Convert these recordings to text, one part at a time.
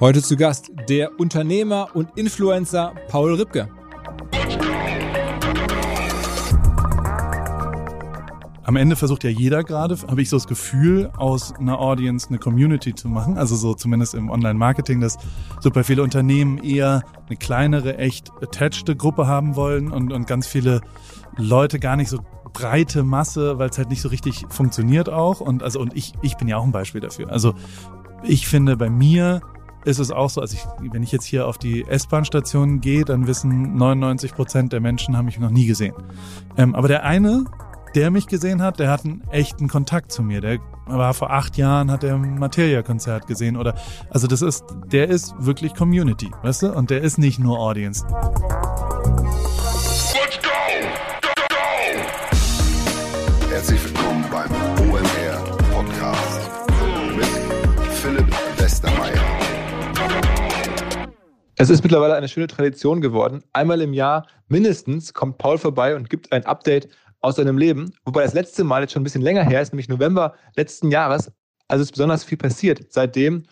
Heute zu Gast der Unternehmer und Influencer Paul Ripke. Am Ende versucht ja jeder gerade, habe ich so das Gefühl, aus einer Audience eine Community zu machen. Also so zumindest im Online-Marketing, dass super viele Unternehmen eher eine kleinere, echt attached Gruppe haben wollen und, und ganz viele Leute gar nicht so breite Masse, weil es halt nicht so richtig funktioniert auch. Und also, und ich, ich bin ja auch ein Beispiel dafür. Also ich finde, bei mir ist es auch so, also ich, wenn ich jetzt hier auf die S-Bahn-Station gehe, dann wissen 99 Prozent der Menschen haben mich noch nie gesehen. Ähm, aber der eine, der mich gesehen hat, der hat einen echten Kontakt zu mir. Der war vor acht Jahren, hat er ein Materia-Konzert gesehen oder, also das ist, der ist wirklich Community, weißt du? Und der ist nicht nur Audience. Es ist mittlerweile eine schöne Tradition geworden. Einmal im Jahr mindestens kommt Paul vorbei und gibt ein Update aus seinem Leben. Wobei das letzte Mal jetzt schon ein bisschen länger her ist, nämlich November letzten Jahres. Also ist besonders viel passiert seitdem.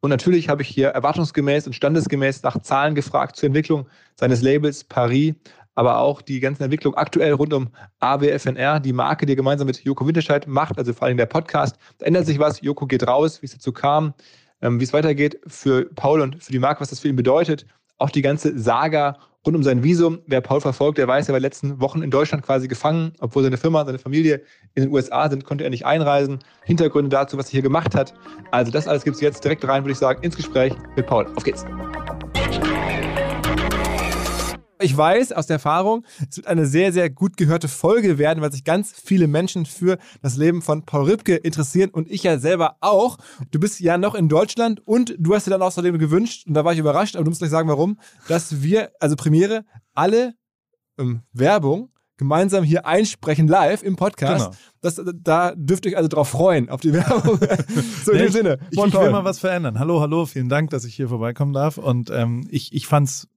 Und natürlich habe ich hier erwartungsgemäß und standesgemäß nach Zahlen gefragt zur Entwicklung seines Labels Paris, aber auch die ganzen Entwicklungen aktuell rund um AWFNR, die Marke, die er gemeinsam mit Joko Winterscheid macht, also vor allem der Podcast. Da ändert sich was, Joko geht raus, wie es dazu kam, ähm, wie es weitergeht für Paul und für die Marke, was das für ihn bedeutet. Auch die ganze Saga rund um sein Visum. Wer Paul verfolgt, der weiß, er war letzten Wochen in Deutschland quasi gefangen, obwohl seine Firma, seine Familie in den USA sind, konnte er nicht einreisen. Hintergründe dazu, was er hier gemacht hat. Also das alles gibt es jetzt direkt rein, würde ich sagen, ins Gespräch mit Paul. Auf geht's. Ich weiß aus der Erfahrung, es wird eine sehr, sehr gut gehörte Folge werden, weil sich ganz viele Menschen für das Leben von Paul Ripke interessieren und ich ja selber auch. Du bist ja noch in Deutschland und du hast dir dann außerdem gewünscht, und da war ich überrascht, aber du musst gleich sagen, warum, dass wir, also Premiere, alle ähm, Werbung gemeinsam hier einsprechen live im Podcast. Genau. Das, da dürft ihr euch also drauf freuen, auf die Werbung. so in Nee, dem Sinne. Ich, ich will mal was verändern. Hallo, hallo, vielen Dank, dass ich hier vorbeikommen darf. Und ähm, ich, ich fand's,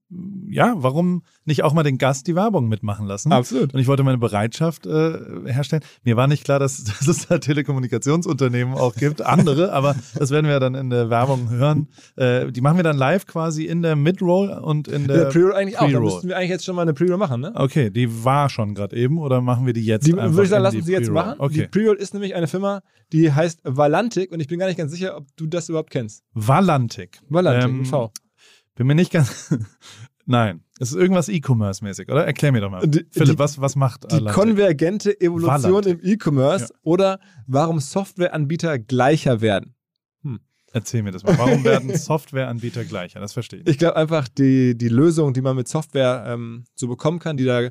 ja, warum nicht auch mal den Gast die Werbung mitmachen lassen? Absolut. Und ich wollte meine Bereitschaft äh, herstellen. Mir war nicht klar, dass, dass es da Telekommunikationsunternehmen auch gibt, andere, aber das werden wir dann in der Werbung hören. Äh, die machen wir dann live quasi in der Mid-Roll und in der, Der Pre-Roll eigentlich auch. Da müssten wir eigentlich jetzt schon mal eine Pre-Roll machen, ne? Okay, die war schon gerade eben oder machen wir die jetzt Die würde ich sagen, lassen die Sie jetzt machen. Die Okay. Pre-Roll ist nämlich eine Firma, die heißt Valantic und ich bin gar nicht ganz sicher, ob du das überhaupt kennst. Valantic. Valantic Ähm, V. Bin mir nicht ganz. Nein, es ist irgendwas E-Commerce-mäßig, oder? Erklär mir doch mal. Die- Philipp, die- was, was macht Die konvergente Evolution Valantic. im E-Commerce Ja. oder warum Softwareanbieter gleicher werden. Erzähl mir das mal. Warum werden Softwareanbieter gleicher? Das verstehe ich. Ich glaube einfach, die, die Lösung, die man mit Software ähm, so bekommen kann, die da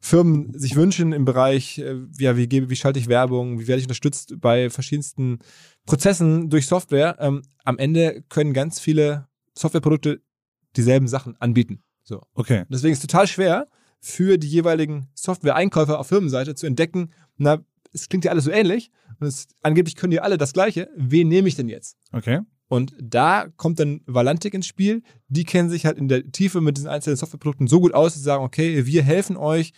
Firmen sich wünschen im Bereich, äh, ja, wie, gebe, wie schalte ich Werbung, wie werde ich unterstützt bei verschiedensten Prozessen durch Software. Ähm, am Ende können ganz viele Softwareprodukte dieselben Sachen anbieten. So. Okay. Deswegen ist es total schwer für die jeweiligen Software-Einkäufer auf Firmenseite zu entdecken, na, es klingt ja alles so ähnlich und es, angeblich können die alle das Gleiche. Wen nehme ich denn jetzt? Okay. Und da kommt dann Valantic ins Spiel. Die kennen sich halt in der Tiefe mit diesen einzelnen Softwareprodukten so gut aus, dass sie sagen, okay, wir helfen euch,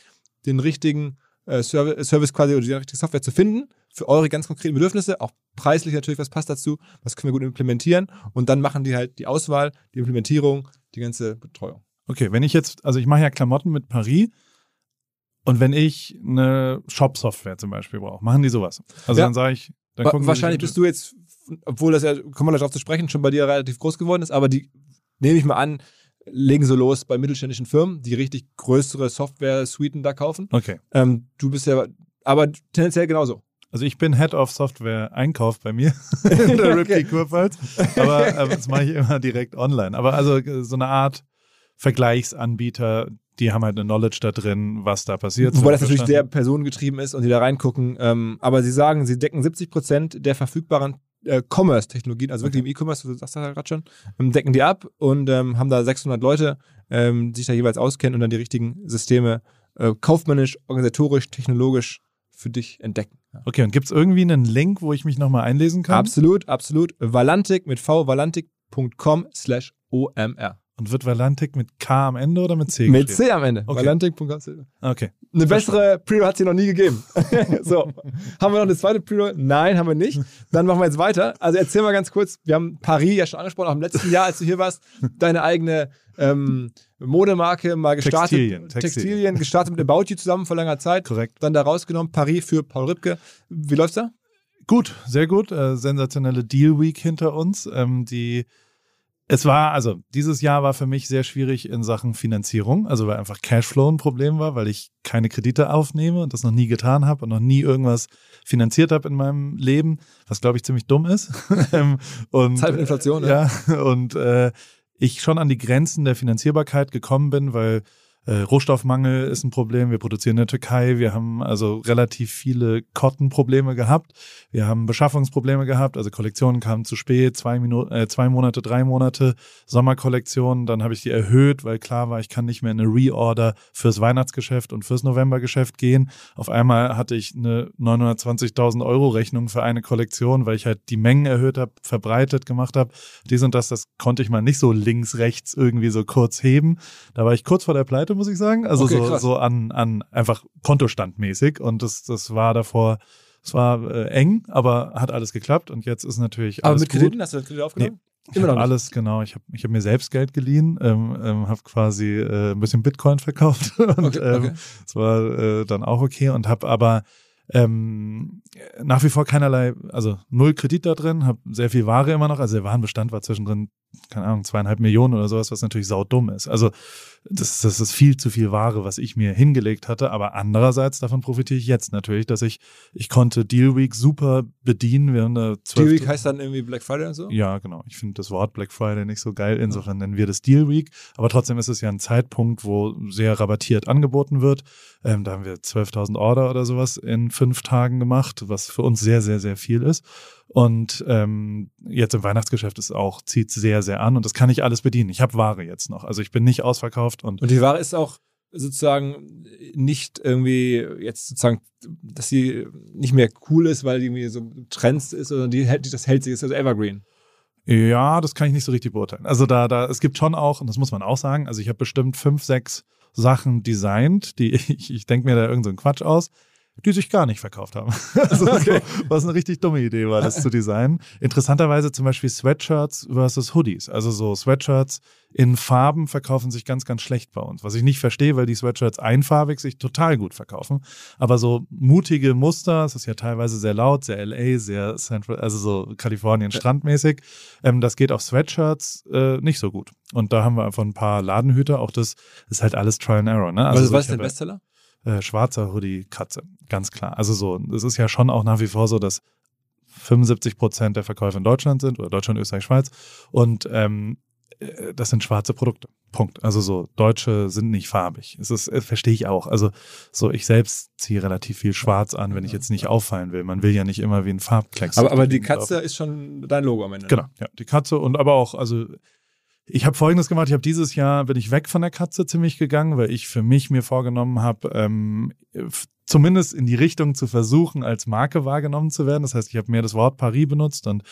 den richtigen äh, Serv Service quasi oder die richtige Software zu finden für eure ganz konkreten Bedürfnisse, auch preislich natürlich, was passt dazu, was können wir gut implementieren und dann machen die halt die Auswahl, die Implementierung, die ganze Betreuung. Okay, wenn ich jetzt, also ich mache ja Klamotten mit Paris und wenn ich eine Shop-Software zum Beispiel brauche, machen die sowas. Also Ja. dann sage ich, dann Wa gucken wahrscheinlich bist du jetzt, obwohl das ja, kommen wir gleich drauf zu sprechen, schon bei dir relativ groß geworden ist, aber die, nehme ich mal an, legen so los bei mittelständischen Firmen, die richtig größere Software-Suiten da kaufen. Okay. Ähm, du bist ja, aber tendenziell genauso. Also ich bin Head of Software Einkauf bei mir in der Okay. Ripkey Kurpfalz, aber äh, das mache ich immer direkt online. Aber also äh, so eine Art Vergleichsanbieter, die haben halt eine Knowledge da drin, was da passiert. Wobei das natürlich sehr personengetrieben ist und die da reingucken. Ähm, aber sie sagen, sie decken 70 Prozent der verfügbaren äh, Commerce-Technologien, also wirklich im E-Commerce, du sagst das ja gerade schon, ähm, decken die ab und ähm, haben da 600 Leute, ähm, die sich da jeweils auskennen und dann die richtigen Systeme äh, kaufmännisch, organisatorisch, technologisch für dich entdecken. Okay, und gibt es irgendwie einen Link, wo ich mich nochmal einlesen kann? Absolut, absolut. Valantic mit v, valantic.com slash OMR. Und wird Valantic mit K am Ende oder mit C Mit geschrieben? C am Ende. Okay. Valantic.com. Okay. Eine bessere Pre-Roll hat es hier noch nie gegeben. so. Haben wir noch eine zweite Pre-Roll? Nein, haben wir nicht. Dann machen wir jetzt weiter. Also erzähl mal ganz kurz. Wir haben Paris ja schon angesprochen, auch im letzten Jahr, als du hier warst. Deine eigene ähm, Modemarke mal gestartet. Textilien, Textilien. Textilien, gestartet mit About You zusammen vor langer Zeit. Korrekt. Dann da rausgenommen. Paris für Paul Ripke. Wie läuft's da? Gut, sehr gut. Äh, sensationelle Deal Week hinter uns. Ähm, die es war, also dieses Jahr war für mich sehr schwierig in Sachen Finanzierung, also weil einfach Cashflow ein Problem war, weil ich keine Kredite aufnehme und das noch nie getan habe und noch nie irgendwas finanziert habe in meinem Leben, was glaube ich ziemlich dumm ist. Ähm, und, Zeit mit Inflation, ne? ja. Und äh, ich schon an die Grenzen der Finanzierbarkeit gekommen bin, weil äh, Rohstoffmangel ist ein Problem. Wir produzieren in der Türkei. Wir haben also relativ viele Kottenprobleme gehabt. Wir haben Beschaffungsprobleme gehabt. Also Kollektionen kamen zu spät, zwei, Minuten, äh, zwei Monate, drei Monate. Sommerkollektion, dann habe ich die erhöht, weil klar war, ich kann nicht mehr in eine Reorder fürs Weihnachtsgeschäft und fürs Novembergeschäft gehen. Auf einmal hatte ich eine 920.000 Euro Rechnung für eine Kollektion, weil ich halt die Mengen erhöht habe, verbreitet gemacht habe. Dies und das, das konnte ich mal nicht so links, rechts irgendwie so kurz heben. Da war ich kurz vor der Pleite, muss ich sagen. Also Okay, so, so an, an einfach Kontostandmäßig. Und das, das war davor, es war äh, eng, aber hat alles geklappt. Und jetzt ist natürlich Aber alles mit gut. Krediten hast du das Kredit aufgenommen? Ich Immer noch alles, genau. Ich habe ich hab mir selbst Geld geliehen, ähm, ähm, habe quasi äh, ein bisschen Bitcoin verkauft und Okay, okay. ähm, es war äh, dann auch okay und habe aber ähm, nach wie vor keinerlei, also null Kredit da drin, habe sehr viel Ware immer noch, also der Warenbestand war zwischendrin, keine Ahnung, zweieinhalb Millionen oder sowas, was natürlich saudumm ist. Also das, das ist viel zu viel Ware, was ich mir hingelegt hatte, aber andererseits davon profitiere ich jetzt natürlich, dass ich, ich konnte Deal Week super bedienen. Wir haben da zwölf Week heißt dann irgendwie Black Friday und so? ja, genau. Ich finde das Wort Black Friday nicht so geil. Insofern nennen wir das Deal Week. Aber trotzdem ist es ja ein Zeitpunkt, wo sehr rabattiert angeboten wird. Ähm, da haben wir 12.000 Order oder sowas in fünf Tagen gemacht, was für uns sehr, sehr, sehr viel ist. Und ähm, jetzt im Weihnachtsgeschäft ist auch, zieht sehr, sehr an. Und das kann ich alles bedienen. Ich habe Ware jetzt noch. Also ich bin nicht ausverkauft und Und die Ware ist auch sozusagen nicht irgendwie jetzt sozusagen, dass sie nicht mehr cool ist, weil die irgendwie so Trends ist, sondern die hält, das hält sich, ist also Evergreen. Ja, das kann ich nicht so richtig beurteilen. Also da, da, es gibt schon auch, und das muss man auch sagen, also ich habe bestimmt fünf, sechs Sachen designt, die ich, ich denke mir da irgend so Quatsch aus, die sich gar nicht verkauft haben. Also Okay. was eine richtig dumme Idee war, das zu designen. Interessanterweise zum Beispiel Sweatshirts versus Hoodies. Also so Sweatshirts in Farben verkaufen sich ganz, ganz schlecht bei uns. Was ich nicht verstehe, weil die Sweatshirts einfarbig sich total gut verkaufen. Aber so mutige Muster, es ist ja teilweise sehr laut, sehr LA, sehr Central, also so Kalifornien strandmäßig. Ähm, das geht auf Sweatshirts äh, nicht so gut. Und da haben wir einfach ein paar Ladenhüter. Auch das ist halt alles Trial and Error. Ne? Also, was, so, was ist der Bestseller? Äh, schwarzer Hoodie Katze, ganz klar. Also so, es ist ja schon auch nach wie vor so, dass 75 Prozent der Verkäufe in Deutschland sind oder Deutschland, Österreich, Schweiz und ähm, äh, das sind schwarze Produkte. Punkt. Also so Deutsche sind nicht farbig. Es ist, äh, verstehe ich auch. Also so ich selbst ziehe relativ viel Schwarz an, wenn ich jetzt nicht auffallen will. Man will ja nicht immer wie ein Farbklecks. Aber, aber die Katze ist schon dein Logo am Ende. ne? Genau, ja, die Katze und aber auch, also ich habe Folgendes gemacht, ich habe dieses Jahr, bin ich weg von der Katze ziemlich gegangen, weil ich für mich mir vorgenommen habe, ähm, zumindest in die Richtung zu versuchen, als Marke wahrgenommen zu werden. Das heißt, ich habe mehr das Wort Paris benutzt und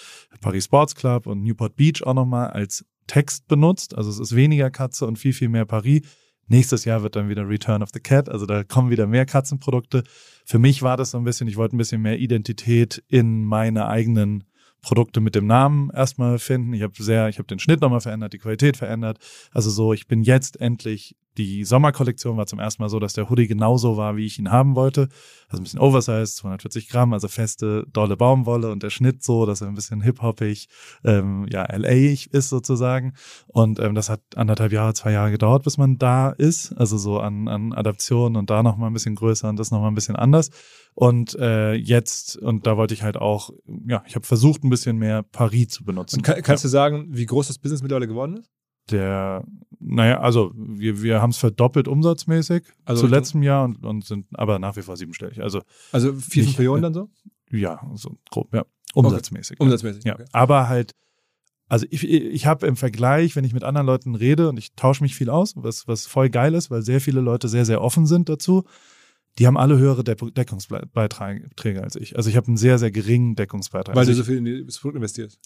Paris Sports Club und Newport Beach auch nochmal als Text benutzt. Also es ist weniger Katze und viel, viel mehr Paris. Nächstes Jahr wird dann wieder Return of the Cat, also da kommen wieder mehr Katzenprodukte. Für mich war das so ein bisschen, ich wollte ein bisschen mehr Identität in meine eigenen Produkte mit dem Namen erstmal finden. Ich habe sehr, ich habe den Schnitt nochmal verändert, die Qualität verändert. Also so, ich bin jetzt endlich, die Sommerkollektion war zum ersten Mal so, dass der Hoodie genauso war, wie ich ihn haben wollte. Also ein bisschen oversized, 240 Gramm, also feste, dolle Baumwolle und der Schnitt so, dass er ein bisschen hip-hoppig, ähm, ja, LA ist sozusagen. Und ähm, das hat anderthalb Jahre, zwei Jahre gedauert, bis man da ist. Also so an, an Adaptionen und da nochmal ein bisschen größer und das nochmal ein bisschen anders. Und äh, jetzt, und da wollte ich halt auch, ja, ich habe versucht, ein bisschen mehr Paris zu benutzen. Und kann, kannst du sagen, wie groß das Business mittlerweile geworden ist? Der, naja, also wir, wir haben es verdoppelt umsatzmäßig Also zu letztem Jahr und, und sind aber nach wie vor siebenstellig. Also Also vier, fünf Millionen dann so? ja, so grob, ja. Umsatzmäßig. ja. Umsatzmäßig. Ja, okay. aber halt, also ich, ich habe im Vergleich, wenn ich mit anderen Leuten rede und ich tausche mich viel aus, was, was voll geil ist, weil sehr viele Leute sehr, sehr offen sind dazu. Die haben alle höhere Deck- Deckungsbeiträge als ich. Also ich habe einen sehr, sehr geringen Deckungsbeitrag. Weil also du so viel in das Produkt investierst.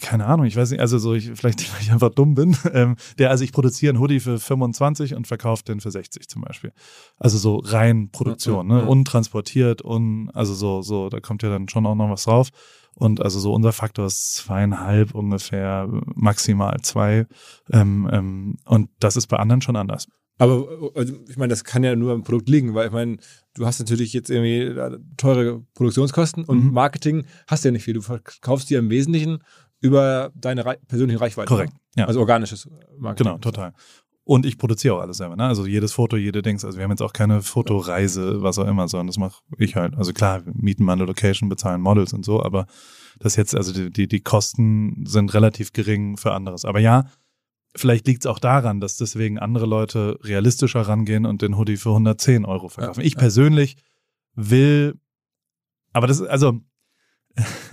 keine Ahnung, ich weiß nicht, also so, ich, vielleicht, weil ich einfach dumm bin. Ähm, der, also ich produziere einen Hoodie für 25 und verkaufe den für 60 zum Beispiel. Also so rein Produktion, Ja, ja, ne? ja. Untransportiert, un, also so, so, da kommt ja dann schon auch noch was drauf. Und also so unser Faktor ist zweieinhalb ungefähr, maximal zwei. Ähm, ähm, und das ist bei anderen schon anders. Aber also, ich meine, das kann ja nur am Produkt liegen, weil ich meine, du hast natürlich jetzt irgendwie äh, teure Produktionskosten und Mhm. Marketing hast du ja nicht viel. Du verkaufst dir im Wesentlichen über deine persönliche Reichweite. Korrekt, ja. Also organisches Marketing. Genau, total. Und ich produziere auch alles selber, ne? Also jedes Foto, jede Dings. Also wir haben jetzt auch keine Fotoreise, was auch immer, sondern das mache ich halt. Also klar, wir mieten mal eine Location, bezahlen Models und so, aber das jetzt, also die, die, die Kosten sind relativ gering für anderes. Aber ja, vielleicht liegt es auch daran, dass deswegen andere Leute realistischer rangehen und den Hoodie für 110 Euro verkaufen. Ja, ich ja. persönlich will, aber das ist, also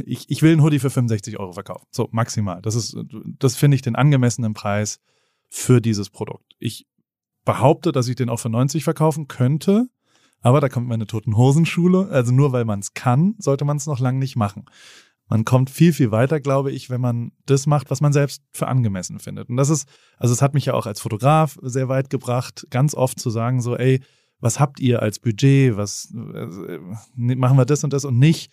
ich, ich will einen Hoodie für 65 Euro verkaufen. So, maximal. Das ist, das finde ich den angemessenen Preis für dieses Produkt. Ich behaupte, dass ich den auch für 90 verkaufen könnte, aber da kommt meine Toten Hosenschule. Also nur weil man es kann, sollte man es noch lange nicht machen. Man kommt viel, viel weiter, glaube ich, wenn man das macht, was man selbst für angemessen findet. Und das ist, also es hat mich ja auch als Fotograf sehr weit gebracht, ganz oft zu sagen so, ey, was habt ihr als Budget? Was äh, machen wir das und das und nicht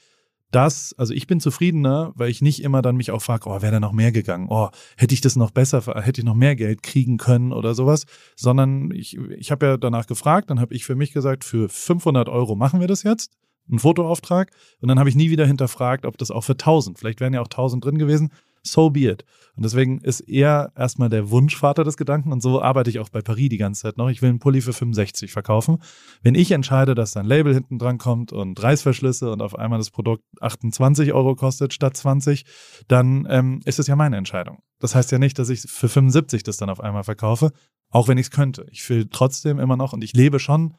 das, also ich bin zufriedener, weil ich nicht immer dann mich auch frage, oh, wäre da noch mehr gegangen? Oh, hätte ich das noch besser, hätte ich noch mehr Geld kriegen können oder sowas, sondern ich, ich habe ja danach gefragt, dann habe ich für mich gesagt, für 500 Euro machen wir das jetzt, einen Fotoauftrag und dann habe ich nie wieder hinterfragt, ob das auch für 1000, vielleicht wären ja auch 1000 drin gewesen, so be it. Und deswegen ist eher erstmal der Wunschvater des Gedanken und so arbeite ich auch bei Paris die ganze Zeit noch. Ich will einen Pulli für 65 verkaufen. Wenn ich entscheide, dass da ein Label hinten dran kommt und Reißverschlüsse und auf einmal das Produkt 28 Euro kostet statt 20, dann ähm, ist es ja meine Entscheidung. Das heißt ja nicht, dass ich für 75 das dann auf einmal verkaufe, auch wenn ich es könnte. Ich will trotzdem immer noch und ich lebe schon,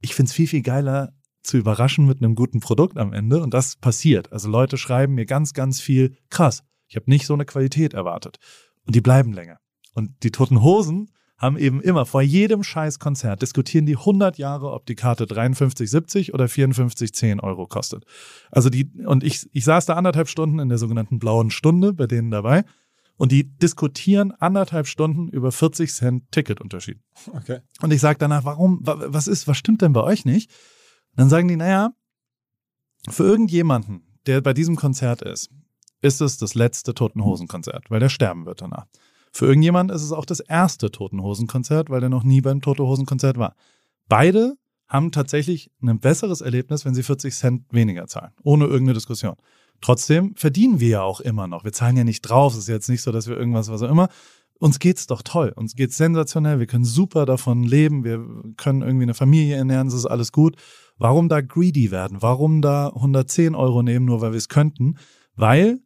ich finde es viel, viel geiler zu überraschen mit einem guten Produkt am Ende und das passiert. Also Leute schreiben mir ganz, ganz viel, krass, ich habe nicht so eine Qualität erwartet. Und die bleiben länger. Und die Toten Hosen haben eben immer vor jedem Scheißkonzert diskutieren die 100 Jahre, ob die Karte 53,70 oder 54,10 Euro kostet. Also die, und ich, ich saß da anderthalb Stunden in der sogenannten blauen Stunde bei denen dabei und die diskutieren anderthalb Stunden über 40 Cent Ticketunterschied. Okay. Und ich sage danach, warum, wa- was ist, was stimmt denn bei euch nicht? Dann sagen die, naja, für irgendjemanden, der bei diesem Konzert ist, ist es das letzte Toten Hosen Konzert, weil der sterben wird danach. Für irgendjemanden ist es auch das erste Toten Hosen Konzert, weil der noch nie beim Toten Hosen Konzert war. Beide haben tatsächlich ein besseres Erlebnis, wenn sie 40 Cent weniger zahlen, ohne irgendeine Diskussion. Trotzdem verdienen wir ja auch immer noch. Wir zahlen ja nicht drauf. Es ist jetzt nicht so, dass wir irgendwas, was auch immer. Uns geht's doch toll. Uns geht's sensationell. Wir können super davon leben. Wir können irgendwie eine Familie ernähren. Es ist alles gut. Warum da greedy werden? Warum da 110 Euro nehmen, nur weil wir es könnten? Weil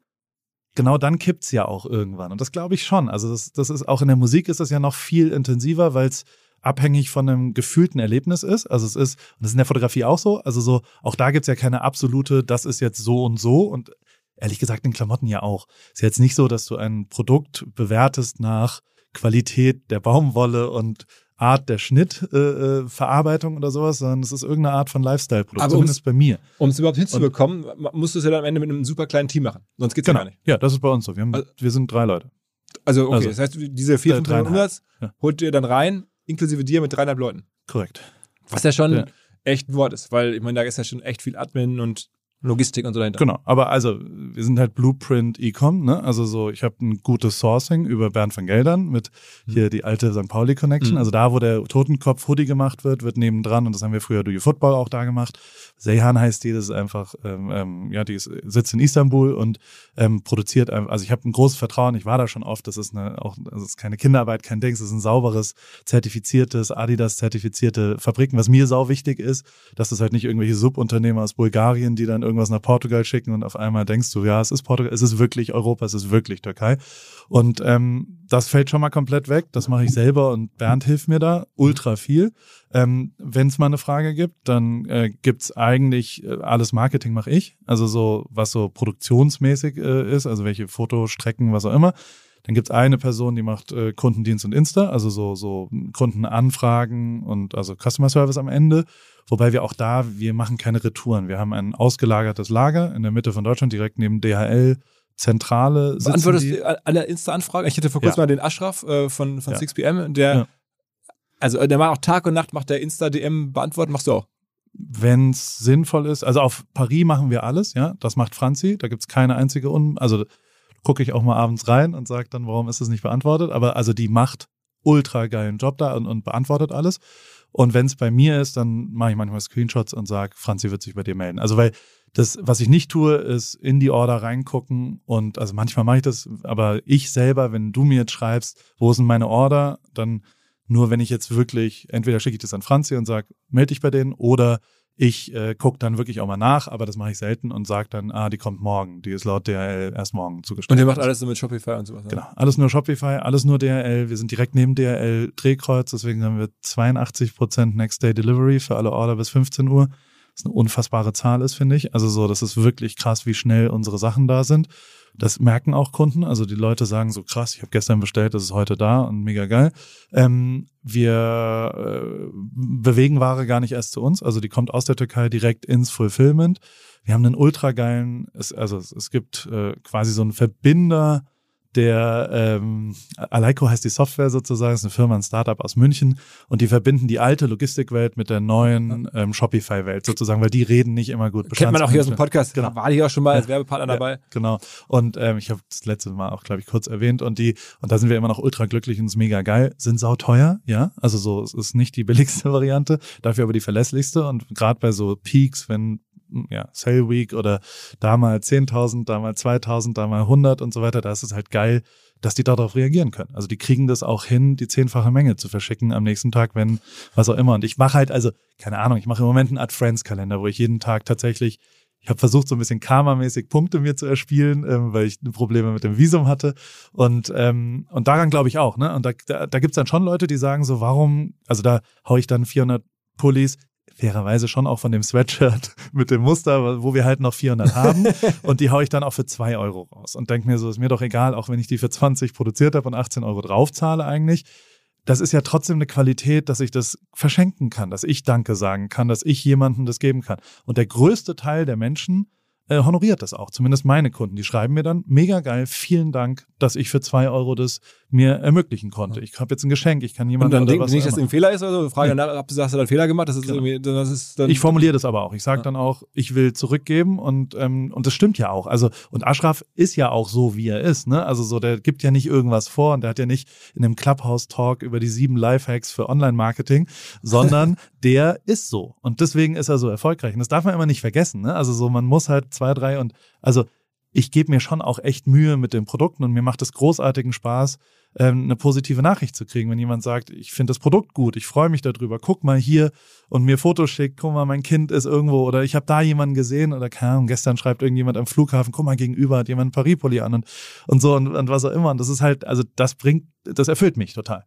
genau dann kippt's ja auch irgendwann. Und das glaube ich schon. Also das, das ist auch in der Musik ist das ja noch viel intensiver, weil es abhängig von einem gefühlten Erlebnis ist. Also es ist, und das ist in der Fotografie auch so, also so, auch da gibt's ja keine absolute, das ist jetzt so und so und ehrlich gesagt in Klamotten ja auch. Ist jetzt nicht so, dass du ein Produkt bewertest nach Qualität der Baumwolle und Art der Schnittverarbeitung äh, Verarbeitung oder sowas, sondern es ist irgendeine Art von Lifestyle-Produkt, Aber zumindest bei mir. Um es überhaupt hinzubekommen, musst du es ja dann am Ende mit einem super kleinen Team machen. Sonst geht's Genau. ja gar nicht. Ja, das ist bei uns so. Wir, haben, Also- wir sind drei Leute. Also, okay, Also, das heißt, diese vier, äh, fünf. Umsatz Ja. holt ihr dann rein, inklusive dir mit dreieinhalb Leuten. Korrekt. Was ja schon Ja. echt ein Wort ist, weil ich meine, da ist ja schon echt viel Admin und Logistik und so dahinter. Genau, aber also wir sind halt Blueprint Ecom, ne? Also so, ich habe ein gutes Sourcing über Bernd van Geldern mit hier die alte St. Pauli Connection. Mhm. Also da, wo der Totenkopf Hoodie gemacht wird, wird nebendran und das haben wir früher You Football auch da gemacht. Seyhan heißt die, das ist einfach, ähm, ähm, ja, die ist, sitzt in Istanbul und ähm, produziert einfach, also ich habe ein großes Vertrauen, ich war da schon oft, das ist eine, auch, das ist keine Kinderarbeit, kein Dings, das ist ein sauberes, zertifiziertes, Adidas zertifizierte Fabriken, was mir sau wichtig ist, dass das halt nicht irgendwelche Subunternehmer aus Bulgarien, die dann irgendwas nach Portugal schicken und auf einmal denkst du, ja, es ist Portugal, es ist wirklich Europa, es ist wirklich Türkei. Und ähm, das fällt schon mal komplett weg. Das mache ich selber und Bernd hilft mir da ultra viel. Ähm, Wenn es mal eine Frage gibt, dann äh, gibt's eigentlich äh, alles Marketing mache ich. Also so, was so produktionsmäßig äh, ist, also welche Fotostrecken, was auch immer. Dann gibt's eine Person, die macht äh, Kundendienst und Insta, also so, so Kundenanfragen und also Customer Service am Ende. Wobei wir auch da, wir machen keine Retouren. Wir haben ein ausgelagertes Lager in der Mitte von Deutschland, direkt neben DHL. Zentrale sitzen die. du alle Insta-Anfragen? Ich hatte vor kurzem Ja. mal den Ashraf äh, von, von Ja. 6pm, der, Ja. also äh, der macht auch Tag und Nacht, macht der Insta-DM beantworten, machst du auch. wenn es sinnvoll ist, also auf Paris machen wir alles, ja, das macht Franzi, da gibt's keine einzige, Un also gucke ich auch mal abends rein und sage dann, warum ist das nicht beantwortet, aber also die macht ultra geilen Job da und, und beantwortet alles und wenn es bei mir ist, dann mache ich manchmal Screenshots und sage, Franzi wird sich bei dir melden, also weil das, was ich nicht tue, ist in die Order reingucken und also manchmal mache ich das, aber ich selber, wenn du mir jetzt schreibst, wo sind meine Order, dann nur wenn ich jetzt wirklich, entweder schicke ich das an Franzi und sage, melde dich bei denen oder ich äh, gucke dann wirklich auch mal nach, aber das mache ich selten und sage dann, ah, die kommt morgen, die ist laut DHL erst morgen zugestellt. Und der macht alles so mit Shopify und sowas. Genau, alles nur Shopify, alles nur DHL. Wir sind direkt neben DHL Drehkreuz, deswegen haben wir 82% Next Day Delivery für alle Order bis 15 Uhr. Was eine unfassbare Zahl ist, finde ich. Also so, das ist wirklich krass, wie schnell unsere Sachen da sind. Das merken auch Kunden. Also die Leute sagen so krass, ich habe gestern bestellt, das ist heute da und mega geil. Ähm, wir äh, bewegen Ware gar nicht erst zu uns. Also die kommt aus der Türkei direkt ins Fulfillment. Wir haben einen ultra geilen, es, also es, es gibt äh, quasi so einen Verbinder der ähm, Aleiko heißt die Software sozusagen, ist eine Firma, ein Startup aus München und die verbinden die alte Logistikwelt mit der neuen ähm, Shopify-Welt sozusagen, weil die reden nicht immer gut. Kennt man auch hier aus dem Podcast. Genau. War hier auch schon mal als Ja. Werbepartner dabei. Genau. Und ähm, ich habe das letzte Mal auch, glaube ich, kurz erwähnt. Und die, und da sind wir immer noch ultra glücklich und ist mega geil. Sind sauteuer, ja. Also so, es ist nicht die billigste Variante, dafür aber die verlässlichste. Und gerade bei so Peaks, wenn ja, Sale Week oder da mal 10.000, da mal 2.000, da mal 100 und so weiter, da ist es halt geil, dass die darauf reagieren können. Also die kriegen das auch hin, die zehnfache Menge zu verschicken am nächsten Tag, wenn was auch immer. Und ich mache halt, also keine Ahnung, ich mache im Moment einen Ad-Friends-Kalender, wo ich jeden Tag tatsächlich ich habe versucht, so ein bisschen karmamäßig Punkte mir zu erspielen, ähm, weil ich Probleme mit dem Visum hatte. Und, ähm, und daran glaube ich auch. Ne? Und da, da, da gibt es dann schon Leute, die sagen so, warum, also da hau ich dann 400 Pullis, fairerweise schon auch von dem Sweatshirt mit dem Muster, wo wir halt noch 400 haben. und die hau ich dann auch für zwei Euro raus. Und denke mir so, ist mir doch egal, auch wenn ich die für 20 produziert habe und 18 Euro draufzahle eigentlich das ist ja trotzdem eine Qualität, dass ich das verschenken kann, dass ich Danke sagen kann, dass ich jemandem das geben kann. Und der größte Teil der Menschen äh, honoriert das auch, zumindest meine Kunden. Die schreiben mir dann, mega geil, vielen Dank, dass ich für zwei Euro das mir ermöglichen konnte. Ich habe jetzt ein Geschenk, ich kann Und jemandem dann oder denken was die nicht, dass immer. ein Fehler ist oder so. Frage Nee. nach, ob du sagst, du hast einen Fehler gemacht. Das ist Genau. irgendwie, das ist dann. Ich formuliere das aber auch. Ich sage Ja. dann auch, ich will zurückgeben und ähm, und das stimmt ja auch. Also und Ashraf ist ja auch so, wie er ist. Ne? Also so, der gibt ja nicht irgendwas vor und der hat ja nicht in einem Clubhouse-Talk über die sieben Lifehacks für Online-Marketing, sondern der ist so und deswegen ist er so erfolgreich. Und das darf man immer nicht vergessen. Ne? Also so, man muss halt zwei, drei und also ich gebe mir schon auch echt Mühe mit den Produkten und mir macht es großartigen Spaß, ähm, eine positive Nachricht zu kriegen, wenn jemand sagt, ich finde das Produkt gut, ich freue mich darüber, guck mal hier und mir Fotos schickt, guck mal, mein Kind ist irgendwo oder ich habe da jemanden gesehen oder keine Ahnung, gestern schreibt irgendjemand am Flughafen, guck mal, gegenüber hat jemand ein Paris-Pulli an und, und so und, und was auch immer. Und das ist halt, also das bringt, das erfüllt mich total.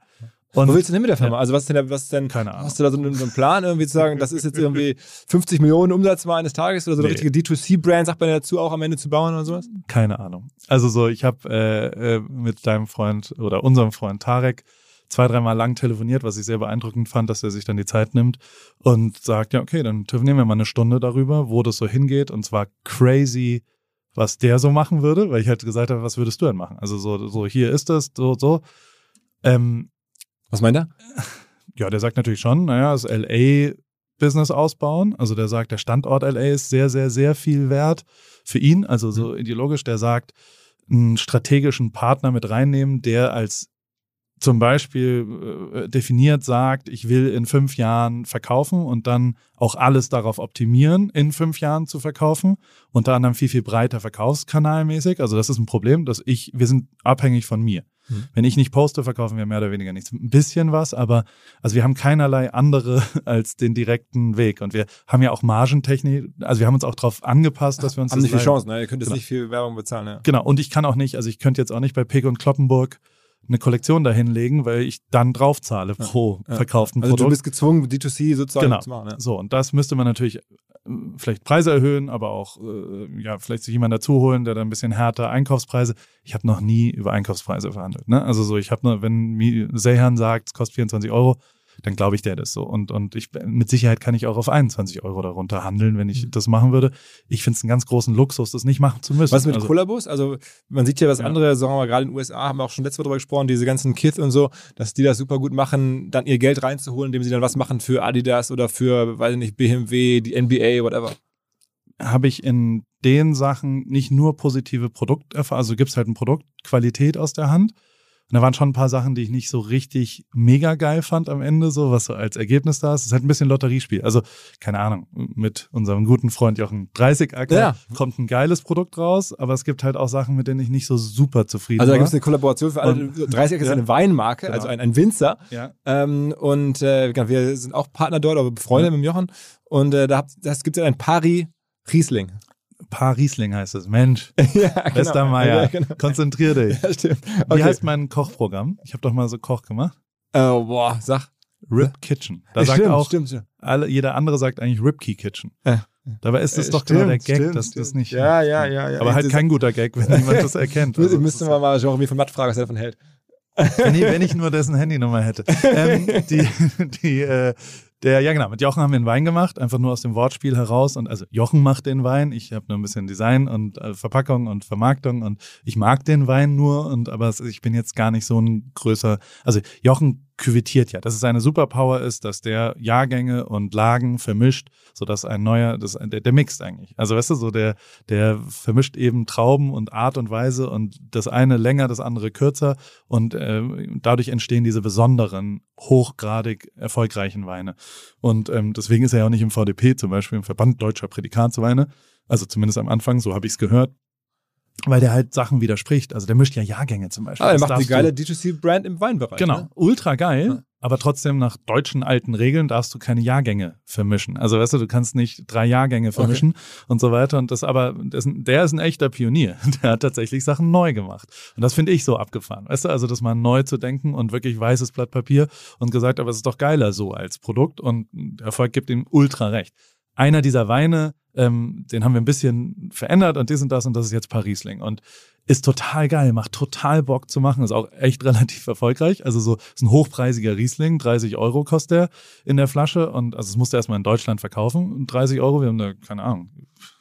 Und Wo willst du denn hin mit der Firma? Also was ist denn, was ist denn, Keine Ahnung. hast du da so einen, so einen Plan, irgendwie zu sagen, das ist jetzt irgendwie 50 Millionen Umsatz mal eines Tages oder so eine Nee. richtige D2C-Brand, sagt man ja dazu, auch am Ende zu bauen oder sowas? Keine Ahnung. Also so, ich habe äh, äh, mit deinem Freund oder unserem Freund Tarek zwei, dreimal lang telefoniert, was ich sehr beeindruckend fand, dass er sich dann die Zeit nimmt und sagt, ja, okay, dann telefonieren wir mal eine Stunde darüber, wo das so hingeht. Und zwar crazy, was der so machen würde, weil ich halt gesagt habe, was würdest du denn machen? Also so, so hier ist das, so, so. Ähm, Was meint er? ja, der sagt natürlich schon, naja, das LA-Business ausbauen. Also der sagt, der Standort LA ist sehr, sehr, sehr viel wert für ihn. Also so ideologisch, der sagt, einen strategischen Partner mit reinnehmen, der als zum Beispiel äh, definiert sagt, ich will in fünf Jahren verkaufen und dann auch alles darauf optimieren, in fünf Jahren zu verkaufen. Unter anderem viel, viel breiter verkaufskanalmäßig. Also das ist ein Problem, dass ich, wir sind abhängig von mir. Mhm. Wenn ich nicht poste, verkaufen wir mehr oder weniger nichts. Ein bisschen was, aber also wir haben keinerlei andere als den direkten Weg. Und wir haben ja auch Margentechnik, also wir haben uns auch darauf angepasst, dass wir uns Haben nicht viel Chancen, ne? Ihr könnt jetzt Genau. nicht viel Werbung bezahlen, ja. Genau, und ich kann auch nicht, also ich könnte jetzt auch nicht bei Peg und Kloppenburg eine Kollektion dahinlegen, weil ich dann draufzahle pro Ja. verkauften Also du Produkt. bist gezwungen, D2C sozusagen Genau. zu machen, ja. So, und das müsste man natürlich vielleicht Preise erhöhen, aber auch äh, ja vielleicht sich jemand dazu holen, der dann ein bisschen härter Einkaufspreise. Ich habe noch nie über Einkaufspreise verhandelt. Ne? Also so, ich habe nur, wenn Sehan sagt, es kostet 24 Euro, dann glaube ich der das so. Und, und ich mit Sicherheit kann ich auch auf 21 Euro darunter handeln, wenn ich mhm. das machen würde. Ich finde es einen ganz großen Luxus, das nicht machen zu müssen. Was mit also, Kollabos? Also man sieht ja, was ja. andere, sagen wir mal, gerade in den USA haben wir auch schon letztes Mal darüber gesprochen, diese ganzen Kith und so, dass die das super gut machen, dann ihr Geld reinzuholen, indem sie dann was machen für Adidas oder für, weiß ich nicht, BMW, die NBA, whatever. Habe ich in den Sachen nicht nur positive Produkterfahrungen, also gibt es halt eine Produktqualität aus der Hand, und da waren schon ein paar Sachen, die ich nicht so richtig mega geil fand am Ende, so was so als Ergebnis da ist. Es ist halt ein bisschen Lotteriespiel. Also, keine Ahnung, mit unserem guten Freund Jochen 30 Acker ja. kommt ein geiles Produkt raus, aber es gibt halt auch Sachen, mit denen ich nicht so super zufrieden bin. Also da gibt es eine Kollaboration für alle. 30 Acker ist eine Weinmarke, genau. also ein, ein Winzer. Ja. Ähm, und äh, genau, wir sind auch Partner dort, aber befreundet ja. mit dem Jochen. Und äh, da gibt es ein Pari Riesling. Paar Riesling heißt es. Mensch, ja, genau. Westermeier, ja, genau. konzentrier dich. Ja, stimmt. Okay. Wie heißt mein Kochprogramm? Ich habe doch mal so Koch gemacht. Oh, boah, sag. Rip Kitchen. Da sagt auch, stimmt, stimmt. Alle, jeder andere sagt eigentlich Ripkey Kitchen. Ja. Dabei ist es äh, doch stimmt, genau der Gag, stimmt, dass stimmt. das nicht. Ja, ja, ja, ja. Aber halt kein guter Gag, wenn niemand das erkennt. Also, Müssten wir mal Jeremy von Matt fragen, was er davon hält. Wenn ich, wenn ich nur dessen Handynummer hätte. ähm, die, die, äh, der, ja genau, mit Jochen haben wir einen Wein gemacht, einfach nur aus dem Wortspiel heraus. Und also Jochen macht den Wein, ich habe nur ein bisschen Design und äh, Verpackung und Vermarktung. Und ich mag den Wein nur. Und aber ich bin jetzt gar nicht so ein größer, also Jochen küvettiert ja, dass es seine Superpower ist, dass der Jahrgänge und Lagen vermischt, so dass ein neuer, das, der, der mixt eigentlich. Also weißt du, so der, der vermischt eben Trauben und Art und Weise und das eine länger, das andere kürzer und äh, dadurch entstehen diese besonderen, hochgradig erfolgreichen Weine. Und ähm, deswegen ist er ja auch nicht im VDP, zum Beispiel im Verband Deutscher Prädikatsweine, also zumindest am Anfang, so habe ich es gehört, weil der halt Sachen widerspricht. Also der mischt ja Jahrgänge zum Beispiel. Ah, er macht eine geile D2C-Brand im Weinbereich. Genau, ne? ultra geil. Ja. Aber trotzdem nach deutschen alten Regeln darfst du keine Jahrgänge vermischen. Also weißt du, du kannst nicht drei Jahrgänge vermischen okay. und so weiter. Und das aber, das, der ist ein echter Pionier. Der hat tatsächlich Sachen neu gemacht. Und das finde ich so abgefahren. Weißt du, also das mal neu zu denken und wirklich weißes Blatt Papier und gesagt, aber es ist doch geiler so als Produkt und Erfolg gibt ihm ultra recht. Einer dieser Weine ähm, den haben wir ein bisschen verändert und dies und das und das ist jetzt Parisling. Und ist total geil, macht total Bock zu machen, ist auch echt relativ erfolgreich. Also so ist ein hochpreisiger Riesling, 30 Euro kostet er in der Flasche und also es musste erstmal in Deutschland verkaufen, 30 Euro, wir haben da, keine Ahnung,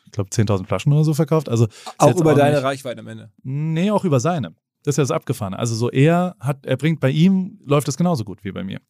ich glaube 10.000 Flaschen oder so verkauft. Also auch über auch deine nicht, Reichweite am Ende? Nee, auch über seine. Das ist ja das Abgefahrene. Also so er hat, er bringt bei ihm, läuft es genauso gut wie bei mir.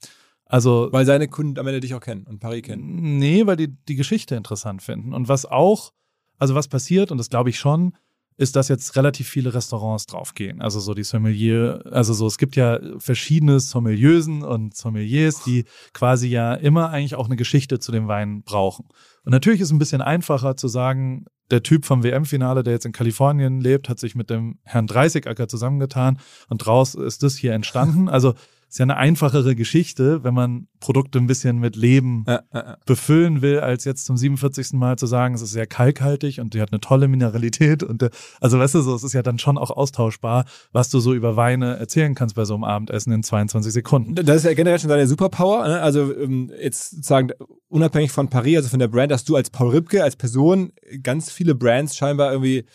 Also, weil seine Kunden am Ende dich auch kennen und Paris kennen. Nee, weil die die Geschichte interessant finden. Und was auch, also was passiert, und das glaube ich schon, ist, dass jetzt relativ viele Restaurants draufgehen. Also so die Sommelier, also so, es gibt ja verschiedene Sommelieusen und Sommeliers, die quasi ja immer eigentlich auch eine Geschichte zu dem Wein brauchen. Und natürlich ist es ein bisschen einfacher zu sagen, der Typ vom WM-Finale, der jetzt in Kalifornien lebt, hat sich mit dem Herrn Dreißigacker zusammengetan und draus ist das hier entstanden. Also ist ja eine einfachere Geschichte, wenn man Produkte ein bisschen mit Leben ja, ja, befüllen will, als jetzt zum 47. Mal zu sagen, es ist sehr kalkhaltig und die hat eine tolle Mineralität und der, also weißt du so, es ist ja dann schon auch austauschbar, was du so über Weine erzählen kannst bei so einem Abendessen in 22 Sekunden. Das ist ja generell schon deine Superpower, ne? also ähm, jetzt sozusagen unabhängig von Paris, also von der Brand, dass du als Paul Ripke, als Person ganz viele Brands scheinbar irgendwie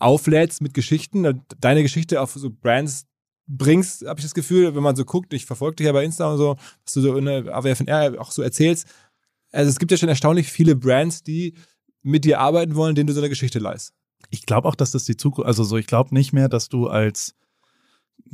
auflädst mit Geschichten, deine Geschichte auf so Brands bringst, habe ich das Gefühl, wenn man so guckt, ich verfolge dich ja bei Insta und so, was du so in der AWFNR auch so erzählst. Also es gibt ja schon erstaunlich viele Brands, die mit dir arbeiten wollen, denen du so eine Geschichte leist. Ich glaube auch, dass das die Zukunft, also so, ich glaube nicht mehr, dass du als,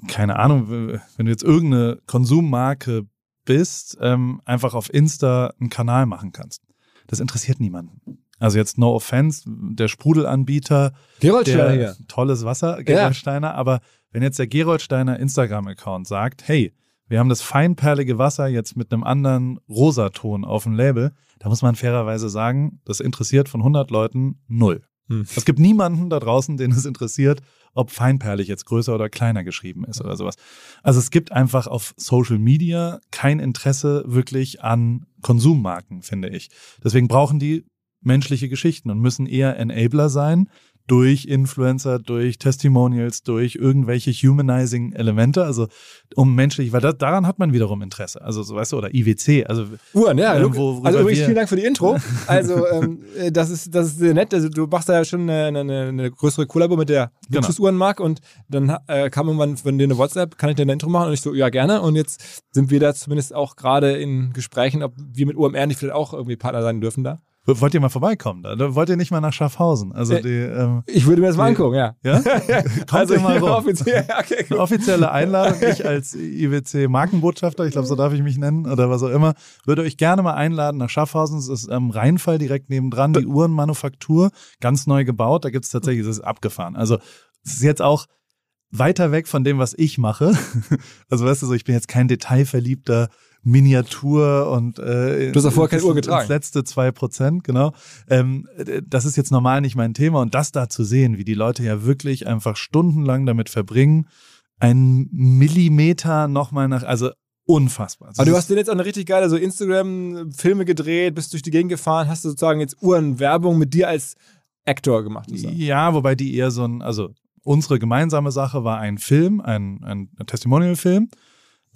keine Ahnung, wenn du jetzt irgendeine Konsummarke bist, ähm, einfach auf Insta einen Kanal machen kannst. Das interessiert niemanden. Also jetzt no offense, der Sprudelanbieter, Gerolsteiner hier. tolles Wasser, Gerolsteiner, ja. aber wenn jetzt der Geroldsteiner Instagram-Account sagt, hey, wir haben das feinperlige Wasser jetzt mit einem anderen Rosaton auf dem Label, da muss man fairerweise sagen, das interessiert von 100 Leuten null. Hm. Es gibt niemanden da draußen, den es interessiert, ob feinperlig jetzt größer oder kleiner geschrieben ist oder sowas. Also es gibt einfach auf Social Media kein Interesse wirklich an Konsummarken, finde ich. Deswegen brauchen die menschliche Geschichten und müssen eher Enabler sein, durch Influencer, durch Testimonials, durch irgendwelche humanizing Elemente, also um menschlich, weil da, daran hat man wiederum Interesse. Also so weißt du, oder IWC, also Uhren, ja. Ähm, wo, also übrigens vielen Dank für die Intro. Also ähm, äh, das ist das ist sehr nett. Also du machst da ja schon eine, eine, eine größere Kollabo mit der genau. Luxusuhrenmark und dann äh, kam irgendwann von dir eine WhatsApp, kann ich dir eine Intro machen? Und ich so, ja gerne. Und jetzt sind wir da zumindest auch gerade in Gesprächen, ob wir mit UMR nicht vielleicht auch irgendwie Partner sein dürfen da. Wollt ihr mal vorbeikommen? Da? Wollt ihr nicht mal nach Schaffhausen? Also äh, die, ähm, ich würde mir das mal die, angucken, ja. Ja? Kommt also mal rum. Offiziell, okay, Eine offizielle Einladung. Ich als IWC Markenbotschafter, ich glaube, so darf ich mich nennen oder was auch immer, würde euch gerne mal einladen nach Schaffhausen. Es ist am Rheinfall direkt nebendran, die Uhrenmanufaktur, ganz neu gebaut. Da gibt es tatsächlich, das ist abgefahren. Also es ist jetzt auch weiter weg von dem, was ich mache. Also weißt du so, ich bin jetzt kein detailverliebter Miniatur und äh, du hast ja vorher keine Uhr getragen. Das letzte zwei Prozent, genau. Ähm, das ist jetzt normal nicht mein Thema und das da zu sehen, wie die Leute ja wirklich einfach stundenlang damit verbringen, einen Millimeter nochmal nach, also unfassbar. Das Aber du hast dir jetzt auch eine richtig geile so Instagram-Filme gedreht, bist durch die Gegend gefahren, hast du sozusagen jetzt Uhrenwerbung mit dir als Actor gemacht. Ja, wobei die eher so ein, also unsere gemeinsame Sache war ein Film, ein, ein Testimonial-Film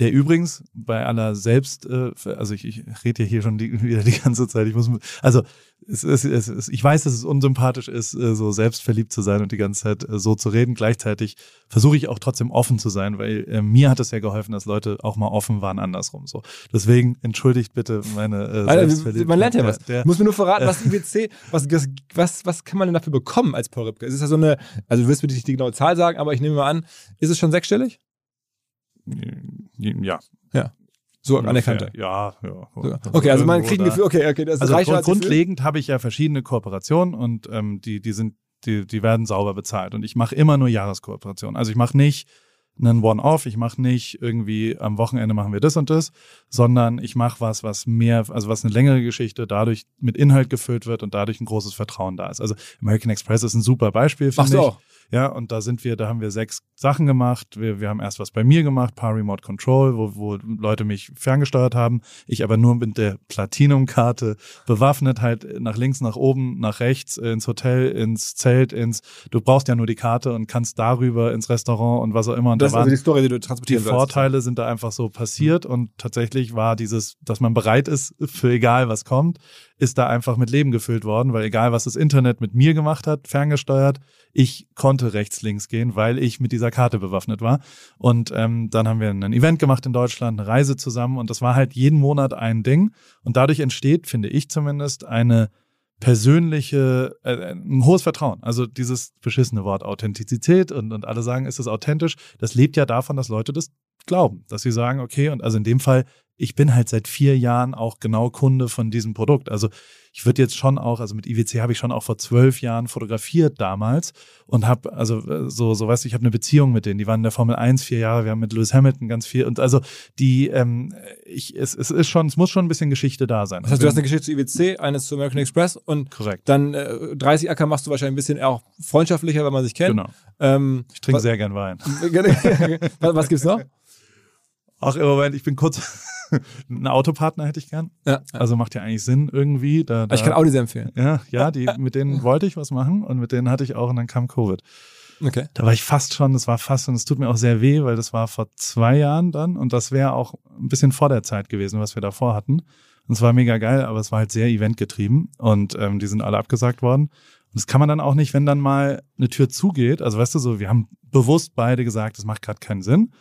der übrigens bei aller Selbst, äh, also ich, ich rede ja hier schon die, wieder die ganze Zeit, ich muss, also es, es, es, es, ich weiß, dass es unsympathisch ist, äh, so selbstverliebt zu sein und die ganze Zeit äh, so zu reden. Gleichzeitig versuche ich auch trotzdem offen zu sein, weil äh, mir hat es ja geholfen, dass Leute auch mal offen waren andersrum. So, deswegen entschuldigt bitte meine äh, Selbstverliebtheit. Man lernt ja was. Der, Muss mir nur verraten, was IWC, was, was, was kann man denn dafür bekommen als Paul Ripke? Es ist ja so eine, also du wirst mir nicht die genaue Zahl sagen, aber ich nehme mal an, ist es schon sechsstellig? Ja. Ja. So anerkannter. Ja, ja. Okay, also man kriegt ein Gefühl, okay, okay, das also grund, grundlegend habe ich ja verschiedene Kooperationen und ähm, die, die sind, die, die werden sauber bezahlt. Und ich mache immer nur Jahreskooperationen. Also ich mache nicht einen One-Off, ich mache nicht irgendwie am Wochenende machen wir das und das, sondern ich mache was, was mehr, also was eine längere Geschichte dadurch mit Inhalt gefüllt wird und dadurch ein großes Vertrauen da ist. Also American Express ist ein super Beispiel, finde ich. Auch. Ja, und da sind wir, da haben wir sechs Sachen gemacht. Wir, wir haben erst was bei mir gemacht, Paar Remote Control, wo, wo Leute mich ferngesteuert haben. Ich aber nur mit der Platinum-Karte bewaffnet, halt nach links, nach oben, nach rechts, ins Hotel, ins Zelt, ins, du brauchst ja nur die Karte und kannst darüber ins Restaurant und was auch immer. Und das da ist also die Story, die du transportieren Die Vorteile sind da einfach so passiert und tatsächlich war dieses, dass man bereit ist für egal was kommt, ist da einfach mit Leben gefüllt worden, weil egal was das Internet mit mir gemacht hat, ferngesteuert, ich konnte rechts, links gehen, weil ich mit dieser Karte bewaffnet war. Und ähm, dann haben wir ein Event gemacht in Deutschland, eine Reise zusammen und das war halt jeden Monat ein Ding. Und dadurch entsteht, finde ich zumindest, eine persönliche, äh, ein hohes Vertrauen. Also dieses beschissene Wort Authentizität und, und alle sagen, ist es authentisch. Das lebt ja davon, dass Leute das glauben, dass sie sagen, okay, und also in dem Fall ich bin halt seit vier Jahren auch genau Kunde von diesem Produkt. Also ich würde jetzt schon auch, also mit IWC habe ich schon auch vor zwölf Jahren fotografiert damals und habe, also äh, so, so weißt du, ich habe eine Beziehung mit denen. Die waren in der Formel 1 vier Jahre, wir haben mit Lewis Hamilton ganz viel und also die, ähm, ich, es, es ist schon, es muss schon ein bisschen Geschichte da sein. Das heißt, du hast eine Geschichte zu IWC, eines zu American Express und korrekt. dann äh, 30 Acker machst du wahrscheinlich ein bisschen auch freundschaftlicher, wenn man sich kennt. Genau. Ähm, ich trinke sehr gern Wein. was, was gibt's noch? Ach, im Moment, ich bin kurz. einen Autopartner hätte ich gern. Ja. Also macht ja eigentlich Sinn irgendwie. Da, da, ich kann Audi sehr empfehlen. Ja, ja, die, mit denen wollte ich was machen und mit denen hatte ich auch und dann kam Covid. Okay. Da war ich fast schon, das war fast und es tut mir auch sehr weh, weil das war vor zwei Jahren dann und das wäre auch ein bisschen vor der Zeit gewesen, was wir davor hatten. Und es war mega geil, aber es war halt sehr eventgetrieben und ähm, die sind alle abgesagt worden. Und das kann man dann auch nicht, wenn dann mal eine Tür zugeht. Also weißt du so, wir haben bewusst beide gesagt, das macht gerade keinen Sinn.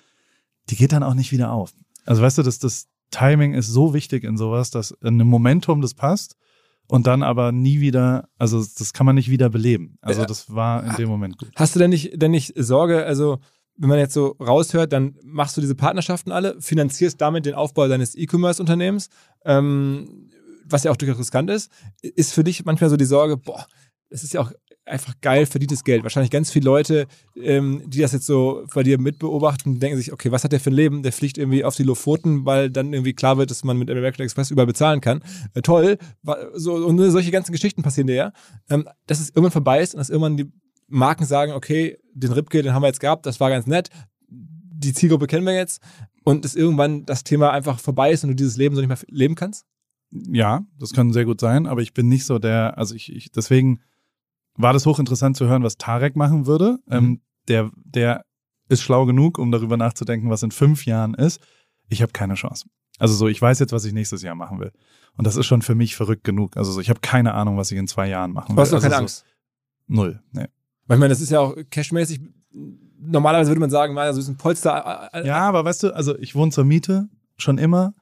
Die geht dann auch nicht wieder auf. Also weißt du, das, das, Timing ist so wichtig in sowas, dass in einem Momentum das passt und dann aber nie wieder, also das kann man nicht wieder beleben. Also das war in dem Moment gut. Hast du denn nicht, denn nicht Sorge, also wenn man jetzt so raushört, dann machst du diese Partnerschaften alle, finanzierst damit den Aufbau deines E-Commerce-Unternehmens, ähm, was ja auch durchaus riskant ist. Ist für dich manchmal so die Sorge, boah, es ist ja auch einfach geil verdientes Geld. Wahrscheinlich ganz viele Leute, ähm, die das jetzt so bei dir mitbeobachten, denken sich, okay, was hat der für ein Leben? Der fliegt irgendwie auf die Lofoten, weil dann irgendwie klar wird, dass man mit American Express überall bezahlen kann. Äh, toll. So, und solche ganzen Geschichten passieren dir ja. Ähm, dass es irgendwann vorbei ist und dass irgendwann die Marken sagen, okay, den Ripke, den haben wir jetzt gehabt, das war ganz nett. Die Zielgruppe kennen wir jetzt. Und dass irgendwann das Thema einfach vorbei ist und du dieses Leben so nicht mehr leben kannst? Ja, das kann sehr gut sein, aber ich bin nicht so der, also ich, ich deswegen war das hochinteressant zu hören, was Tarek machen würde. Mhm. Ähm, der, der ist schlau genug, um darüber nachzudenken, was in fünf Jahren ist. Ich habe keine Chance. Also so, ich weiß jetzt, was ich nächstes Jahr machen will. Und das ist schon für mich verrückt genug. Also so, ich habe keine Ahnung, was ich in zwei Jahren machen will. Du hast doch also keine so, Angst. Null. Nee. Weil ich meine, das ist ja auch cashmäßig. Normalerweise würde man sagen, also ist ein Polster. äh, äh, Ja, aber weißt du, also ich wohne zur Miete schon immer.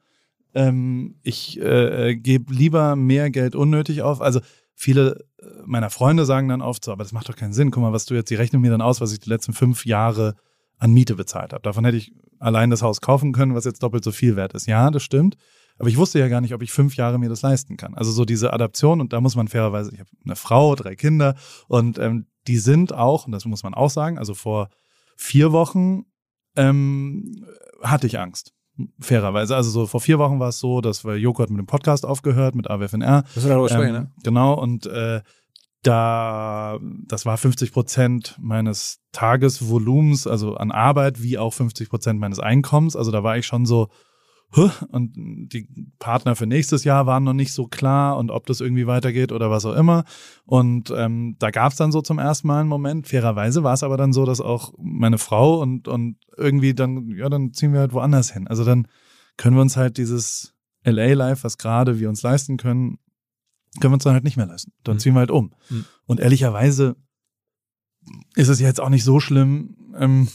Ähm, ich äh, äh, gebe lieber mehr Geld unnötig auf. Also viele äh, meiner Freunde sagen dann oft so, aber das macht doch keinen Sinn. Guck mal, was du jetzt, die rechnen mir dann aus, was ich die letzten fünf Jahre an Miete bezahlt habe. Davon hätte ich allein das Haus kaufen können, was jetzt doppelt so viel wert ist. Ja, das stimmt. Aber ich wusste ja gar nicht, ob ich fünf Jahre mir das leisten kann. Also so diese Adaption und da muss man fairerweise, ich habe eine Frau, drei Kinder und ähm, die sind auch, und das muss man auch sagen, also vor vier Wochen ähm, hatte ich Angst. Fairerweise. Also so vor vier Wochen war es so, dass wir Joko hat mit dem Podcast aufgehört, mit AWFNR. Müssen wir darüber sprechen, Ähm, ne? Genau, und äh, da, das war 50 Prozent meines Tagesvolumens, also an Arbeit, wie auch 50 Prozent meines Einkommens. Also da war ich schon so, und die Partner für nächstes Jahr waren noch nicht so klar und ob das irgendwie weitergeht oder was auch immer. Und ähm, da gab es dann so zum ersten Mal einen Moment. Fairerweise war es aber dann so, dass auch meine Frau und, und irgendwie dann, ja, dann ziehen wir halt woanders hin. Also dann können wir uns halt dieses LA-Life, was gerade wir uns leisten können, können wir uns dann halt nicht mehr leisten. Dann Mhm. ziehen wir halt um. Mhm. Und ehrlicherweise ist es jetzt auch nicht so schlimm. Ähm,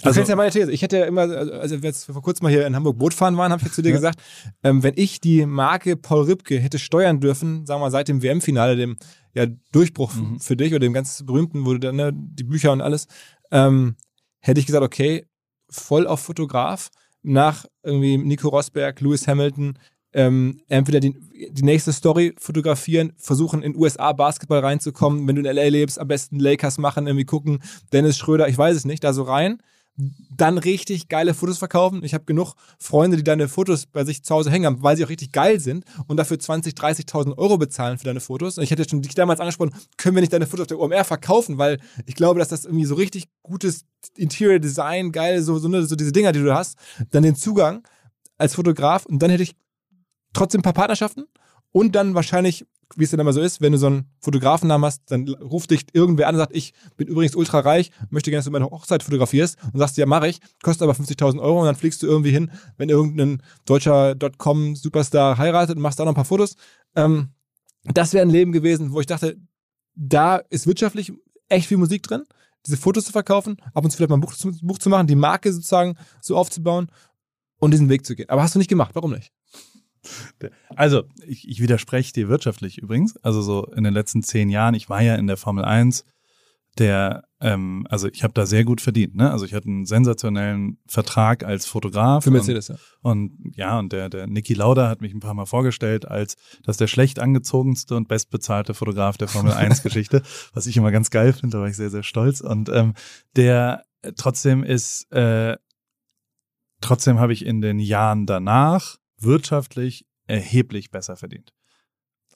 Du also, kennst ja meine These. Ich hätte ja immer, also wir vor kurzem mal hier in Hamburg Boot fahren waren, habe ich zu dir Ja. gesagt, ähm, wenn ich die Marke Paul Ripke hätte steuern dürfen, sagen wir mal seit dem WM-Finale, dem ja, Durchbruch Mhm. für dich oder dem ganz berühmten, wo du dann ne, die Bücher und alles, ähm, hätte ich gesagt, okay, voll auf Fotograf, nach irgendwie Nico Rosberg, Lewis Hamilton, ähm, entweder die, die nächste Story fotografieren, versuchen in USA Basketball reinzukommen, wenn du in LA lebst, am besten Lakers machen, irgendwie gucken, Dennis Schröder, ich weiß es nicht, da so rein, dann richtig geile Fotos verkaufen. Ich habe genug Freunde, die deine Fotos bei sich zu Hause hängen haben, weil sie auch richtig geil sind und dafür 20, 30.000 Euro bezahlen für deine Fotos. Und ich hätte schon dich damals angesprochen, können wir nicht deine Fotos auf der OMR verkaufen, weil ich glaube, dass das irgendwie so richtig gutes Interior Design, geil, so, so, ne, so diese Dinger, die du hast, dann den Zugang als Fotograf und dann hätte ich trotzdem ein paar Partnerschaften und dann wahrscheinlich, wie es dann immer so ist, wenn du so einen Fotografennamen hast, dann ruft dich irgendwer an und sagt, ich bin übrigens ultra reich, möchte gerne, dass du meine Hochzeit fotografierst und sagst, ja, mache ich, kostet aber 50.000 Euro und dann fliegst du irgendwie hin, wenn irgendein deutscher .com-Superstar heiratet und machst da noch ein paar Fotos. Ähm, das wäre ein Leben gewesen, wo ich dachte, da ist wirtschaftlich echt viel Musik drin, diese Fotos zu verkaufen, ab und zu vielleicht mal ein Buch zu, Buch zu machen, die Marke sozusagen so aufzubauen und diesen Weg zu gehen. Aber hast du nicht gemacht, warum nicht? Also, ich, ich widerspreche dir wirtschaftlich übrigens. Also so in den letzten zehn Jahren, ich war ja in der Formel 1, der, ähm, also ich habe da sehr gut verdient. Ne? Also ich hatte einen sensationellen Vertrag als Fotograf. Für Mercedes, ja. Und, und ja, und der, der Niki Lauda hat mich ein paar Mal vorgestellt als das der schlecht angezogenste und bestbezahlte Fotograf der Formel 1 Geschichte, was ich immer ganz geil finde, da war ich sehr, sehr stolz. Und ähm, der äh, trotzdem ist, äh, trotzdem habe ich in den Jahren danach wirtschaftlich erheblich besser verdient.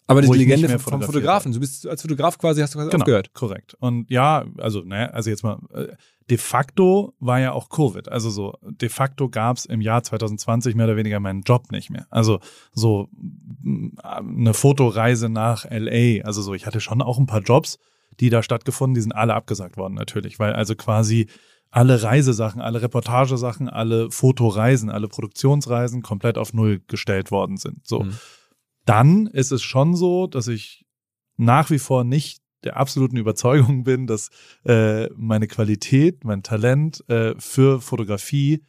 Aber die Legende vom, Fotografen, du bist als Fotograf quasi, hast du quasi Genau, aufgehört. korrekt. Und ja, also, ne, also jetzt mal, äh, de facto war ja auch Covid. Also so, de facto gab es im Jahr 2020 mehr oder weniger meinen Job nicht mehr. Also so m, eine Fotoreise nach LA. Also so, ich hatte schon auch ein paar Jobs, die da stattgefunden, die sind alle abgesagt worden natürlich, weil also quasi alle Reisesachen, alle Reportagesachen, alle Fotoreisen, alle Produktionsreisen komplett auf Null gestellt worden sind. So. Mhm. Dann ist es schon so, dass ich nach wie vor nicht der absoluten Überzeugung bin, dass äh, meine Qualität, mein Talent äh, für Fotografie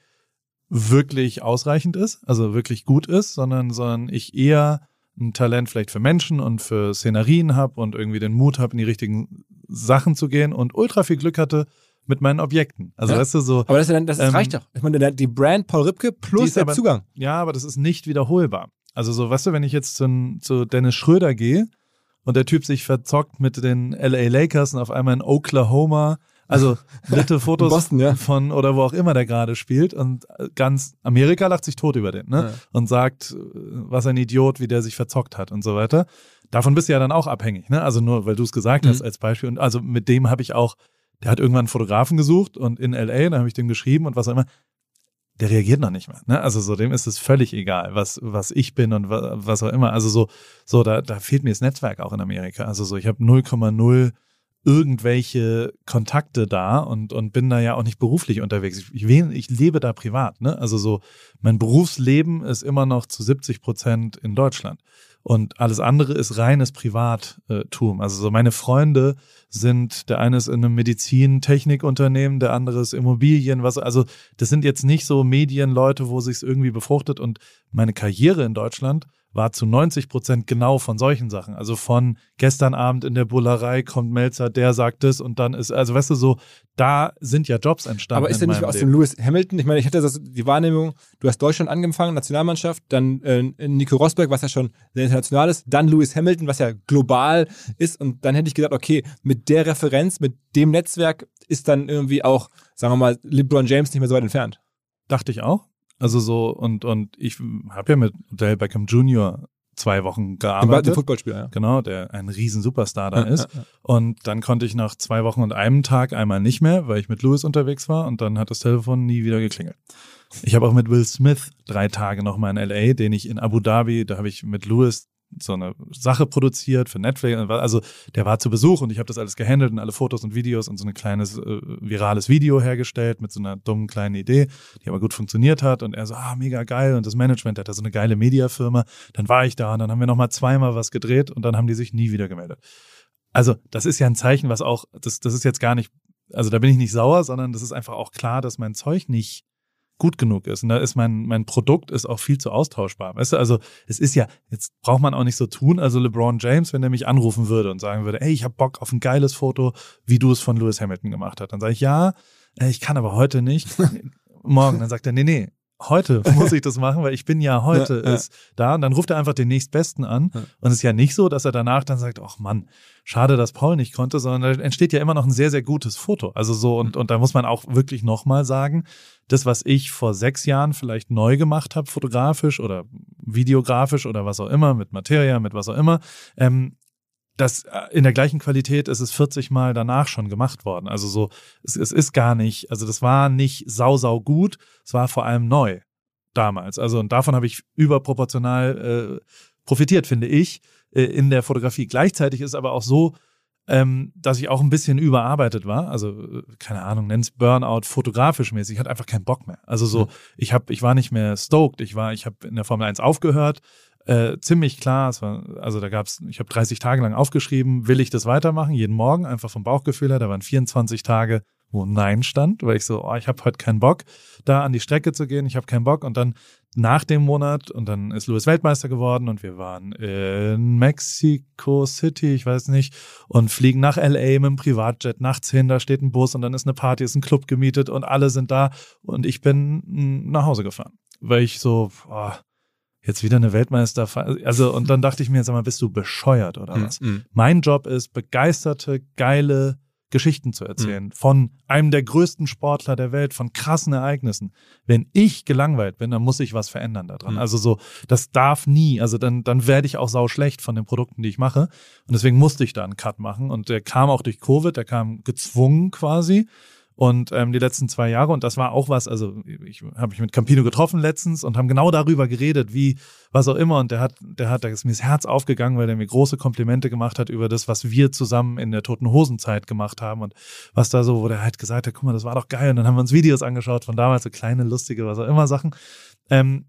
wirklich ausreichend ist, also wirklich gut ist, sondern, sondern ich eher ein Talent vielleicht für Menschen und für Szenerien habe und irgendwie den Mut habe, in die richtigen Sachen zu gehen und ultra viel Glück hatte mit meinen Objekten. Also Ja. weißt du, so, Aber das, das Ähm, reicht doch. Ich meine, die Brand Paul Ripke plus der aber- Zugang. ja, aber das ist nicht wiederholbar. Also so, weißt du, wenn ich jetzt zu, zu Dennis Schröder gehe und der Typ sich verzockt mit den LA Lakers und auf einmal in Oklahoma, also dritte Fotos Boston, ja. von oder wo auch immer der gerade spielt und ganz Amerika lacht sich tot über den, ne? Ja. Und sagt, äh, was ein Idiot, wie der sich verzockt hat und so weiter. Davon bist du ja dann auch abhängig, ne? Also nur, weil du es gesagt hast Mhm. als Beispiel. Und also mit dem habe ich auch, der hat irgendwann einen Fotografen gesucht und in LA, da habe ich dem geschrieben und was auch immer der reagiert noch nicht mehr. Ne? Also so dem ist es völlig egal, was was ich bin und was, was auch immer. Also so so da da fehlt mir das Netzwerk auch in Amerika. Also so ich habe 0,0 irgendwelche Kontakte da und, und bin da ja auch nicht beruflich unterwegs. Ich, ich lebe da privat. Ne? Also so, mein Berufsleben ist immer noch zu 70 Prozent in Deutschland. Und alles andere ist reines Privattum. Also so meine Freunde sind, der eine ist in einem Medizintechnikunternehmen, der andere ist Immobilien, was, also das sind jetzt nicht so Medienleute, wo sich's irgendwie befruchtet. Und meine Karriere in Deutschland war zu 90 Prozent genau von solchen Sachen. Also von gestern Abend in der Bullerei kommt Melzer, der sagt es und dann ist, also weißt du so, da sind ja Jobs entstanden. Aber ist er nicht aus dem Lewis Hamilton? Ich meine, ich hatte das, die Wahrnehmung, du hast Deutschland angefangen, Nationalmannschaft, dann äh, Nico Rosberg, was ja schon sehr international ist, dann Lewis Hamilton, was ja global ist und dann hätte ich gedacht, okay, mit der Referenz, mit dem Netzwerk ist dann irgendwie auch, sagen wir mal, LeBron James nicht mehr so weit entfernt. Dachte ich auch. Also so, und, und ich habe ja mit Dale Beckham Jr. zwei Wochen gearbeitet. Der Footballspieler, ja. Genau, der ein riesen Superstar da ist. Und dann konnte ich nach zwei Wochen und einem Tag einmal nicht mehr, weil ich mit Louis unterwegs war und dann hat das Telefon nie wieder geklingelt. Ich habe auch mit Will Smith drei Tage nochmal in LA, den ich in Abu Dhabi, da habe ich mit Louis so eine Sache produziert für Netflix. Also der war zu Besuch und ich habe das alles gehandelt und alle Fotos und Videos und so ein kleines äh, virales Video hergestellt mit so einer dummen kleinen Idee, die aber gut funktioniert hat. Und er so, ah, mega geil. Und das Management hat da so eine geile Mediafirma. Dann war ich da und dann haben wir nochmal zweimal was gedreht und dann haben die sich nie wieder gemeldet. Also das ist ja ein Zeichen, was auch, das, das ist jetzt gar nicht, also da bin ich nicht sauer, sondern das ist einfach auch klar, dass mein Zeug nicht gut genug ist. Und da ist mein, mein Produkt ist auch viel zu austauschbar. Weißt du, also es ist ja, jetzt braucht man auch nicht so tun. Also LeBron James, wenn er mich anrufen würde und sagen würde, ey, ich habe Bock auf ein geiles Foto, wie du es von Lewis Hamilton gemacht hast, dann sage ich, ja, äh, ich kann aber heute nicht. Morgen. Dann sagt er, nee, nee, heute muss ich das machen, weil ich bin ja heute ja, ja. ist da. Und dann ruft er einfach den nächstbesten an. Ja. Und es ist ja nicht so, dass er danach dann sagt, ach Mann, schade, dass Paul nicht konnte, sondern da entsteht ja immer noch ein sehr, sehr gutes Foto. Also so, und, und da muss man auch wirklich nochmal sagen, das, was ich vor sechs Jahren vielleicht neu gemacht habe, fotografisch oder videografisch oder was auch immer, mit Materia, mit was auch immer, ähm, das äh, in der gleichen Qualität ist es 40 Mal danach schon gemacht worden. Also so, es, es ist gar nicht, also das war nicht sau, sau gut, es war vor allem neu damals. Also und davon habe ich überproportional äh, profitiert, finde ich, äh, in der Fotografie. Gleichzeitig ist aber auch so, ähm, dass ich auch ein bisschen überarbeitet war. Also, äh, keine Ahnung, nenn's Burnout fotografisch mäßig. Ich hatte einfach keinen Bock mehr. Also so, ich hab, ich war nicht mehr stoked. Ich war, ich habe in der Formel 1 aufgehört, äh, ziemlich klar. Es war, also da gab's, ich habe 30 Tage lang aufgeschrieben, will ich das weitermachen, jeden Morgen, einfach vom Bauchgefühl her. Da waren 24 Tage, wo Nein stand, weil ich so, oh, ich habe heute keinen Bock, da an die Strecke zu gehen, ich habe keinen Bock. Und dann nach dem Monat, und dann ist Louis Weltmeister geworden und wir waren in Mexico City, ich weiß nicht, und fliegen nach LA mit dem Privatjet nachts hin, da steht ein Bus und dann ist eine Party, ist ein Club gemietet und alle sind da und ich bin nach Hause gefahren, weil ich so, oh, jetzt wieder eine Weltmeister, also und dann dachte ich mir, sag mal, bist du bescheuert oder hm, was? Mm. Mein Job ist, begeisterte, geile Geschichten zu erzählen, mm. von einem der größten Sportler der Welt, von krassen Ereignissen. Wenn ich gelangweilt bin, dann muss ich was verändern daran. Mhm. Also so, das darf nie, also dann, dann werde ich auch sau schlecht von den Produkten, die ich mache. Und deswegen musste ich da einen Cut machen. Und der kam auch durch Covid, der kam gezwungen quasi und ähm, die letzten zwei Jahre. Und das war auch was, also ich habe mich mit Campino getroffen letztens und haben genau darüber geredet, wie was auch immer. Und der hat der hat da ist mir das Herz aufgegangen, weil der mir große Komplimente gemacht hat über das, was wir zusammen in der toten Hosenzeit gemacht haben. Und was da so, wo der halt gesagt hat, guck mal, das war doch geil. Und dann haben wir uns Videos angeschaut von damals so kleine lustige was auch immer Sachen. Ähm,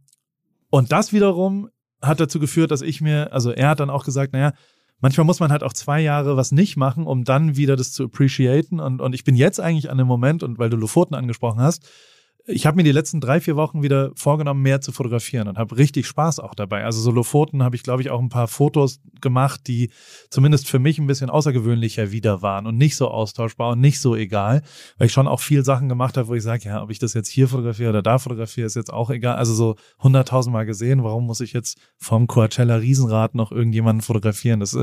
und das wiederum hat dazu geführt, dass ich mir, also er hat dann auch gesagt, naja, manchmal muss man halt auch zwei Jahre was nicht machen, um dann wieder das zu appreciaten. Und, und ich bin jetzt eigentlich an dem Moment, und weil du Lofoten angesprochen hast, ich habe mir die letzten drei, vier Wochen wieder vorgenommen, mehr zu fotografieren und habe richtig Spaß auch dabei. Also so Lofoten habe ich, glaube ich, auch ein paar Fotos gemacht, die zumindest für mich ein bisschen außergewöhnlicher wieder waren und nicht so austauschbar und nicht so egal, weil ich schon auch viel Sachen gemacht habe, wo ich sage, ja, ob ich das jetzt hier fotografiere oder da fotografiere, ist jetzt auch egal. Also so hunderttausendmal gesehen, warum muss ich jetzt vom Coachella Riesenrad noch irgendjemanden fotografieren? Das,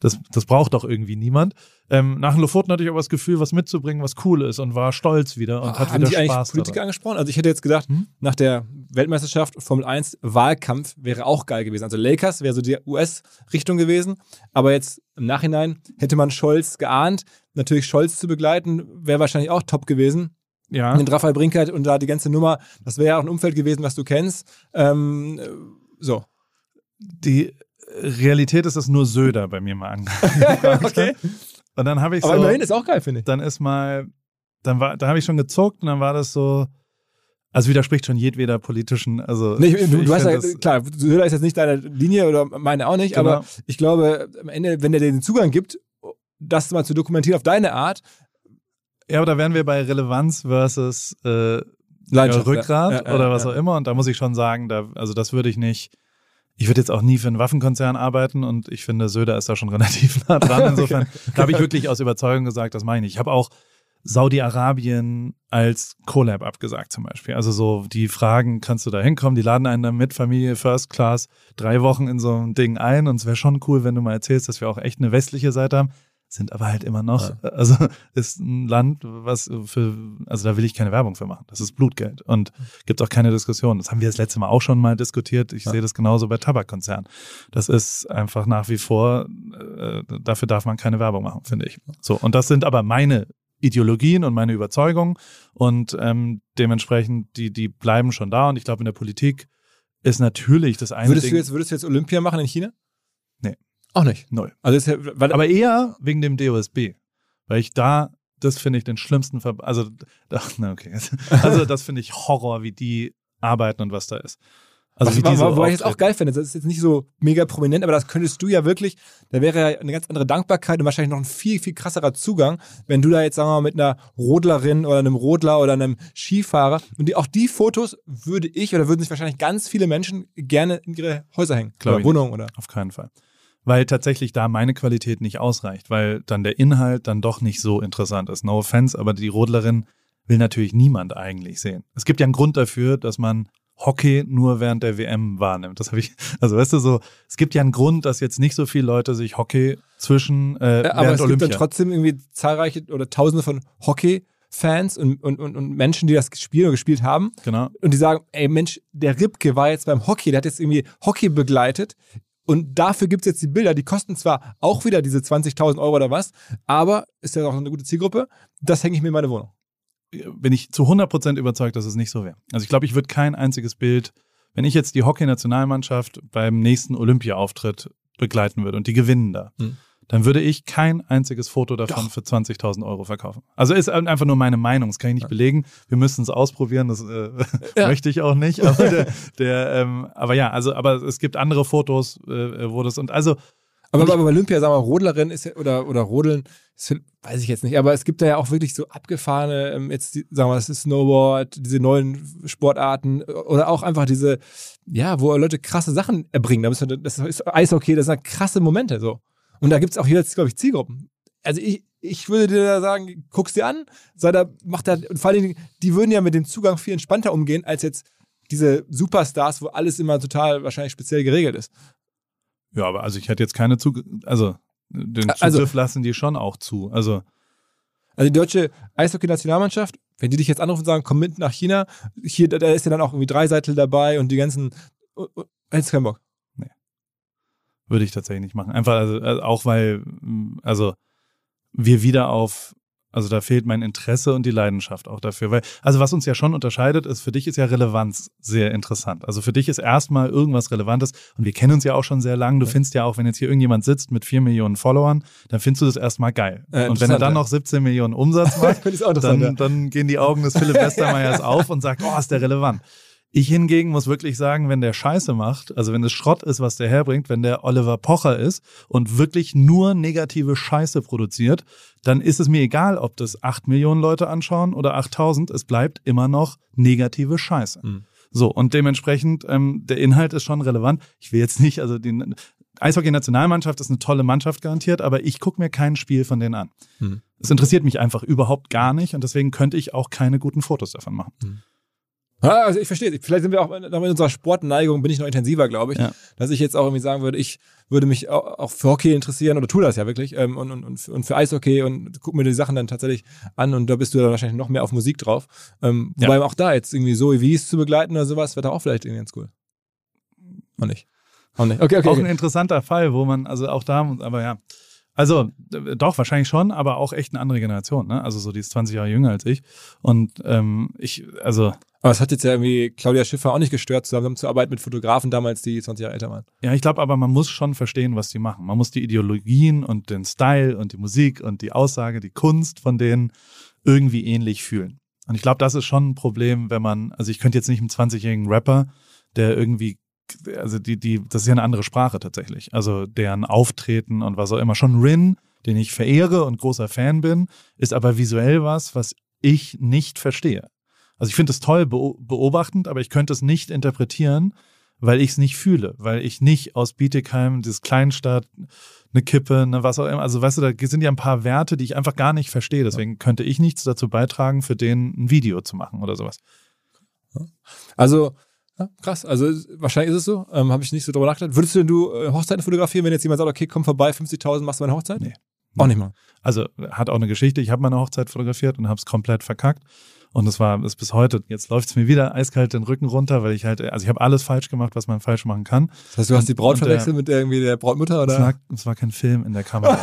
das, das braucht doch irgendwie niemand. Ähm, nach Lofoten hatte ich aber das Gefühl, was mitzubringen, was cool ist und war stolz wieder und ah, hat haben wieder die Spaß. Eigentlich Politiker daran. angesprochen? Also ich hätte jetzt gedacht, hm? nach der Weltmeisterschaft Formel 1 Wahlkampf wäre auch geil gewesen. Also Lakers wäre so die US-Richtung gewesen, aber jetzt im Nachhinein hätte man Scholz geahnt. Natürlich Scholz zu begleiten wäre wahrscheinlich auch top gewesen. Ja. Den Raphael Brinkert und da die ganze Nummer, das wäre ja auch ein Umfeld gewesen, was du kennst. Ähm, so. Die Realität ist, dass nur Söder bei mir mal angefragt okay. Und dann habe ich Aber so, immerhin ist auch geil, finde ich. dann ist mal, dann war, da habe ich schon gezuckt und dann war das so, also widerspricht schon jedweder politischen, also Nee, ich, du, ich du hast ja, klar, Söder ist jetzt nicht deine Linie oder meine auch nicht, Genau. aber ich glaube, am Ende, wenn er dir den Zugang gibt, das mal zu dokumentieren auf deine Art, Ja, aber da wären wir bei Relevanz versus äh, Rückgrat ja. Ja, oder was auch immer. Und da muss ich schon sagen, da, also das würde ich nicht. Ich würde jetzt auch nie für einen Waffenkonzern arbeiten und ich finde, Söder ist da schon relativ nah dran. Insofern da habe ich wirklich aus Überzeugung gesagt, das meine ich. Ich habe auch Saudi-Arabien als Collab abgesagt zum Beispiel. Also so die Fragen, kannst du da hinkommen? Die laden einen dann mit Familie First Class drei Wochen in so ein Ding ein und es wäre schon cool, wenn du mal erzählst, dass wir auch echt eine westliche Seite haben. Sind aber halt immer noch, also ist ein Land, was für, also da will ich keine Werbung für machen. Das ist Blutgeld und gibt auch keine Diskussion. Das haben wir das letzte Mal auch schon mal diskutiert. Ich Ja. sehe das genauso bei Tabakkonzernen. Das ist einfach nach wie vor, äh, dafür darf man keine Werbung machen, finde ich. So, und das sind aber meine Ideologien und meine Überzeugungen und ähm, dementsprechend, die, die bleiben schon da und ich glaube, in der Politik ist natürlich das eine würdest Ding du, jetzt, würdest du jetzt Olympia machen in China? Nee. Auch nicht. null. Also ist ja, Aber eher wegen dem DOSB, weil ich da, das finde ich den schlimmsten, Ver also, da, na okay, also das finde ich Horror, wie die arbeiten und was da ist. Also was, wie die so wobei ich jetzt auch geil finde, das ist jetzt nicht so mega prominent, aber das könntest du ja wirklich, da wäre ja eine ganz andere Dankbarkeit und wahrscheinlich noch ein viel, viel krasserer Zugang, wenn du da jetzt, sagen wir mal, mit einer Rodlerin oder einem Rodler oder einem Skifahrer und die, auch die Fotos würde ich oder würden sich wahrscheinlich ganz viele Menschen gerne in ihre Häuser hängen. Glaub oder Wohnungen oder. Auf keinen Fall. Weil tatsächlich da meine Qualität nicht ausreicht, weil dann der Inhalt dann doch nicht so interessant ist. No offense, aber die Rodlerin will natürlich niemand eigentlich sehen. Es gibt ja einen Grund dafür, dass man Hockey nur während der WM wahrnimmt. Das habe ich, also weißt du so, es gibt ja einen Grund, dass jetzt nicht so viele Leute sich Hockey zwischen äh, Ja, aber während es Olympia. gibt dann trotzdem irgendwie zahlreiche oder tausende von Hockey-Fans und, und, und, und Menschen, die das spielen oder gespielt haben. genau. und die sagen, ey Mensch, der Ripke war jetzt beim Hockey, der hat jetzt irgendwie Hockey begleitet und dafür gibt es jetzt die Bilder, die kosten zwar auch wieder diese 20.000 Euro oder was, aber ist ja auch eine gute Zielgruppe, das hänge ich mir in meine Wohnung. bin ich zu 100% überzeugt, dass es nicht so wäre. Also ich glaube, ich würde kein einziges Bild, wenn ich jetzt die Hockey-Nationalmannschaft beim nächsten Olympia-Auftritt begleiten würde und die gewinnen da, Hm. Dann würde ich kein einziges Foto davon Doch. für 20.000 Euro verkaufen. Also ist einfach nur meine Meinung, das kann ich nicht belegen. Wir müssen es ausprobieren, das äh, Ja. möchte ich auch nicht. Aber, der, der, ähm, aber ja, also aber es gibt andere Fotos, äh, wo das und also Aber, bei Olympia, sagen wir mal, Rodlerin ist ja, oder, oder Rodeln, ist, weiß ich jetzt nicht, aber es gibt da ja auch wirklich so abgefahrene, ähm, jetzt, die, sagen wir das ist Snowboard, diese neuen Sportarten oder auch einfach diese, ja, wo Leute krasse Sachen erbringen. Da Das ist Eishockey, das sind krasse Momente so. Und da gibt es auch jetzt, glaube ich, Zielgruppen. Also ich, ich würde dir da sagen, guck's dir an, sei da, mach da, und vor allen Dingen, die würden ja mit dem Zugang viel entspannter umgehen, als jetzt diese Superstars, wo alles immer total wahrscheinlich speziell geregelt ist. ja, aber also ich hätte jetzt keine Zug also den Also- Zugriff lassen die schon auch zu. Also Also die deutsche Eishockey-Nationalmannschaft, wenn die dich jetzt anrufen und sagen, komm mit nach China, hier, da, ist ja dann auch irgendwie Dreiseitel dabei und die ganzen. Hättest keinen Bock. Würde ich tatsächlich nicht machen. Einfach, also, also auch weil, mh, also wir wieder auf, also da fehlt mein Interesse und die Leidenschaft auch dafür. Weil, also was uns ja schon unterscheidet, ist, für dich ist ja Relevanz sehr interessant. Also für dich ist erstmal irgendwas Relevantes und wir kennen uns ja auch schon sehr lange. Du Ja. findest ja auch, wenn jetzt hier irgendjemand sitzt mit vier Millionen Followern, dann findest du das erstmal geil. Äh, und wenn er dann noch 17 Millionen Umsatz macht, dann, dann gehen die Augen des Philipp Westermeiers auf und sagt, oh, ist der relevant. Ich hingegen muss wirklich sagen, wenn der Scheiße macht, also wenn es Schrott ist, was der herbringt, wenn der Oliver Pocher ist und wirklich nur negative Scheiße produziert, dann ist es mir egal, ob das acht Millionen Leute anschauen oder 8000, es bleibt immer noch negative Scheiße. Mhm. So, und dementsprechend, ähm, der Inhalt ist schon relevant. Ich will jetzt nicht, also die Eishockey-Nationalmannschaft ist eine tolle Mannschaft garantiert, aber ich gucke mir kein Spiel von denen an. Mhm. Es interessiert mich einfach überhaupt gar nicht und deswegen könnte ich auch keine guten Fotos davon machen. Ja, also ich verstehe. Vielleicht sind wir auch noch in unserer Sportneigung, bin ich noch intensiver, glaube ich. Ja. Dass ich jetzt auch irgendwie sagen würde, ich würde mich auch, für Hockey interessieren oder tue das ja wirklich ähm, und, und, und, für- Eishockey und gucke mir die Sachen dann tatsächlich an und da bist du dann wahrscheinlich noch mehr auf Musik drauf. Ähm, Ja. Wobei auch da jetzt irgendwie so Evis zu begleiten oder sowas, wäre doch auch vielleicht irgendwie ganz cool. Auch nicht. Auch nicht. Okay, okay. Auch okay. ein interessanter Fall, wo man, also auch da, aber ja. Also äh, doch, wahrscheinlich schon, aber auch echt eine andere Generation. Ne? Also so die ist 20 Jahre jünger als ich. Und ähm, ich, also aber es hat jetzt ja irgendwie Claudia Schiffer auch nicht gestört, zusammenzuarbeiten mit Fotografen damals, die 20 Jahre älter waren. Ja, ich glaube aber, man muss schon verstehen, was die machen. Man muss die Ideologien und den Style und die Musik und die Aussage, die Kunst von denen irgendwie ähnlich fühlen. Und ich glaube, das ist schon ein Problem, wenn man, also ich könnte jetzt nicht einen 20-jährigen Rapper, der irgendwie, also die, die, das ist ja eine andere Sprache tatsächlich. Also deren Auftreten und was auch immer. Schon Rin, den ich verehre und großer Fan bin, ist aber visuell was, was ich nicht verstehe. Also ich finde es toll beobachtend, aber ich könnte es nicht interpretieren, weil ich es nicht fühle, weil ich nicht aus Bietigheim, dieses Kleinstadt, eine Kippe, eine was auch immer, also weißt du, da sind ja ein paar Werte, die ich einfach gar nicht verstehe. Deswegen könnte ich nichts dazu beitragen, für den ein Video zu machen oder sowas. Also ja, krass, also wahrscheinlich ist es so. Ähm, Habe ich nicht so drüber nachgedacht. Würdest du denn du äh, Hochzeiten fotografieren, wenn jetzt jemand sagt, okay, komm vorbei, 50.000, machst du meine Hochzeit? Nee. Auch nicht mal. Also hat auch eine Geschichte. Ich habe meine Hochzeit fotografiert und habe es komplett verkackt. Und es war es bis heute. Jetzt läuft es mir wieder eiskalt den Rücken runter, weil ich halt, also ich habe alles falsch gemacht, was man falsch machen kann. Das heißt, du hast die Braut verwechselt mit irgendwie der Brautmutter, oder? Es war, es war kein Film in der Kamera.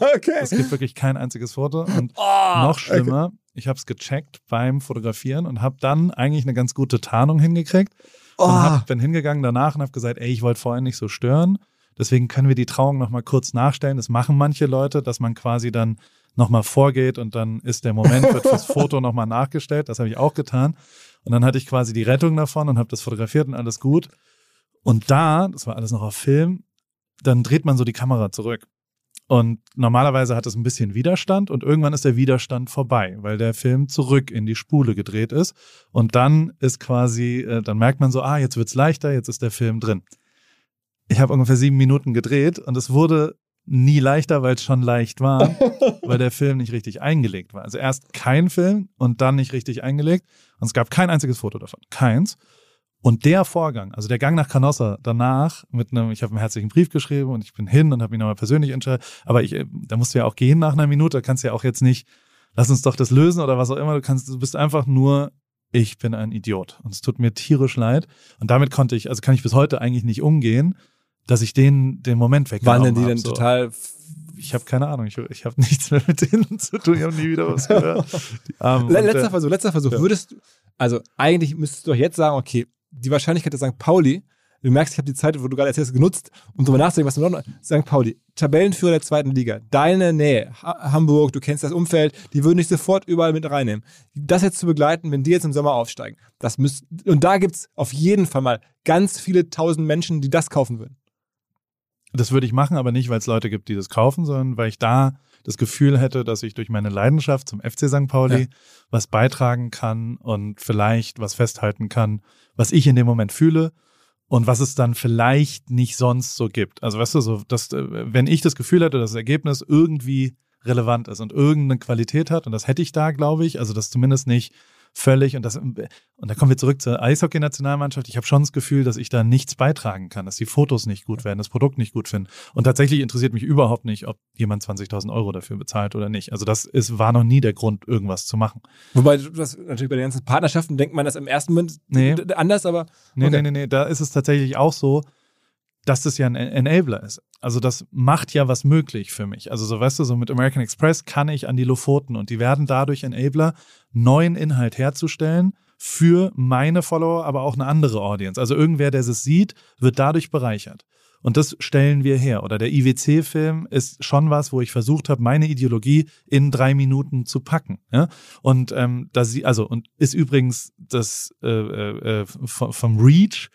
okay. Es gibt wirklich kein einziges Foto. Und oh, noch schlimmer, okay. Ich habe es gecheckt beim Fotografieren und habe dann eigentlich eine ganz gute Tarnung hingekriegt. Oh. Und hab, bin hingegangen danach und habe gesagt, ey, ich wollte vorhin nicht so stören. Deswegen können wir die Trauung nochmal kurz nachstellen. Das machen manche Leute, dass man quasi dann nochmal vorgeht und dann ist der Moment, wird fürs Foto nochmal nachgestellt. Das habe ich auch getan. Und dann hatte ich quasi die Rettung davon und habe das fotografiert und alles gut. Und da, das war alles noch auf Film, dann dreht man so die Kamera zurück. Und normalerweise hat es ein bisschen Widerstand und irgendwann ist der Widerstand vorbei, weil der Film zurück in die Spule gedreht ist. Und dann ist quasi, äh, dann merkt man so, ah, jetzt wird's leichter, jetzt ist der Film drin. Ich habe ungefähr sieben Minuten gedreht und es wurde nie leichter, weil es schon leicht war, weil der Film nicht richtig eingelegt war. Also erst kein Film und dann nicht richtig eingelegt. Und es gab kein einziges Foto davon. Keins. Und der Vorgang, also der Gang nach Canossa danach mit einem, ich habe einen herzlichen Brief geschrieben und ich bin hin und habe mich nochmal persönlich entscheidet. Aber ich, da musst du ja auch gehen nach einer Minute, da kannst du ja auch jetzt nicht, lass uns doch das lösen oder was auch immer. Du kannst, du bist einfach nur, ich bin ein Idiot. Und es tut mir tierisch leid. Und damit konnte ich, also kann ich bis heute eigentlich nicht umgehen dass ich den, den Moment weggenommen Waren denn die denn so. total ich habe keine Ahnung, ich, ich habe nichts mehr mit denen zu tun, ich habe nie wieder was gehört. um, letzter Versuch, letzter Versuch. Ja. Würdest du, also eigentlich müsstest du doch jetzt sagen, okay, die Wahrscheinlichkeit, dass St. Pauli, du merkst, ich habe die Zeit, wo du gerade erzählst, genutzt, um darüber nachzudenken, was du noch, St. Pauli, Tabellenführer der zweiten Liga, deine Nähe, ha Hamburg, du kennst das Umfeld, die würden dich sofort überall mit reinnehmen. Das jetzt zu begleiten, wenn die jetzt im Sommer aufsteigen, das müsst, und da gibt's auf jeden Fall mal ganz viele tausend Menschen, die das kaufen würden. Das würde ich machen, aber nicht, weil es Leute gibt, die das kaufen, sondern weil ich da das Gefühl hätte, dass ich durch meine Leidenschaft zum FC St. Pauli ja. was beitragen kann und vielleicht was festhalten kann, was ich in dem Moment fühle und was es dann vielleicht nicht sonst so gibt. Also weißt du, so, dass, äh, wenn ich das Gefühl hätte, dass das Ergebnis irgendwie relevant ist und irgendeine Qualität hat, und das hätte ich da, glaube ich, also das zumindest nicht völlig, und das, und da kommen wir zurück zur Eishockey-Nationalmannschaft. Ich habe schon das Gefühl, dass ich da nichts beitragen kann, dass die Fotos nicht gut werden, das Produkt nicht gut finden. Und tatsächlich interessiert mich überhaupt nicht, ob jemand 20.000 Euro dafür bezahlt oder nicht. Also das ist, war noch nie der Grund, irgendwas zu machen. Wobei, das natürlich bei den ganzen Partnerschaften denkt man das im ersten Moment nee. anders, aber. Okay. Nee, nee, nee, nee, da ist es tatsächlich auch so, dass das ja ein Enabler ist. Also das macht ja was möglich für mich. Also so weißt du, so mit American Express kann ich an die Lofoten und die werden dadurch Enabler, neuen Inhalt herzustellen für meine Follower, aber auch eine andere Audience. Also irgendwer, der es sieht, wird dadurch bereichert. Und das stellen wir her. Oder der IWC-Film ist schon was, wo ich versucht habe, meine Ideologie in drei Minuten zu packen. Ja? Und ähm, da sie, also und ist übrigens das äh, äh, äh vom Reach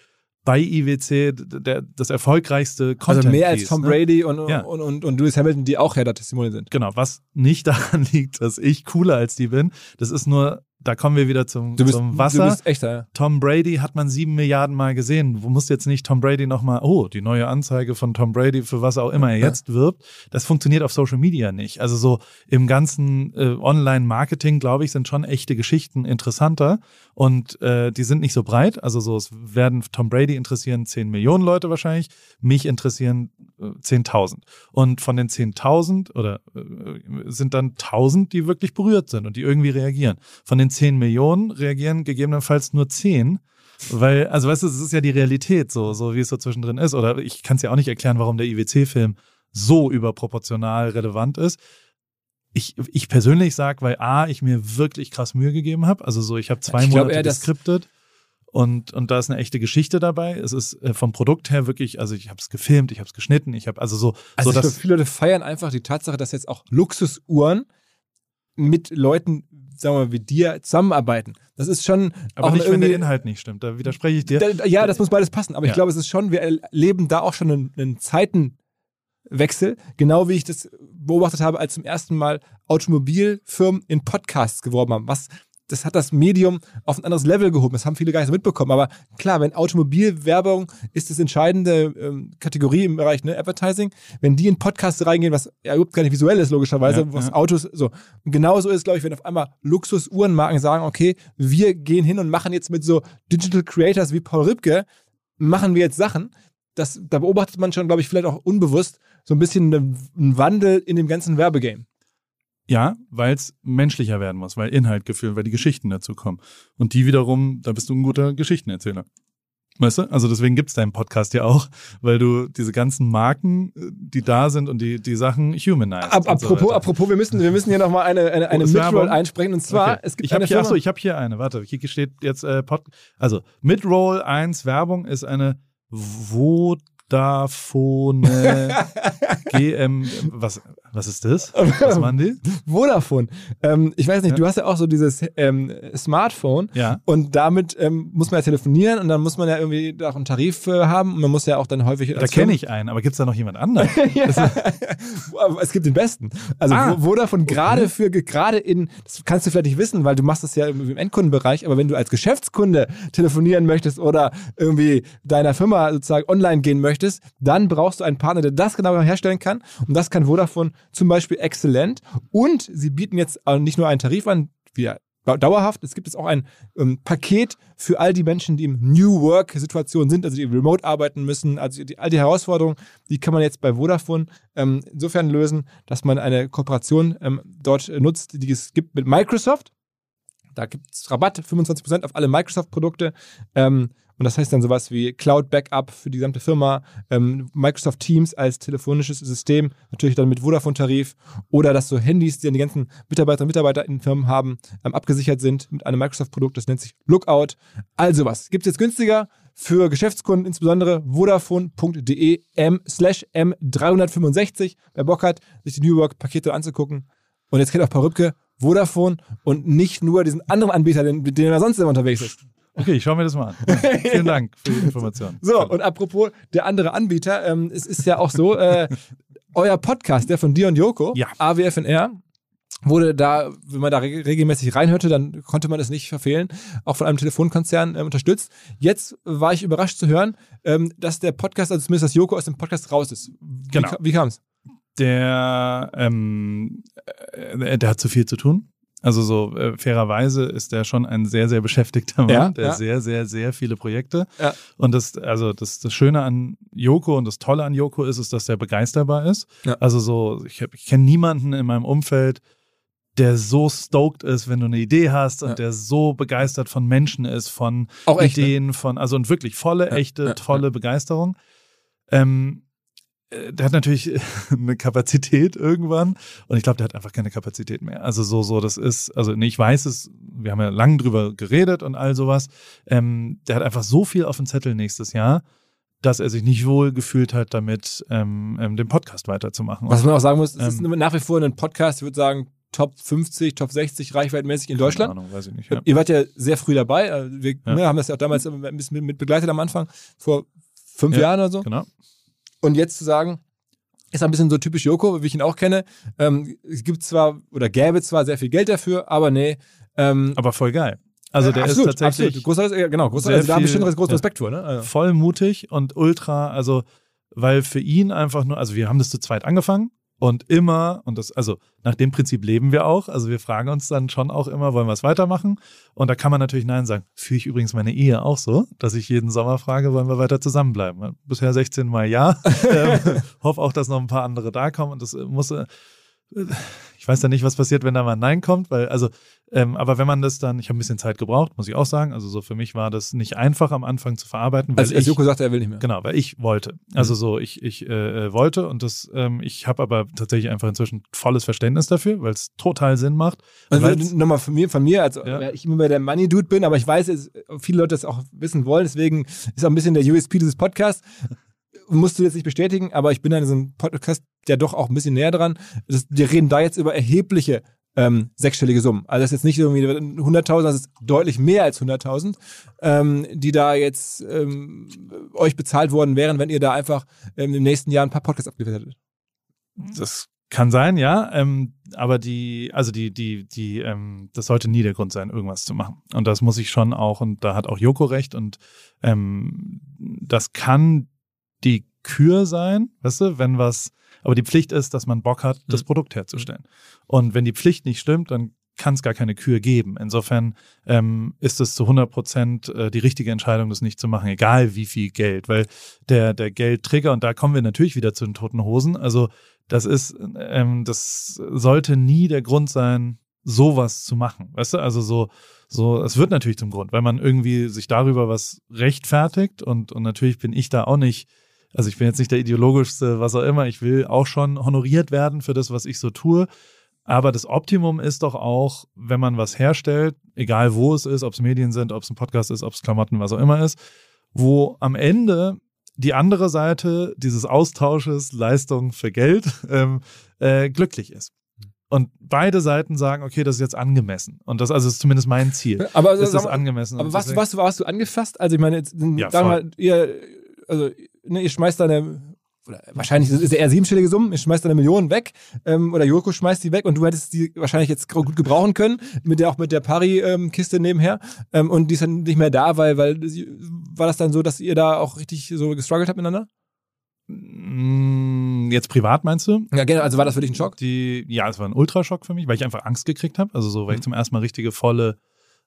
bei IWC der, das erfolgreichste Content. Also mehr als Tom ne? Brady und, ja. und, und, und Lewis Hamilton, die auch ja Testimonial sind. Genau, was nicht daran liegt, dass ich cooler als die bin. Das ist nur da kommen wir wieder zum, bist, zum Wasser. Echter. Tom Brady hat man sieben Milliarden Mal gesehen. Du musst jetzt nicht Tom Brady nochmal, oh, die neue Anzeige von Tom Brady, für was auch immer er jetzt wirbt. Das funktioniert auf Social Media nicht. Also so im ganzen äh, Online-Marketing, glaube ich, sind schon echte Geschichten interessanter und äh, die sind nicht so breit. Also so, es werden Tom Brady interessieren zehn Millionen Leute wahrscheinlich. Mich interessieren äh, 10.000. Und von den 10.000 oder äh, sind dann 1.000, die wirklich berührt sind und die irgendwie reagieren. Von den 10 Millionen reagieren gegebenenfalls nur 10. Weil, also weißt du, es ist ja die Realität so, so wie es so zwischendrin ist. Oder ich kann es ja auch nicht erklären, warum der IWC-Film so überproportional relevant ist. Ich, ich persönlich sag, weil A, ich mir wirklich krass Mühe gegeben habe. Also so, ich habe zwei Ich glaub Monate dass- geskriptet und, und da ist eine echte Geschichte dabei. Es ist äh, vom Produkt her wirklich, also ich habe es gefilmt, ich habe es geschnitten, ich habe also so, Also so ich glaube, dass, viele Leute feiern einfach die Tatsache, dass jetzt auch Luxusuhren mit Leuten, sagen wir mal, wie dir zusammenarbeiten. Das ist schon aber auch nicht, wenn der Inhalt nicht stimmt. Da widerspreche ich dir. Da, ja, das muss beides passen. Aber ich Ja. glaube, es ist schon, wir erleben da auch schon einen, einen Zeitenwechsel. Genau wie ich das beobachtet habe, als zum ersten Mal Automobilfirmen in Podcasts geworben haben. Was, das hat das Medium auf ein anderes Level gehoben. Das haben viele gar nicht so mitbekommen. Aber klar, wenn Automobilwerbung ist das entscheidende ähm, Kategorie im Bereich ne, Advertising, wenn die in Podcasts reingehen, was ja überhaupt gar nicht visuell ist, logischerweise, Ja, was ja. Autos so. Und genauso ist, glaube ich, wenn auf einmal Luxusuhrenmarken sagen, okay, wir gehen hin und machen jetzt mit so Digital Creators wie Paul Ripke, machen wir jetzt Sachen. Das, da beobachtet man schon, glaube ich, vielleicht auch unbewusst so ein bisschen einen einen Wandel in dem ganzen Werbegame. Ja, weil es menschlicher werden muss, weil Inhalt gefühlt, weil die Geschichten dazu kommen. Und die wiederum, da bist du ein guter Geschichtenerzähler. Weißt du? Also deswegen gibt's deinen Podcast ja auch, weil du diese ganzen Marken, äh, die da sind und die, die Sachen humanized. Ab, und so apropos, apropos, wir müssen, wir müssen hier nochmal eine, eine, eine Oh, Midroll einsprechen. Und zwar, Okay. es gibt ich habe eine hier, Firma, achso, ich habe hier eine, warte, hier steht jetzt äh, Pod, also Midroll 1 Werbung ist eine Vodafone GM, was, was ist das? Was machen die? Vodafone. Ähm, ich weiß nicht, Ja. du hast ja auch so dieses ähm, Smartphone Ja. und damit ähm, muss man ja telefonieren und dann muss man ja irgendwie auch einen Tarif äh, haben und man muss ja auch dann häufig. Da kenne ich einen, aber gibt's da noch jemand anderen? ja. Es gibt den besten. Also Ah. Vo- Vodafone gerade für gerade in, das kannst du vielleicht nicht wissen, weil du machst das ja im, im Endkundenbereich, aber wenn du als Geschäftskunde telefonieren möchtest oder irgendwie deiner Firma sozusagen online gehen möchtest, dann brauchst du einen Partner, der das genau herstellen kann. Und das kann Vodafone zum Beispiel exzellent. Und sie bieten jetzt nicht nur einen Tarif an, wie dauerhaft. Es gibt jetzt auch ein ähm, Paket für all die Menschen, die im New Work-Situation sind, also die remote arbeiten müssen. Also die, all die Herausforderungen, die kann man jetzt bei Vodafone ähm, insofern lösen, dass man eine Kooperation ähm, dort äh, nutzt, die es gibt mit Microsoft. Da gibt es Rabatt, 25% auf alle Microsoft-Produkte. Ähm, und das heißt dann sowas wie Cloud Backup für die gesamte Firma, ähm, Microsoft Teams als telefonisches System, natürlich dann mit Vodafone-Tarif oder dass so Handys, die dann die ganzen Mitarbeiter und Mitarbeiter in Firmen haben, ähm, abgesichert sind mit einem Microsoft-Produkt, das nennt sich Lookout. Also was. Gibt es jetzt günstiger für Geschäftskunden, insbesondere vodafone.de slash m365, wer Bock hat, sich die New Work-Pakete anzugucken. Und jetzt kennt auch Paul Rübke Vodafone und nicht nur diesen anderen Anbieter, den, dem er sonst immer unterwegs ist. Okay, ich schaue mir das mal an. Vielen Dank für die Information. So, und apropos der andere Anbieter, ähm, es ist ja auch so, äh, euer Podcast, der von dir und Joko, Ja. AWFNR, wurde da, wenn man da reg- regelmäßig reinhörte, dann konnte man es nicht verfehlen, auch von einem Telefonkonzern äh, unterstützt. Jetzt war ich überrascht zu hören, ähm, dass der Podcast, also zumindest dass Joko aus dem Podcast raus ist. Wie, Genau. Wie kam es? Der, ähm, äh, der hat zu viel zu tun. Also so äh, fairerweise ist der schon ein sehr, sehr beschäftigter Mann, Ja, der ja. sehr, sehr, sehr viele Projekte. Ja. Und das, also das, das Schöne an Joko und das Tolle an Joko ist, ist, dass der begeisterbar ist. Also so, ich, ich kenne niemanden in meinem Umfeld, der so stoked ist, wenn du eine Idee hast und Ja. der so begeistert von Menschen ist, von Auch? Ideen, von, also und wirklich volle, Ja, echte, ja, tolle Begeisterung. Ähm, äh, der hat natürlich eine Kapazität irgendwann und ich glaube, der hat einfach keine Kapazität mehr. Also so, so, das ist, also nee, ich weiß es, wir haben ja lang drüber geredet und all sowas. Ähm, der hat einfach so viel auf dem Zettel nächstes Jahr, dass er sich nicht wohl gefühlt hat, damit ähm, ähm, den Podcast weiterzumachen. Was man auch sagen muss, es ist Ähm, nach wie vor ein Podcast, ich würde sagen, Top 50, Top 60 reichweitmäßig in Keine Deutschland. Ahnung, weiß ich nicht. Ja. Ihr wart ja sehr früh dabei. äh, Wir Ja. ne, haben das ja auch damals ein bisschen mit begleitet am Anfang, vor fünf Ja, Jahren oder so. Genau. Und jetzt zu sagen, ist ein bisschen so typisch Joko, wie ich ihn auch kenne. Ähm, es gibt zwar oder gäbe zwar sehr viel Geld dafür, aber nee. Ähm, Aber voll geil. Also der absolut, ist tatsächlich Absolut. Großer, ja, genau, großer, sehr also da habe ich schon großen ja. Respekt vor. Ne? Also, voll mutig und ultra, also weil für ihn einfach nur, also wir haben das zu zweit angefangen und immer, und das, also nach dem Prinzip leben wir auch, also wir fragen uns dann schon auch immer, wollen wir es weitermachen? Und da kann man natürlich Nein sagen. Führe ich übrigens meine Ehe auch so, dass ich jeden Sommer frage, wollen wir weiter zusammenbleiben? Bisher 16 Mal ja. ähm, hoffe auch, dass noch ein paar andere da kommen und das muss, äh, ich weiß ja nicht, was passiert, wenn da mal ein Nein kommt, weil, also, ähm, aber wenn man das dann, ich habe ein bisschen Zeit gebraucht, muss ich auch sagen. Also so für mich war das nicht einfach am Anfang zu verarbeiten. Weil Also, als Joko sagte, er will nicht mehr. Genau, weil ich wollte. Also so, ich, ich äh, äh, wollte und das, ähm, ich habe aber tatsächlich einfach inzwischen volles Verständnis dafür, weil es total Sinn macht. Also nochmal von mir, von mir, also Ja. ich immer der Money-Dude bin, aber ich weiß, dass viele Leute das auch wissen wollen, deswegen ist auch ein bisschen der USP dieses Podcasts. Musst du jetzt nicht bestätigen, aber ich bin an diesem Podcast ja doch auch ein bisschen näher dran. Das, wir reden da jetzt über erhebliche ähm, sechsstellige Summen. Also das ist jetzt nicht irgendwie 100.000, das ist deutlich mehr als 100.000, ähm, die da jetzt ähm, euch bezahlt worden wären, wenn ihr da einfach ähm, im nächsten Jahr ein paar Podcasts abgeliefert hättet. Das kann sein, ja. Ähm, aber die, also die, die, die, ähm, das sollte nie der Grund sein, irgendwas zu machen. Und das muss ich schon auch, und da hat auch Joko recht, und ähm, das kann die Kür sein, weißt du, wenn was, aber die Pflicht ist, dass man Bock hat, das Produkt herzustellen. Und wenn die Pflicht nicht stimmt, dann kann es gar keine Kür geben. Insofern ähm, ist es zu 100 Prozent äh, die richtige Entscheidung, das nicht zu machen, egal wie viel Geld, weil der, der Geldtrigger, und da kommen wir natürlich wieder zu den toten Hosen, also das ist, ähm, das sollte nie der Grund sein, sowas zu machen. Weißt du, also so, so, es wird natürlich zum Grund, weil man irgendwie sich darüber was rechtfertigt und, und natürlich bin ich da auch nicht, also ich bin jetzt nicht der ideologischste, was auch immer, ich will auch schon honoriert werden für das, was ich so tue. Aber das Optimum ist doch auch, wenn man was herstellt, egal wo es ist, ob es Medien sind, ob es ein Podcast ist, ob es Klamotten, was auch immer ist, wo am Ende die andere Seite dieses Austausches Leistung für Geld ähm, äh, glücklich ist. Und beide Seiten sagen, okay, das ist jetzt angemessen. Und das also ist zumindest mein Ziel. Aber, Das sag ist mal, angemessen. aber was, was warst du angefasst? Also ich meine, jetzt, Ja, sagen wir mal, ihr, also, ne, ihr schmeißt da eine, oder wahrscheinlich ist es eher siebenstellige Summen, ihr schmeißt da eine Million weg, ähm, oder Joko schmeißt die weg und du hättest die wahrscheinlich jetzt gut gebrauchen können, mit der auch mit der Pari-Kiste nebenher. Ähm, und die ist dann nicht mehr da, weil, weil war das dann so, dass ihr da auch richtig so gestruggelt habt miteinander? Mm, Jetzt privat meinst du? Ja, genau, also war das für dich ein Schock? Die, ja, es war ein Ultraschock für mich, weil ich einfach Angst gekriegt habe. Also so, weil ich Mhm. zum ersten Mal richtige volle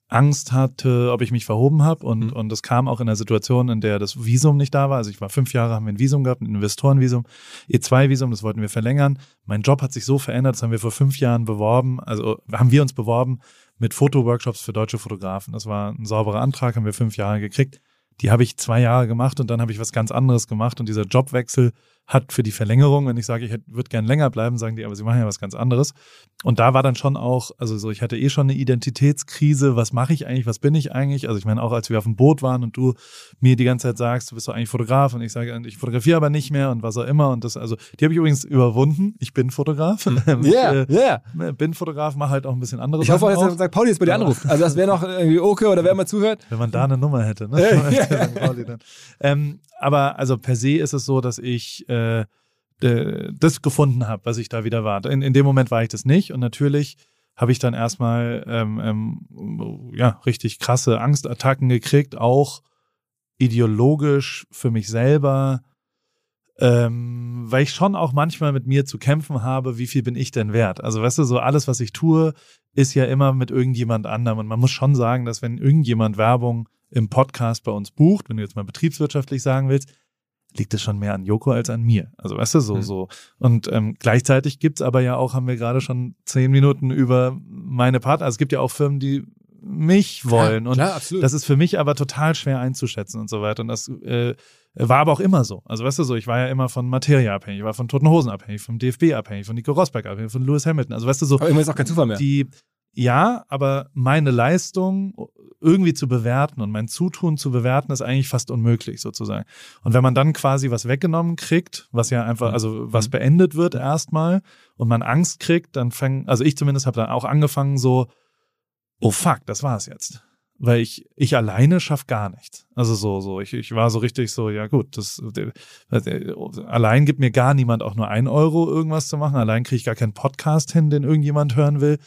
Angst hatte, ob ich mich verhoben habe. Und, Mhm. und das kam auch in einer Situation, in der das Visum nicht da war. Also ich war fünf Jahre, haben wir ein Visum gehabt, ein Investorenvisum, E2-Visum, das wollten wir verlängern. Mein Job hat sich so verändert, das haben wir vor fünf Jahren beworben, also haben wir uns beworben mit Fotoworkshops für deutsche Fotografen. Das war ein sauberer Antrag, haben wir fünf Jahre gekriegt. Die habe ich zwei Jahre gemacht und dann habe ich was ganz anderes gemacht. Und dieser Jobwechsel hat für die Verlängerung, wenn ich sage, ich würde gern länger bleiben, sagen die, aber sie machen ja was ganz anderes. Und da war dann schon auch, also so, ich hatte eh schon eine Identitätskrise. Was mache ich eigentlich? Was bin ich eigentlich? Also ich meine, auch als wir auf dem Boot waren und du mir die ganze Zeit sagst, du bist doch eigentlich Fotograf und ich sage, ich fotografiere aber nicht mehr und was auch immer. Und das, also, die habe ich übrigens überwunden. Ich bin Fotograf. Ich, Ja, äh, ja. bin Fotograf, mache halt auch ein bisschen andere Ich hoffe auch, dass St. Pauli jetzt bei dir Ja. anruft. Also das wäre noch irgendwie okay oder wer mal zuhört. wenn man da eine Nummer hätte. Ne? Ja. Dann. ähm, aber also per se ist es so, dass ich äh, das gefunden habe, was ich da wieder war. In, in dem Moment war ich das nicht und natürlich habe ich dann erstmal ähm, ähm, ja richtig krasse Angstattacken gekriegt, auch ideologisch für mich selber, ähm, weil ich schon auch manchmal mit mir zu kämpfen habe, wie viel bin ich denn wert? Also weißt du, so alles, was ich tue, ist ja immer mit irgendjemand anderem. Und man muss schon sagen, dass wenn irgendjemand Werbung im Podcast bei uns bucht, wenn du jetzt mal betriebswirtschaftlich sagen willst, liegt es schon mehr an Joko als an mir. Also weißt du, so, Mhm. so. Und ähm, gleichzeitig gibt's aber ja auch, haben wir gerade schon zehn Minuten über meine Partner. Also es gibt ja auch Firmen, die mich wollen. und Klar, absolut. das ist für mich aber total schwer einzuschätzen und so weiter. Und das äh, war aber auch immer so. Also weißt du so, ich war ja immer von Materia abhängig, ich war von Toten Hosen abhängig, vom DFB abhängig, von Nico Rosberg abhängig, von Lewis Hamilton. Also weißt du so, aber irgendwann ist auch kein Zufall mehr. die, ja, aber meine Leistung irgendwie zu bewerten und mein Zutun zu bewerten, ist eigentlich fast unmöglich sozusagen. Und wenn man dann quasi was weggenommen kriegt, was ja einfach, also was beendet wird erstmal und man Angst kriegt, dann fängt, also ich zumindest habe dann auch angefangen so, oh fuck, das war's jetzt. Weil ich, ich alleine schaff gar nichts. Also so, so, ich, ich war so richtig so, ja gut, das, äh, allein gibt mir gar niemand auch nur ein Euro irgendwas zu machen. Allein kriege ich gar keinen Podcast hin, den irgendjemand hören will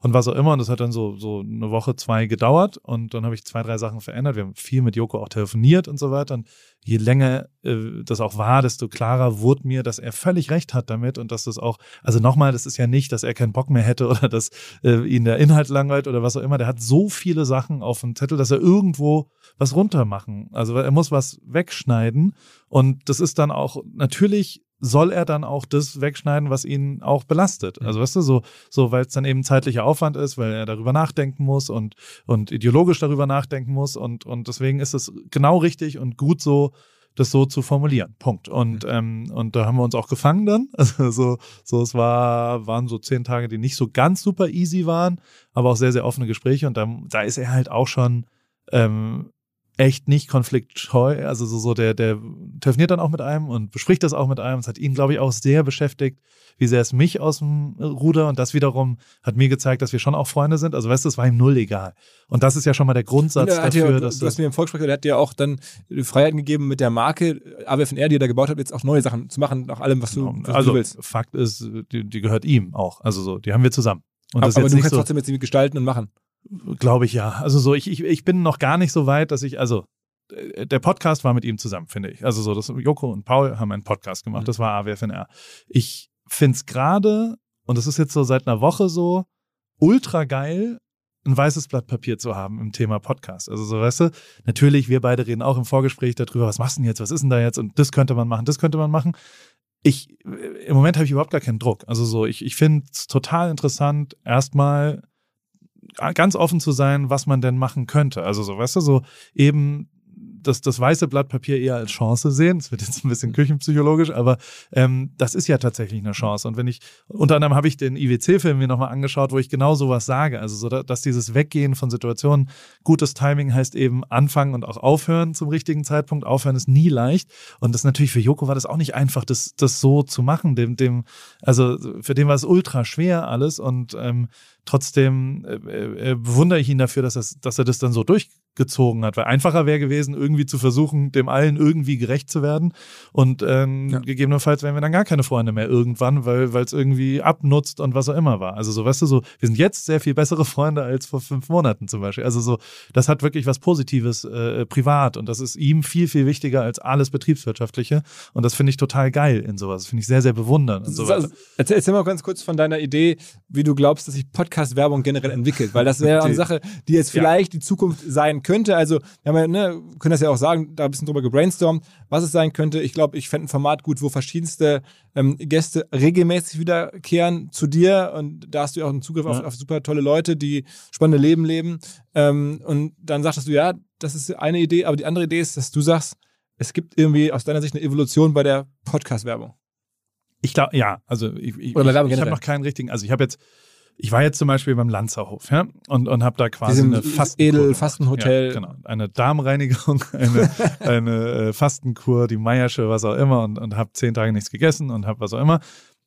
und was auch immer. Und das hat dann so, so eine Woche, zwei gedauert und dann habe ich zwei, drei Sachen verändert. Wir haben viel mit Joko auch telefoniert und so weiter. Und je länger äh, das auch war, desto klarer wurde mir, dass er völlig recht hat damit und dass das auch, also nochmal, das ist ja nicht, dass er keinen Bock mehr hätte oder dass äh, ihn der Inhalt langweilt oder was auch immer. Der hat so viele Sachen auf dem Zettel, dass er irgendwo was runter machen. Also er muss was wegschneiden und das ist dann auch, natürlich soll er dann auch das wegschneiden, was ihn auch belastet. Also weißt du, so, so weil es dann eben zeitlicher Aufwand ist, weil er darüber nachdenken muss und, und ideologisch darüber nachdenken muss und, und deswegen ist es genau richtig und gut so, das so zu formulieren. Punkt. Und, ähm, und da haben wir uns auch gefangen dann. Also so, so es war, waren so zehn Tage, die nicht so ganz super easy waren, aber auch sehr, sehr offene Gespräche. Und da, da ist er halt auch schon ähm, echt nicht konfliktscheu. Also so, so der, der telefoniert dann auch mit einem und bespricht das auch mit einem. Es hat ihn, glaube ich, auch sehr beschäftigt, wie sehr es mich aus dem Ruder und das wiederum hat mir gezeigt, dass wir schon auch Freunde sind. Also weißt du, es war ihm null egal. Und das ist ja schon mal der Grundsatz dafür, ja, dass du hast mir im Volksgespräch, der hat dir auch dann die Freiheiten gegeben, mit der Marke AWFNR, die er da gebaut hat, jetzt auch neue Sachen zu machen, nach allem, was du, Genau. was also, du willst. Fakt ist, die, die gehört ihm auch. Also so, die haben wir zusammen. Und Aber, aber du kannst so, trotzdem jetzt irgendwie gestalten und machen. Glaube ich ja. Also so, ich, ich, ich bin noch gar nicht so weit, dass ich, also äh, der Podcast war mit ihm zusammen, finde ich. Also so, das Joko und Paul haben einen Podcast gemacht. Mhm. Das war AWFNR. Ich finde es gerade, und das ist jetzt so seit einer Woche so, ultra geil, ein weißes Blatt Papier zu haben im Thema Podcast. Also so, weißt du, natürlich, wir beide reden auch im Vorgespräch darüber, was machst du denn jetzt, was ist denn da jetzt und das könnte man machen, das könnte man machen. Ich, im Moment habe ich überhaupt gar keinen Druck. Also so, ich, ich finde es total interessant, erstmal ganz offen zu sein, was man denn machen könnte. Also so, weißt du, so eben das, das weiße Blatt Papier eher als Chance sehen. Das wird jetzt ein bisschen küchenpsychologisch, aber ähm, das ist ja tatsächlich eine Chance. Und wenn ich, unter anderem habe ich den IWC-Film mir nochmal angeschaut, wo ich genau sowas sage. Also so, dass dieses Weggehen von Situationen, gutes Timing heißt eben anfangen und auch aufhören zum richtigen Zeitpunkt. Aufhören ist nie leicht. Und das natürlich für Joko war das auch nicht einfach, das, das so zu machen. Dem, dem, also für den war es ultra schwer alles und ähm, trotzdem äh, äh, bewundere ich ihn dafür, dass, das, dass er das dann so durchgezogen hat. Weil einfacher wäre gewesen, irgendwie zu versuchen, dem allen irgendwie gerecht zu werden. Und ähm, Ja. gegebenenfalls wären wir dann gar keine Freunde mehr irgendwann, weil es irgendwie abnutzt und was auch immer war. Also so, weißt du, so, wir sind jetzt sehr viel bessere Freunde als vor fünf Monaten zum Beispiel. Also so, das hat wirklich was Positives äh, privat und das ist ihm viel, viel wichtiger als alles Betriebswirtschaftliche. Und das finde ich total geil in sowas. Das finde ich sehr, sehr bewundernd und so. Erzähl, erzähl mal ganz kurz von deiner Idee, wie du glaubst, dass sich Podcast-Werbung generell entwickelt. Weil das wäre eine Sache, die jetzt Ja. vielleicht die Zukunft sein könnte. Also, wir haben ja, ne, können das ja auch sagen, da ein bisschen drüber gebrainstormt, was es sein könnte. Ich glaube, ich fände ein Format gut, wo verschiedenste ähm, Gäste regelmäßig wiederkehren zu dir. Und da hast du ja auch einen Zugriff auf, Ja. auf super tolle Leute, die spannende Leben leben. Ähm, und dann sagtest du, ja, das ist eine Idee, aber die andere Idee ist, dass du sagst, es gibt irgendwie aus deiner Sicht eine Evolution bei der Podcast-Werbung. Ich glaube, ja, also ich, ich, ich, ich habe noch keinen richtigen, also ich habe jetzt, ich war jetzt zum Beispiel beim Lanzerhof, ja, und, und habe da quasi Diesem eine Fastenkur edel gemacht. Fastenhotel. Ja, genau. Eine Darmreinigung, eine, eine äh, Fastenkur, die Meiersche, was auch immer, und, und habe zehn Tage nichts gegessen und habe was auch immer.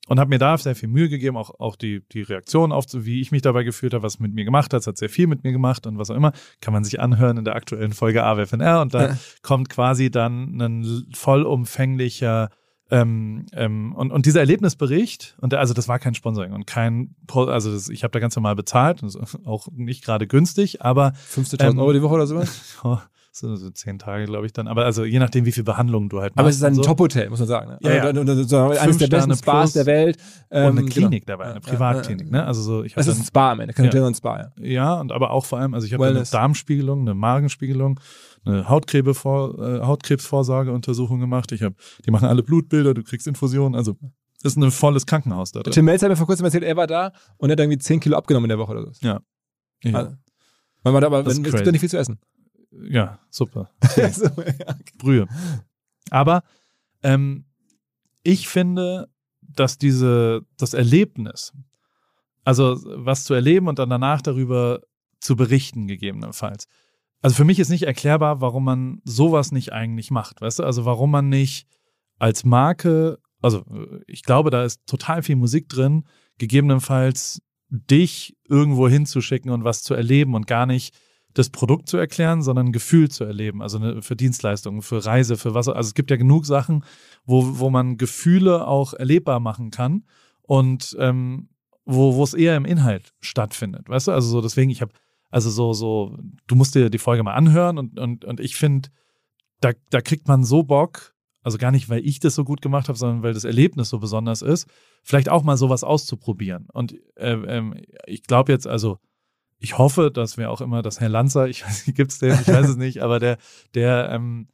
Und habe mir da sehr viel Mühe gegeben, auch, auch die, die Reaktion auf, wie ich mich dabei gefühlt habe, was mit mir gemacht hat. Es hat sehr viel mit mir gemacht und was auch immer. Kann man sich anhören in der aktuellen Folge AWFNR. Und da Ja. kommt quasi dann ein vollumfänglicher ähm, ähm, und, und dieser Erlebnisbericht, und also das war kein Sponsoring und kein, also das, ich habe da ganz normal bezahlt, das auch nicht gerade günstig, aber 15.000 Ähm, Euro die Woche oder sowas? oh, so, so zehn Tage, glaube ich dann. Aber also je nachdem, wie viel Behandlungen du halt machst. Aber es ist ein so. Top-Hotel, muss man sagen. Ne? Ja, ja. Und, und, und, so eines Fünf der besten Sterne Spas der Welt. Und Ähm, eine Klinik genau. dabei, eine Ja, Privatklinik, ja, ne? Also so, ich habe ist ein Spa am Ende, kein Ja. Hotel und Spa. Ja. ja, und aber auch vor allem, also ich habe eine. Darmspiegelung, eine Magenspiegelung, eine Hautkrebsvor, äh, Hautkrebsvorsorgeuntersuchung gemacht. Ich habe, die machen alle Blutbilder, du kriegst Infusionen, also das ist ein volles Krankenhaus da drin. Tim Melzer hat mir vor kurzem erzählt, er war da und er hat irgendwie 10 Kilo abgenommen in der Woche oder so. Ja. Also, weil man da aber, es gibt ja nicht viel zu essen. Ja, super. so, ja. Brühe. Aber ähm, ich finde, dass diese, das Erlebnis, also was zu erleben und dann danach darüber zu berichten, gegebenenfalls. Also für mich ist nicht erklärbar, warum man sowas nicht eigentlich macht, weißt du? Also warum man nicht als Marke, also äh, ich glaube, da ist total viel Musik drin, gegebenenfalls dich irgendwo hinzuschicken und was zu erleben und gar nicht das Produkt zu erklären, sondern ein Gefühl zu erleben. Also für Dienstleistungen, für Reise, für was. Also es gibt ja genug Sachen, wo, wo man Gefühle auch erlebbar machen kann und ähm, wo, wo es eher im Inhalt stattfindet. Weißt du? Also so deswegen, ich habe, also so, so, du musst dir die Folge mal anhören und, und, und ich finde, da, da kriegt man so Bock, also gar nicht, weil ich das so gut gemacht habe, sondern weil das Erlebnis so besonders ist, vielleicht auch mal sowas auszuprobieren. Und äh, ich glaube jetzt, also ich hoffe, dass wir auch immer, dass Herr Lanzer, ich weiß nicht, gibt's den, ich weiß es nicht, aber der, der, ähm,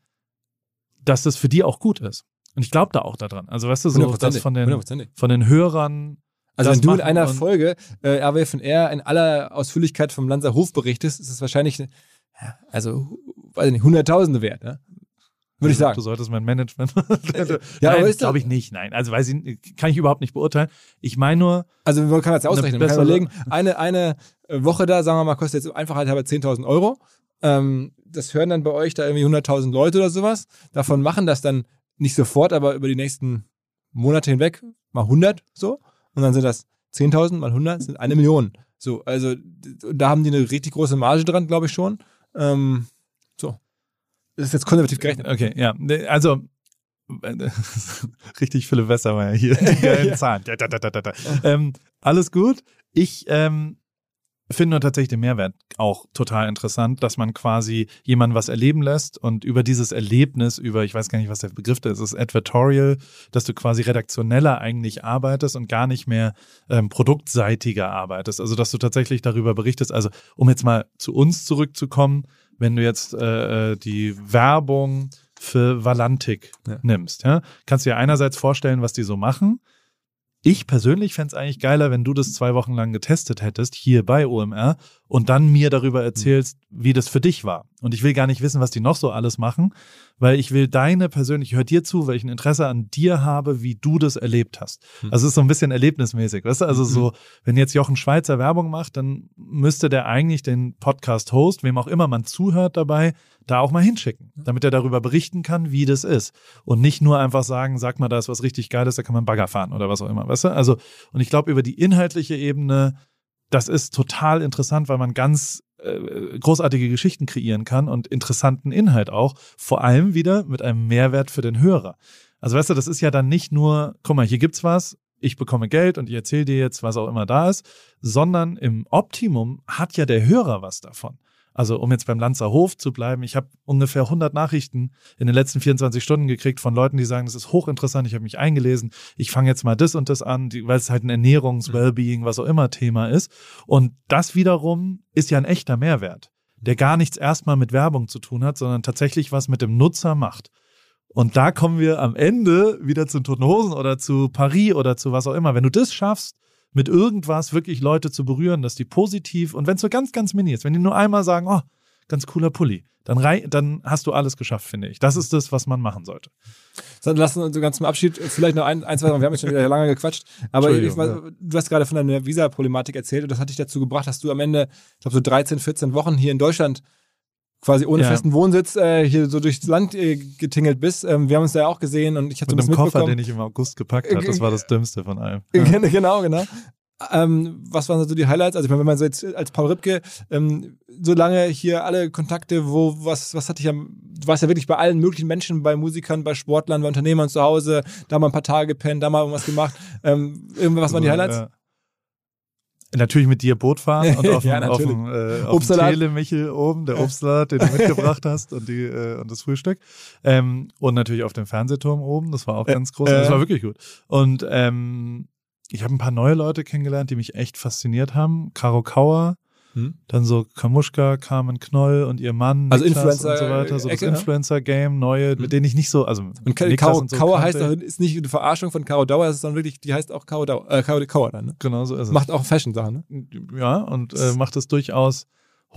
dass das für die auch gut ist. Und ich glaube da auch daran. Also weißt du, so, dass Hundertprozentig, von den, von den Hörern Also das wenn du in einer Folge äh, RWFNR in aller Ausführlichkeit vom Lanzer Hof berichtest, ist es wahrscheinlich, ja, also, weiß ich nicht, Hunderttausende wert, ne? Würde ich Du sagen. solltest mein Management. Ja, aber ist glaube ich nicht. Nein, also weiß ich, kann ich überhaupt nicht beurteilen. Ich meine nur, Also man kann das ja ausrechnen. Man kann überlegen, eine, eine Woche da, sagen wir mal, kostet jetzt einfach halt halber 10.000 Euro. Ähm, das hören dann bei euch da irgendwie 100.000 Leute oder sowas. Davon machen das dann nicht sofort, aber über die nächsten Monate hinweg mal 100 so. Und dann sind das 10.000 mal 100, sind eine Million. So, also da haben die eine richtig große Marge dran, glaube ich schon. Ähm, so. Das ist jetzt konservativ gerechnet. okay, ja, also richtig Philipp Westermeier hier, die geilen Zahlen. Da, da, da, da, da. Ähm, alles gut. Ich ähm, finde nur tatsächlich den Mehrwert auch total interessant, dass man quasi jemanden was erleben lässt und über dieses Erlebnis, über, ich weiß gar nicht, was der Begriff da ist, es ist Advertorial, dass du quasi redaktioneller eigentlich arbeitest und gar nicht mehr ähm, produktseitiger arbeitest. Also, dass du tatsächlich darüber berichtest. Also, um jetzt mal zu uns zurückzukommen, wenn du jetzt äh, äh, die Werbung für Valantik Ja. nimmst, ja, kannst du dir einerseits vorstellen, was die so machen. Ich persönlich fände es eigentlich geiler, wenn du das zwei Wochen lang getestet hättest, hier bei OMR, und dann mir darüber erzählst, wie das für dich war. Und ich will gar nicht wissen, was die noch so alles machen, weil ich will deine persönlich, ich höre dir zu, weil ich ein Interesse an dir habe, wie du das erlebt hast. Also es ist so ein bisschen erlebnismäßig, weißt du? Also so, wenn jetzt Jochen Schweizer Werbung macht, dann müsste der eigentlich den Podcast-Host, wem auch immer man zuhört dabei, da auch mal hinschicken, damit er darüber berichten kann, wie das ist. Und nicht nur einfach sagen, sag mal, da ist was richtig Geiles, da kann man Bagger fahren oder was auch immer, weißt du? Also, und ich glaube, über die inhaltliche Ebene, das ist total interessant, weil man ganz äh, großartige Geschichten kreieren kann und interessanten Inhalt auch, vor allem wieder mit einem Mehrwert für den Hörer. Also weißt du, das ist ja dann nicht nur, guck mal, hier gibt's was, ich bekomme Geld und ich erzähle dir jetzt, was auch immer da ist, sondern im Optimum hat ja der Hörer was davon. Also um jetzt beim Lanzer Hof zu bleiben, ich habe ungefähr 100 Nachrichten in den letzten 24 Stunden gekriegt von Leuten, die sagen, das ist hochinteressant, ich habe mich eingelesen, ich fange jetzt mal das und das an, weil es halt ein Ernährungs-, Wellbeing, was auch immer Thema ist. Und das wiederum ist ja ein echter Mehrwert, der gar nichts erstmal mit Werbung zu tun hat, sondern tatsächlich was mit dem Nutzer macht. Und da kommen wir am Ende wieder zu Toten Hosen oder zu Paris oder zu was auch immer. Wenn du das schaffst, mit irgendwas wirklich Leute zu berühren, dass die positiv und wenn es so ganz, ganz mini ist, wenn die nur einmal sagen, oh, ganz cooler Pulli, dann, rei dann hast du alles geschafft, finde ich. Das ist das, was man machen sollte. So, dann lass uns so ganz zum Abschied vielleicht noch ein, ein zwei Sachen. Wir haben jetzt schon wieder lange gequatscht. Aber ich, Entschuldigung, du hast gerade von deiner Visa-Problematik erzählt und das hat dich dazu gebracht, dass du am Ende, ich glaube, so 13, 14 Wochen hier in Deutschland quasi ohne Ja. festen Wohnsitz äh, hier so durchs Land äh, getingelt bist. Ähm, wir haben uns da ja auch gesehen und ich hatte so Mit ein einem Koffer, den ich im August gepackt habe. Das war das Dümmste von allem. genau, genau. Ähm, was waren so die Highlights? Also wenn man so jetzt als Paul Ripke ähm, so lange hier alle Kontakte, wo was was hatte ich am, du warst ja wirklich bei allen möglichen Menschen, bei Musikern, bei Sportlern, bei Unternehmern zu Hause, da mal ein paar Tage gepennt, da mal irgendwas gemacht. Ähm, irgendwas waren die Highlights? Ja. Natürlich mit dir Boot fahren und auf dem, Ja, auf dem, äh, auf dem. Telemichel oben, der Obstsalat, den du mitgebracht hast und, die, äh, und das Frühstück. Ähm, und natürlich auf dem Fernsehturm oben, das war auch ganz groß. äh. Das war wirklich gut. Und ähm, ich habe ein paar neue Leute kennengelernt, die mich echt fasziniert haben. Caro Kauer, Hm? dann so Kamuschka, Carmen Knoll und ihr Mann, Also Niklas Influencer- und so weiter. So das? Influencer-Game, neue, mit denen ich nicht so, also Und Ka Karo, und so Kauer heißt doch, ist nicht eine Verarschung von Caro Dauer, es ist dann wirklich, die heißt auch Caro Dauer, äh, Kauer dann, ne? Genau so ist es. Macht auch Fashion-Sachen, ne? ja, und äh, macht es durchaus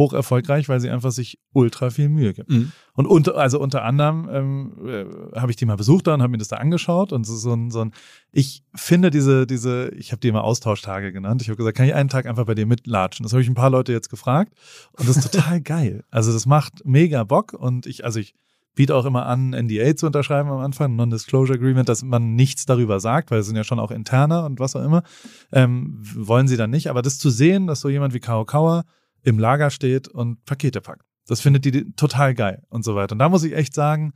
hoch erfolgreich, weil sie einfach sich ultra viel Mühe gibt. Mhm. Und unter, also unter anderem ähm, äh, habe ich die mal besucht da und habe mir das da angeschaut und so, so ein, so ein ich finde diese, diese, ich habe die immer Austauschtage genannt. Ich habe gesagt, kann ich einen Tag einfach bei dir mitlatschen? Das habe ich ein paar Leute jetzt gefragt und das ist total geil. Also das macht mega Bock und ich, also ich biete auch immer an, NDA zu unterschreiben am Anfang, Non-Disclosure Agreement, dass man nichts darüber sagt, weil es sind ja schon auch interner und was auch immer. Ähm, wollen sie dann nicht, aber das zu sehen, dass so jemand wie Kao Kauer im Lager steht und Pakete packt. Das findet die total geil und so weiter. Und da muss ich echt sagen,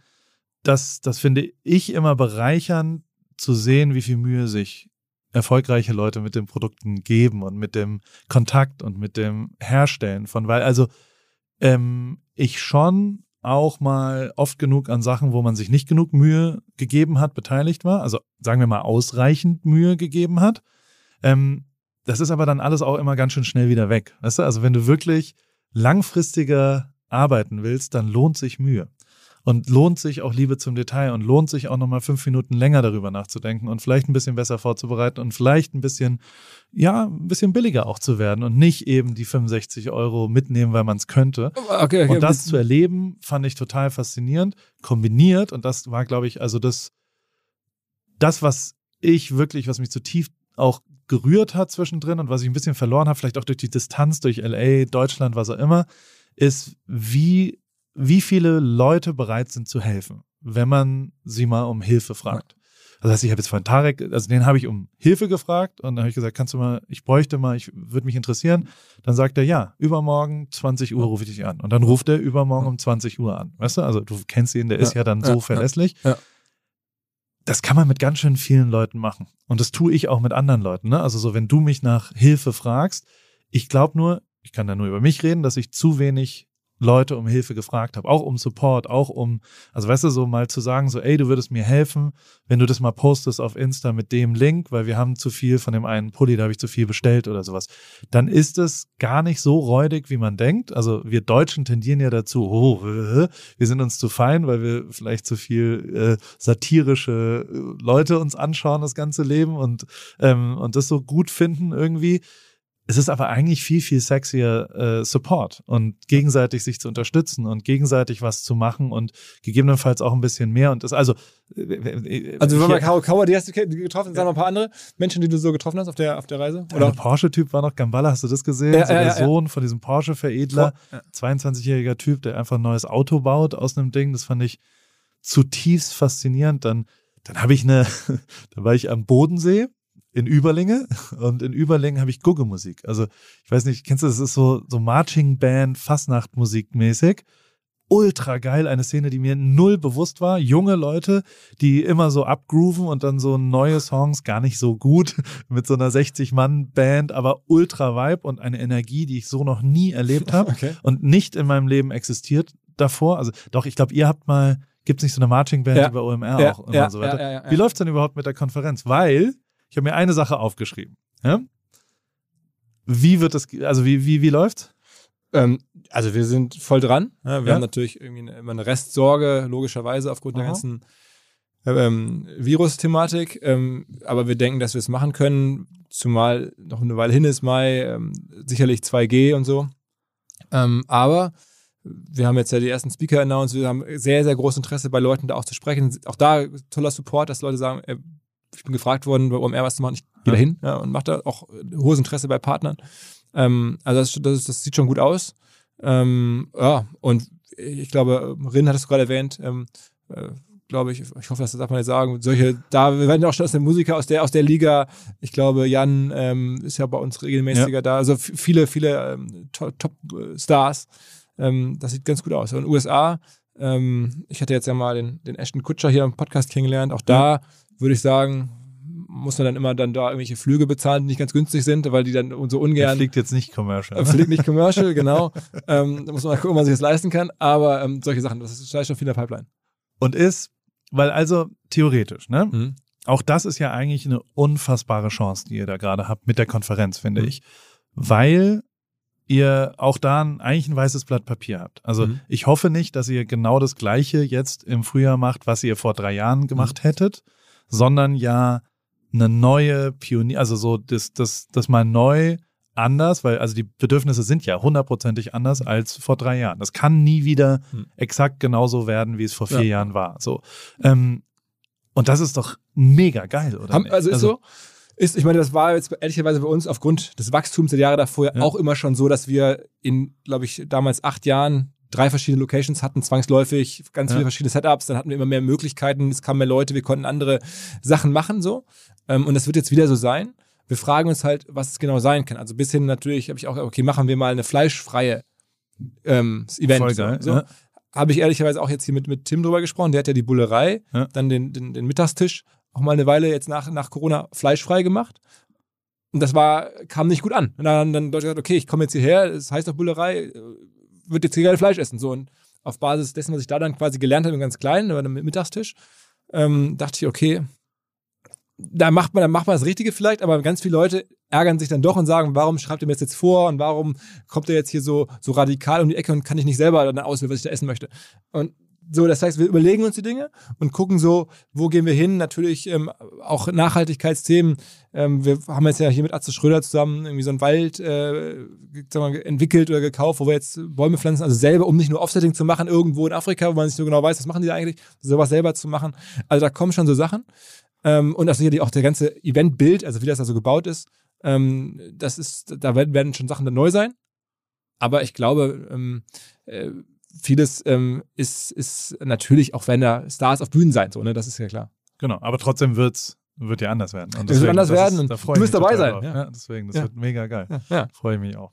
das, das finde ich immer bereichernd zu sehen, wie viel Mühe sich erfolgreiche Leute mit den Produkten geben und mit dem Kontakt und mit dem Herstellen von, weil also ähm, ich schon auch mal oft genug an Sachen, wo man sich nicht genug Mühe gegeben hat, beteiligt war, also sagen wir mal ausreichend Mühe gegeben hat. Ähm, das ist aber dann alles auch immer ganz schön schnell wieder weg. Weißt du, also wenn du wirklich langfristiger arbeiten willst, dann lohnt sich Mühe. und lohnt sich auch Liebe zum Detail und lohnt sich auch nochmal fünf Minuten länger darüber nachzudenken und vielleicht ein bisschen besser vorzubereiten und vielleicht ein bisschen, ja, ein bisschen billiger auch zu werden und nicht eben die 65 Euro mitnehmen, weil man es könnte. Okay, okay, Und das zu erleben, fand ich total faszinierend, kombiniert und das war, glaube ich, also das, das, was ich wirklich, was mich zu tief auch gerührt hat zwischendrin und was ich ein bisschen verloren habe, vielleicht auch durch die Distanz, durch LA, Deutschland, was auch immer, ist, wie, wie viele Leute bereit sind zu helfen, wenn man sie mal um Hilfe fragt. Also das heißt, ich habe jetzt von Tarek, also den habe ich um Hilfe gefragt und dann habe ich gesagt, kannst du mal, ich bräuchte mal, ich würde mich interessieren. Dann sagt er, ja, übermorgen 20 Uhr rufe ich dich an. Und dann ruft er übermorgen um 20 Uhr an. Weißt du, also du kennst ihn, der ist Ja, ja dann ja, so ja, verlässlich. ja. Das kann man mit ganz schön vielen Leuten machen. Und das tue ich auch mit anderen Leuten. Ne? Also so, wenn du mich nach Hilfe fragst, ich glaube nur, ich kann da nur über mich reden, dass ich zu wenig Leute um Hilfe gefragt habe, auch um Support, auch um, also weißt du, so mal zu sagen, so, ey, du würdest mir helfen, wenn du das mal postest auf Insta mit dem Link, weil wir haben zu viel von dem einen Pulli, da habe ich zu viel bestellt oder sowas, dann ist es gar nicht so räudig, wie man denkt. Also wir Deutschen tendieren ja dazu, oh, wir sind uns zu fein, weil wir vielleicht zu viel äh, satirische äh, Leute uns anschauen, das ganze Leben und, ähm, und das so gut finden irgendwie. Es ist aber eigentlich viel, viel sexier äh, Support und gegenseitig sich zu unterstützen und gegenseitig was zu machen und gegebenenfalls auch ein bisschen mehr. Und das, also, äh, Also, wenn man Caro Kauer, die hast du getroffen, sagen wir ein paar andere Menschen, die du so getroffen hast auf der, auf der Reise? der Porsche-Typ war noch Gambala, hast du das gesehen? Ja, so ja, der ja, ja. Sohn von diesem Porsche-Veredler, Ja. 22-jähriger Typ, der einfach ein neues Auto baut aus einem Ding. Das fand ich zutiefst faszinierend. Dann, dann habe ich eine, da war ich am Bodensee in Überlinge und in Überlingen habe ich Guggemusik. Also ich weiß nicht, kennst du das? Ist so, so Marching Band, Fastnachtmusik mäßig. Ultra geil, eine Szene, die mir null bewusst war. Junge Leute, die immer so abgrooven und dann so neue Songs, gar nicht so gut, mit so einer 60-Mann-Band, aber ultra Vibe und eine Energie, die ich so noch nie erlebt habe Okay. und nicht in meinem Leben existiert davor. Also doch, ich glaube, ihr habt mal, gibt es nicht so eine Marching Band Ja. bei OMR Ja, auch ja, so weiter. ja, ja, ja. Wie läuft's denn überhaupt mit der Konferenz? Weil ich habe mir eine Sache aufgeschrieben. Ja? Wie wird das, also wie, wie, wie läuft's? Ähm, also wir sind voll dran. Ja, wir Ja. haben natürlich irgendwie immer eine Restsorge, logischerweise aufgrund der Aha. ganzen ähm, Virus-Thematik. Ähm, aber wir denken, dass wir es machen können, zumal noch eine Weile hin ist, Mai, ähm, sicherlich 2G und so. Ähm, aber wir haben jetzt ja die ersten Speaker announced, wir haben sehr, sehr großes Interesse bei Leuten da auch zu sprechen. Auch da toller Support, dass Leute sagen, ey, ich bin gefragt worden, bei OMR was zu machen, ich gehe Ja. da hin ja, und mache da auch hohes Interesse bei Partnern. Ähm, also das, das, das sieht schon gut aus. Ähm, ja, und ich glaube, Rin hattest du gerade erwähnt, ähm, äh, glaube ich, ich hoffe, das darf man jetzt sagen, solche, da, wir werden auch schon aus der Musiker aus der, aus der Liga, ich glaube, Jan ähm, ist ja bei uns regelmäßiger da, also viele, viele ähm, Top-Stars, ähm, das sieht ganz gut aus. Und USA, ähm, ich hatte jetzt ja mal den, den Ashton Kutscher hier im Podcast kennengelernt, auch da würde ich sagen, muss man dann immer dann da irgendwelche Flüge bezahlen, die nicht ganz günstig sind, weil die dann so ungern fliegt jetzt nicht commercial. äh, Fliegt nicht commercial, genau. ähm, da muss man mal gucken, ob man sich das leisten kann. Aber ähm, solche Sachen, das ist vielleicht schon viel in der Pipeline. Und ist, weil also theoretisch, ne? Mhm. Auch das ist ja eigentlich eine unfassbare Chance, die ihr da gerade habt mit der Konferenz, finde Mhm. ich. Weil ihr auch da ein, eigentlich ein weißes Blatt Papier habt. Also Mhm. ich hoffe nicht, dass ihr genau das Gleiche jetzt im Frühjahr macht, was ihr vor drei Jahren gemacht Mhm. hättet, sondern ja eine neue Pionier, also so das, das, das mal neu anders, weil also die Bedürfnisse sind ja hundertprozentig anders als vor drei Jahren. Das kann nie wieder Mhm. exakt genauso werden, wie es vor vier Ja. Jahren war. So. Ähm, und das ist doch mega geil, oder? Haben, also ist so. Ist, ich meine, das war jetzt ehrlicherweise bei uns aufgrund des Wachstums der Jahre davor Ja. auch immer schon so, dass wir in, glaube ich, damals acht Jahren drei verschiedene Locations hatten, zwangsläufig, ganz Ja. viele verschiedene Setups, dann hatten wir immer mehr Möglichkeiten, es kamen mehr Leute, wir konnten andere Sachen machen so. Ähm, und das wird jetzt wieder so sein. Wir fragen uns halt, was es genau sein kann. Also bis hin natürlich habe ich auch, okay, machen wir mal eine fleischfreie ähm, Event. Voll geil, So. ja. Habe ich ehrlicherweise auch jetzt hier mit, mit Tim drüber gesprochen, der hat ja die Bullerei, Ja. dann den, den, den Mittagstisch auch mal eine Weile jetzt nach, nach Corona fleischfrei gemacht. Und das war, kam nicht gut an. Und dann haben dann Leute gesagt, okay, ich komme jetzt hierher, es heißt doch Bullerei, wird jetzt hier gerne Fleisch essen. So, und auf Basis dessen, was ich da dann quasi gelernt habe, im ganz kleinen, über einem Mittagstisch, ähm, dachte ich, okay, da macht man, da macht man das Richtige vielleicht, aber ganz viele Leute ärgern sich dann doch und sagen, warum schreibt ihr mir das jetzt vor und warum kommt er jetzt hier so, so radikal um die Ecke und kann ich nicht selber dann auswählen, was ich da essen möchte. Und So, das heißt, wir überlegen uns die Dinge und gucken so, wo gehen wir hin. Natürlich ähm, auch Nachhaltigkeitsthemen. Ähm, wir haben jetzt ja hier mit Atze Schröder zusammen irgendwie so einen Wald äh, wir, entwickelt oder gekauft, wo wir jetzt Bäume pflanzen, also selber, um nicht nur Offsetting zu machen irgendwo in Afrika, wo man nicht so genau weiß, was machen die da eigentlich, sowas selber zu machen. Also da kommen schon so Sachen. Ähm, und sicherlich auch der ganze Eventbild, also wie das da so gebaut ist. Ähm, das ist, da werden schon Sachen dann neu sein. Aber ich glaube, ähm, äh, vieles ähm, ist, ist natürlich auch wenn da Stars auf Bühnen sein, so, ne? Das ist ja klar. Genau, aber trotzdem wird's, wird ja anders werden. Und deswegen, es wird anders werden ist, und du wirst dabei sein. Ja. ja. deswegen, das ja. wird mega geil. Ja. Freue ich mich auch.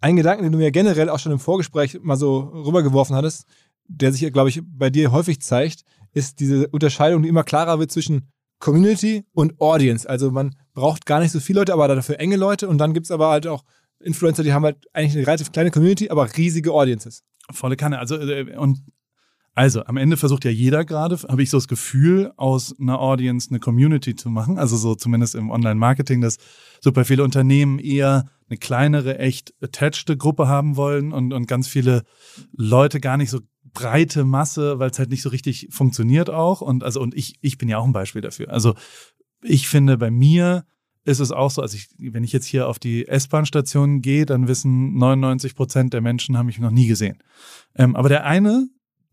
Ein Gedanken, den du mir generell auch schon im Vorgespräch mal so rübergeworfen hattest, der sich, glaube ich, bei dir häufig zeigt, ist diese Unterscheidung, die immer klarer wird zwischen Community und Audience. Also man braucht gar nicht so viele Leute, aber dafür enge Leute. Und dann gibt es aber halt auch Influencer, die haben halt eigentlich eine relativ kleine Community, aber riesige Audiences. Volle Kanne. Also, äh, und also, am Ende versucht ja jeder gerade, habe ich so das Gefühl, aus einer Audience eine Community zu machen. Also so zumindest im Online-Marketing, dass super viele Unternehmen eher eine kleinere, echt attached Gruppe haben wollen und, und ganz viele Leute gar nicht so breite Masse, weil es halt nicht so richtig funktioniert auch. Und also, und ich, ich bin ja auch ein Beispiel dafür. Also ich finde, bei mir ist es auch so, also ich, wenn ich jetzt hier auf die S-Bahn-Station gehe, dann wissen 99 Prozent der Menschen haben mich noch nie gesehen. Ähm, aber der eine,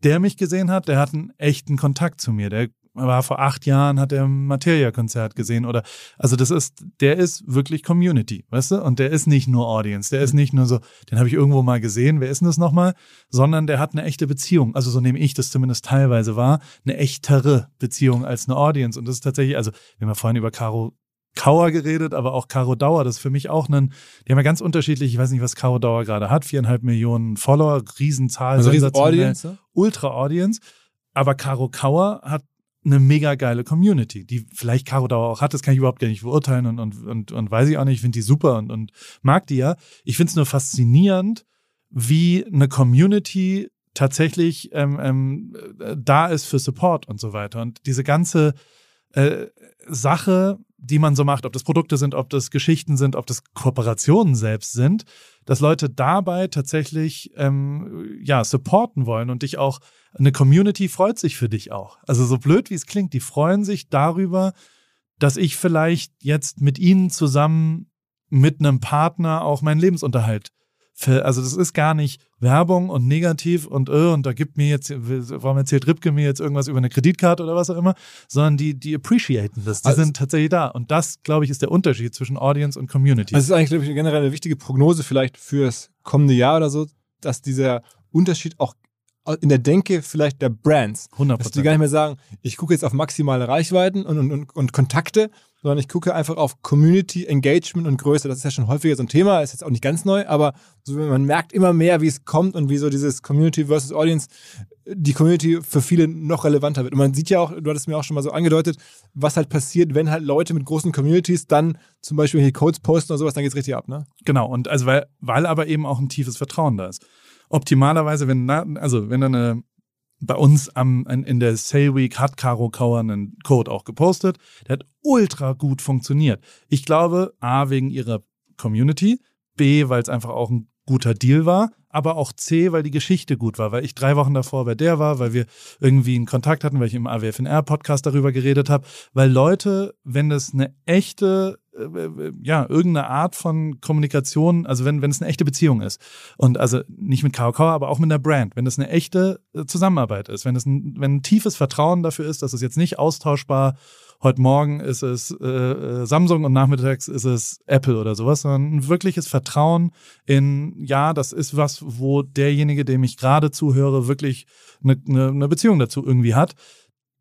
der mich gesehen hat, der hat einen echten Kontakt zu mir. Der war vor acht Jahren, hat er ein Materia-Konzert gesehen oder, also das ist, der ist wirklich Community, weißt du? Und der ist nicht nur Audience, der ist nicht nur so, den habe ich irgendwo mal gesehen, wer ist denn das nochmal? Sondern der hat eine echte Beziehung. Also so nehme ich das zumindest teilweise wahr, eine echtere Beziehung als eine Audience. Und das ist tatsächlich, also wir haben ja vorhin über Caro Kauer geredet, aber auch Caro Dauer, das ist für mich auch ein, die haben ja ganz unterschiedlich, ich weiß nicht, was Caro Dauer gerade hat, viereinhalb Millionen Follower, Riesenzahl, also riesen Audience, ne? Ultra Audience. Aber Caro Kauer hat eine mega geile Community, die vielleicht Caro Dauer auch hat, das kann ich überhaupt gar nicht beurteilen und, und, und, und weiß ich auch nicht, ich finde die super und, und mag die ja. Ich finde es nur faszinierend, wie eine Community tatsächlich ähm, ähm, da ist für Support und so weiter. Und diese ganze äh, Sache die man so macht, ob das Produkte sind, ob das Geschichten sind, ob das Kooperationen selbst sind, dass Leute dabei tatsächlich ähm, ja supporten wollen und dich auch eine Community freut sich für dich auch. Also so blöd wie es klingt, die freuen sich darüber, dass ich vielleicht jetzt mit ihnen zusammen mit einem Partner auch meinen Lebensunterhalt also das ist gar nicht Werbung und negativ und äh, und da gibt mir jetzt, warum erzählt Ripke mir jetzt irgendwas über eine Kreditkarte oder was auch immer, sondern die, die appreciaten das, die also sind tatsächlich da. Und das, glaube ich, ist der Unterschied zwischen Audience und Community. Das ist eigentlich, glaube ich, generell eine wichtige Prognose vielleicht fürs kommende Jahr oder so, dass dieser Unterschied auch in der Denke vielleicht der Brands. 100%. Dass die gar nicht mehr sagen, ich gucke jetzt auf maximale Reichweiten und, und, und, und Kontakte, sondern ich gucke einfach auf Community, Engagement und Größe. Das ist ja schon häufiger so ein Thema, ist jetzt auch nicht ganz neu, aber so, man merkt immer mehr, wie es kommt und wie so dieses Community versus Audience, die Community für viele noch relevanter wird. Und man sieht ja auch, du hattest mir auch schon mal so angedeutet, was halt passiert, wenn halt Leute mit großen Communities dann zum Beispiel hier Codes posten oder sowas, dann geht es richtig ab, ne? Genau, und also weil, weil aber eben auch ein tiefes Vertrauen da ist. Optimalerweise, wenn, na, also wenn dann eine, bei uns am, in der Sale Week hat Caro Kauer einen Code auch gepostet. Der hat ultra gut funktioniert. Ich glaube, A, wegen ihrer Community, B, weil es einfach auch ein guter Deal war, aber auch C, weil die Geschichte gut war, weil ich drei Wochen davor bei der war, weil wir irgendwie einen Kontakt hatten, weil ich im AWFNR-Podcast darüber geredet habe, weil Leute, wenn das eine echte äh, ja, irgendeine Art von Kommunikation, also wenn, wenn es eine echte Beziehung ist und also nicht mit KK, aber auch mit einer Brand, wenn das eine echte äh, Zusammenarbeit ist, wenn es ein, wenn ein tiefes Vertrauen dafür ist, dass es jetzt nicht austauschbar, heute Morgen ist es äh, äh, Samsung und nachmittags ist es Apple oder sowas, sondern ein wirkliches Vertrauen in, ja, das ist was, wo derjenige, dem ich gerade zuhöre, wirklich eine, eine, eine Beziehung dazu irgendwie hat.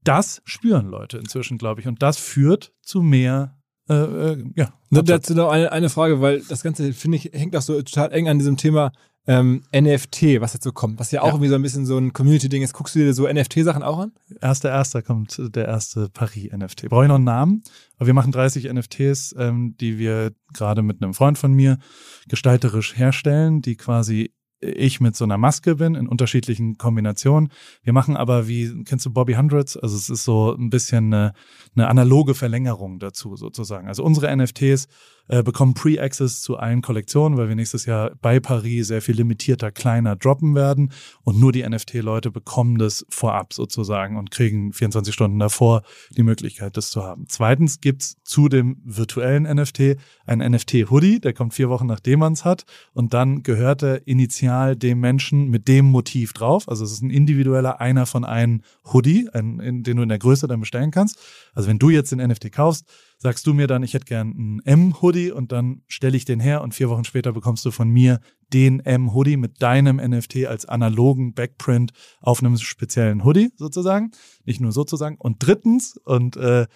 Das spüren Leute inzwischen, glaube ich. Und das führt zu mehr äh, äh, ja. Dazu noch eine, eine Frage, weil das Ganze, finde ich, hängt auch so total eng an diesem Thema ähm, NFT, was jetzt so kommt, was ja auch ja. irgendwie so ein bisschen so ein Community-Ding ist. Guckst du dir so NFT-Sachen auch an? Erster, erster kommt der erste Paris-NFT. Brauche ich noch einen Namen? Aber wir machen 30 NFTs, ähm, die wir gerade mit einem Freund von mir gestalterisch herstellen, die quasi ich mit so einer Maske bin in unterschiedlichen Kombinationen. Wir machen aber wie, kennst du Bobby Hundreds? Also es ist so ein bisschen eine, eine analoge Verlängerung dazu sozusagen. Also unsere NFTs äh, bekommen Pre-Access zu allen Kollektionen, weil wir nächstes Jahr bei Paris sehr viel limitierter, kleiner droppen werden und nur die NFT-Leute bekommen das vorab sozusagen und kriegen 24 Stunden davor die Möglichkeit, das zu haben. Zweitens gibt's zu dem virtuellen NFT ein NFT-Hoodie, der kommt vier Wochen nachdem man es hat und dann gehört er initial dem Menschen mit dem Motiv drauf. Also es ist ein individueller einer von einem Hoodie, ein, in, den du in der Größe dann bestellen kannst. Also wenn du jetzt den NFT kaufst, sagst du mir dann, ich hätte gern einen M-Hoodie und dann stelle ich den her und vier Wochen später bekommst du von mir den M-Hoodie mit deinem NFT als analogen Backprint auf einem speziellen Hoodie sozusagen. Nicht nur sozusagen. Und drittens, und äh,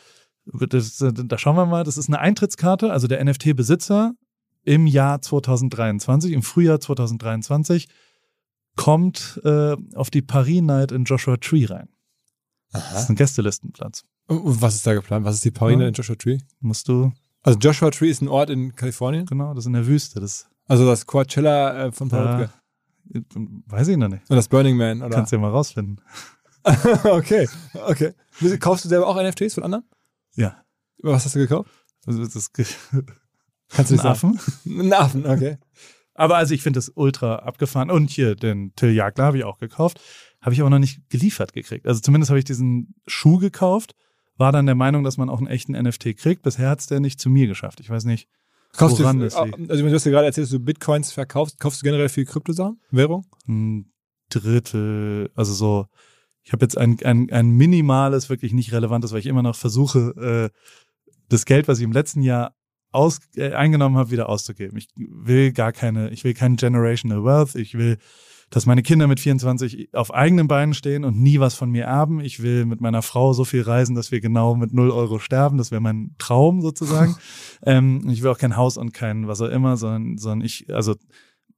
das, da schauen wir mal, das ist eine Eintrittskarte, also der NFT-Besitzer im Jahr 2023, im Frühjahr 2023, kommt äh, auf die Paris Night in Joshua Tree rein. Aha. Das ist ein Gästelistenplatz. Und was ist da geplant? Was ist die Paulina ja. in Joshua Tree? Musst du. Also Joshua Tree ist ein Ort in Kalifornien? Genau, das ist in der Wüste. Das also das Coachella äh, von Paul Weiß ich noch nicht. Und das Burning Man, oder? Kannst du ja mal rausfinden. okay, okay. Kaufst du selber auch NFTs von anderen? Ja. Was hast du gekauft? Also das Kannst du einen Affen? Einen Affen, okay. Aber also ich finde das ultra abgefahren. Und hier, den Till Jagler habe ich auch gekauft. Habe ich aber noch nicht geliefert gekriegt. Also zumindest habe ich diesen Schuh gekauft war dann der Meinung, dass man auch einen echten NFT kriegt. Bisher hat es der nicht zu mir geschafft. Ich weiß nicht, Kaufst woran du, das liegt. Also du hast ja gerade erzählt, dass du Bitcoins verkaufst. Kaufst du generell viel Kryptosachen? Währung? Ein Drittel, also so, ich habe jetzt ein, ein, ein minimales, wirklich nicht relevantes, weil ich immer noch versuche, äh, das Geld, was ich im letzten Jahr aus, äh, eingenommen habe, wieder auszugeben. Ich will gar keine, ich will kein Generational Wealth, ich will dass meine Kinder mit 24 auf eigenen Beinen stehen und nie was von mir erben. Ich will mit meiner Frau so viel reisen, dass wir genau mit null Euro sterben. Das wäre mein Traum sozusagen. ähm, ich will auch kein Haus und kein was auch immer, sondern, sondern ich, also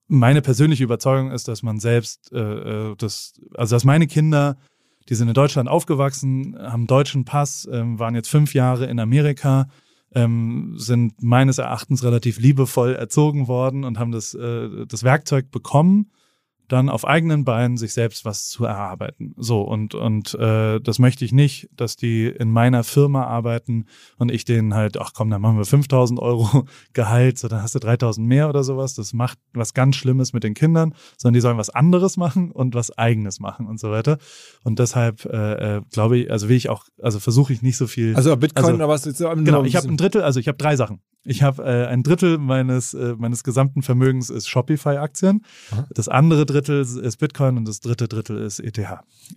meine persönliche Überzeugung ist, dass man selbst, äh, äh das, also dass meine Kinder, die sind in Deutschland aufgewachsen, haben deutschen Pass, ähm, waren jetzt fünf Jahre in Amerika, ähm, sind meines Erachtens relativ liebevoll erzogen worden und haben das, äh, das Werkzeug bekommen, dann auf eigenen Beinen sich selbst was zu erarbeiten. So, und, und äh, das möchte ich nicht, dass die in meiner Firma arbeiten und ich denen halt, ach komm, dann machen wir 5000 Euro Gehalt, so dann hast du 3000 mehr oder sowas. Das macht was ganz Schlimmes mit den Kindern, sondern die sollen was anderes machen und was Eigenes machen und so weiter. Und deshalb äh, äh, glaube ich, also will ich auch, also versuche ich nicht so viel. Also Bitcoin also, oder was? Genau, ich habe ein Drittel, also ich habe drei Sachen. Ich habe äh, ein Drittel meines, äh, meines gesamten Vermögens ist Shopify-Aktien. Das andere Drittel ist Bitcoin und das dritte Drittel ist ETH,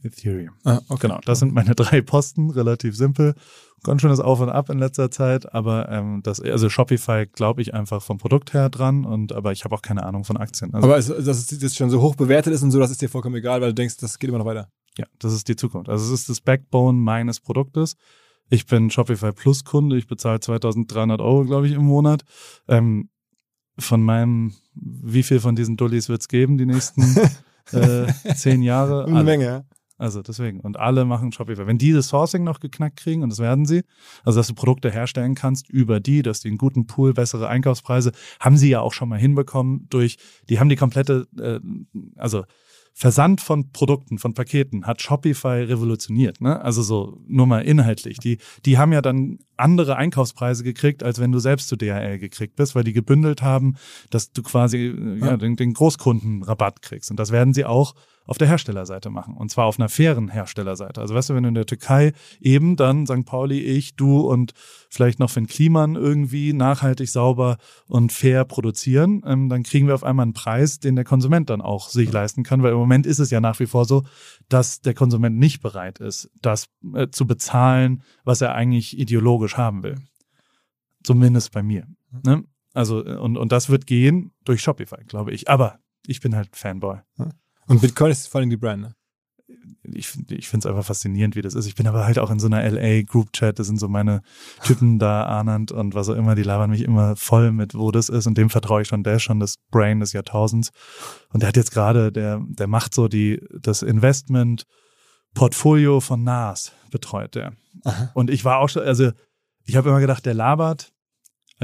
Ethereum. Ah, okay. Genau, das sind meine drei Posten, relativ simpel. Ganz schönes Auf und Ab in letzter Zeit, aber ähm, das, also Shopify glaube ich einfach vom Produkt her dran und aber ich habe auch keine Ahnung von Aktien. Also, aber es, dass es jetzt schon so hoch bewertet ist und so, das ist dir vollkommen egal, weil du denkst, das geht immer noch weiter. Ja, das ist die Zukunft. Also es ist das Backbone meines Produktes. Ich bin Shopify Plus Kunde. Ich bezahle 2300 Euro, glaube ich, im Monat. Ähm, von meinem, wie viel von diesen Dullis wird es geben die nächsten äh, zehn Jahre? Eine Menge, ja. Also deswegen. Und alle machen Shopify. Wenn die das Sourcing noch geknackt kriegen, und das werden sie, also dass du Produkte herstellen kannst über die, dass die einen guten Pool, bessere Einkaufspreise, haben sie ja auch schon mal hinbekommen durch, die haben die komplette, äh, also Versand von Produkten, von Paketen hat Shopify revolutioniert. Ne? Also so nur mal inhaltlich. Die, die haben ja dann andere Einkaufspreise gekriegt, als wenn du selbst zu DHL gekriegt bist, weil die gebündelt haben, dass du quasi äh, ja, den, den Großkundenrabatt kriegst. Und das werden sie auch auf der Herstellerseite machen. Und zwar auf einer fairen Herstellerseite. Also weißt du, wenn du in der Türkei eben dann St. Pauli, ich, du und vielleicht noch Finn Kliman irgendwie nachhaltig, sauber und fair produzieren, ähm, dann kriegen wir auf einmal einen Preis, den der Konsument dann auch sich leisten kann. Weil im Moment ist es ja nach wie vor so, dass der Konsument nicht bereit ist, das äh, zu bezahlen, was er eigentlich ideologisch haben will. Zumindest bei mir. Ne? Also, äh, und, und das wird gehen durch Shopify, glaube ich. Aber ich bin halt Fanboy. Und Bitcoin ist vor allem die Brand, ne? Ich, ich finde es einfach faszinierend, wie das ist. Ich bin aber halt auch in so einer LA-Group-Chat, das sind so meine Typen da, Arnand und was auch immer, die labern mich immer voll mit, wo das ist und dem vertraue ich schon, der ist schon das Brain des Jahrtausends. Und der hat jetzt gerade, der, der macht so die, das Investment-Portfolio von NAS betreut der. Aha. Und ich war auch schon, also ich habe immer gedacht, der labert,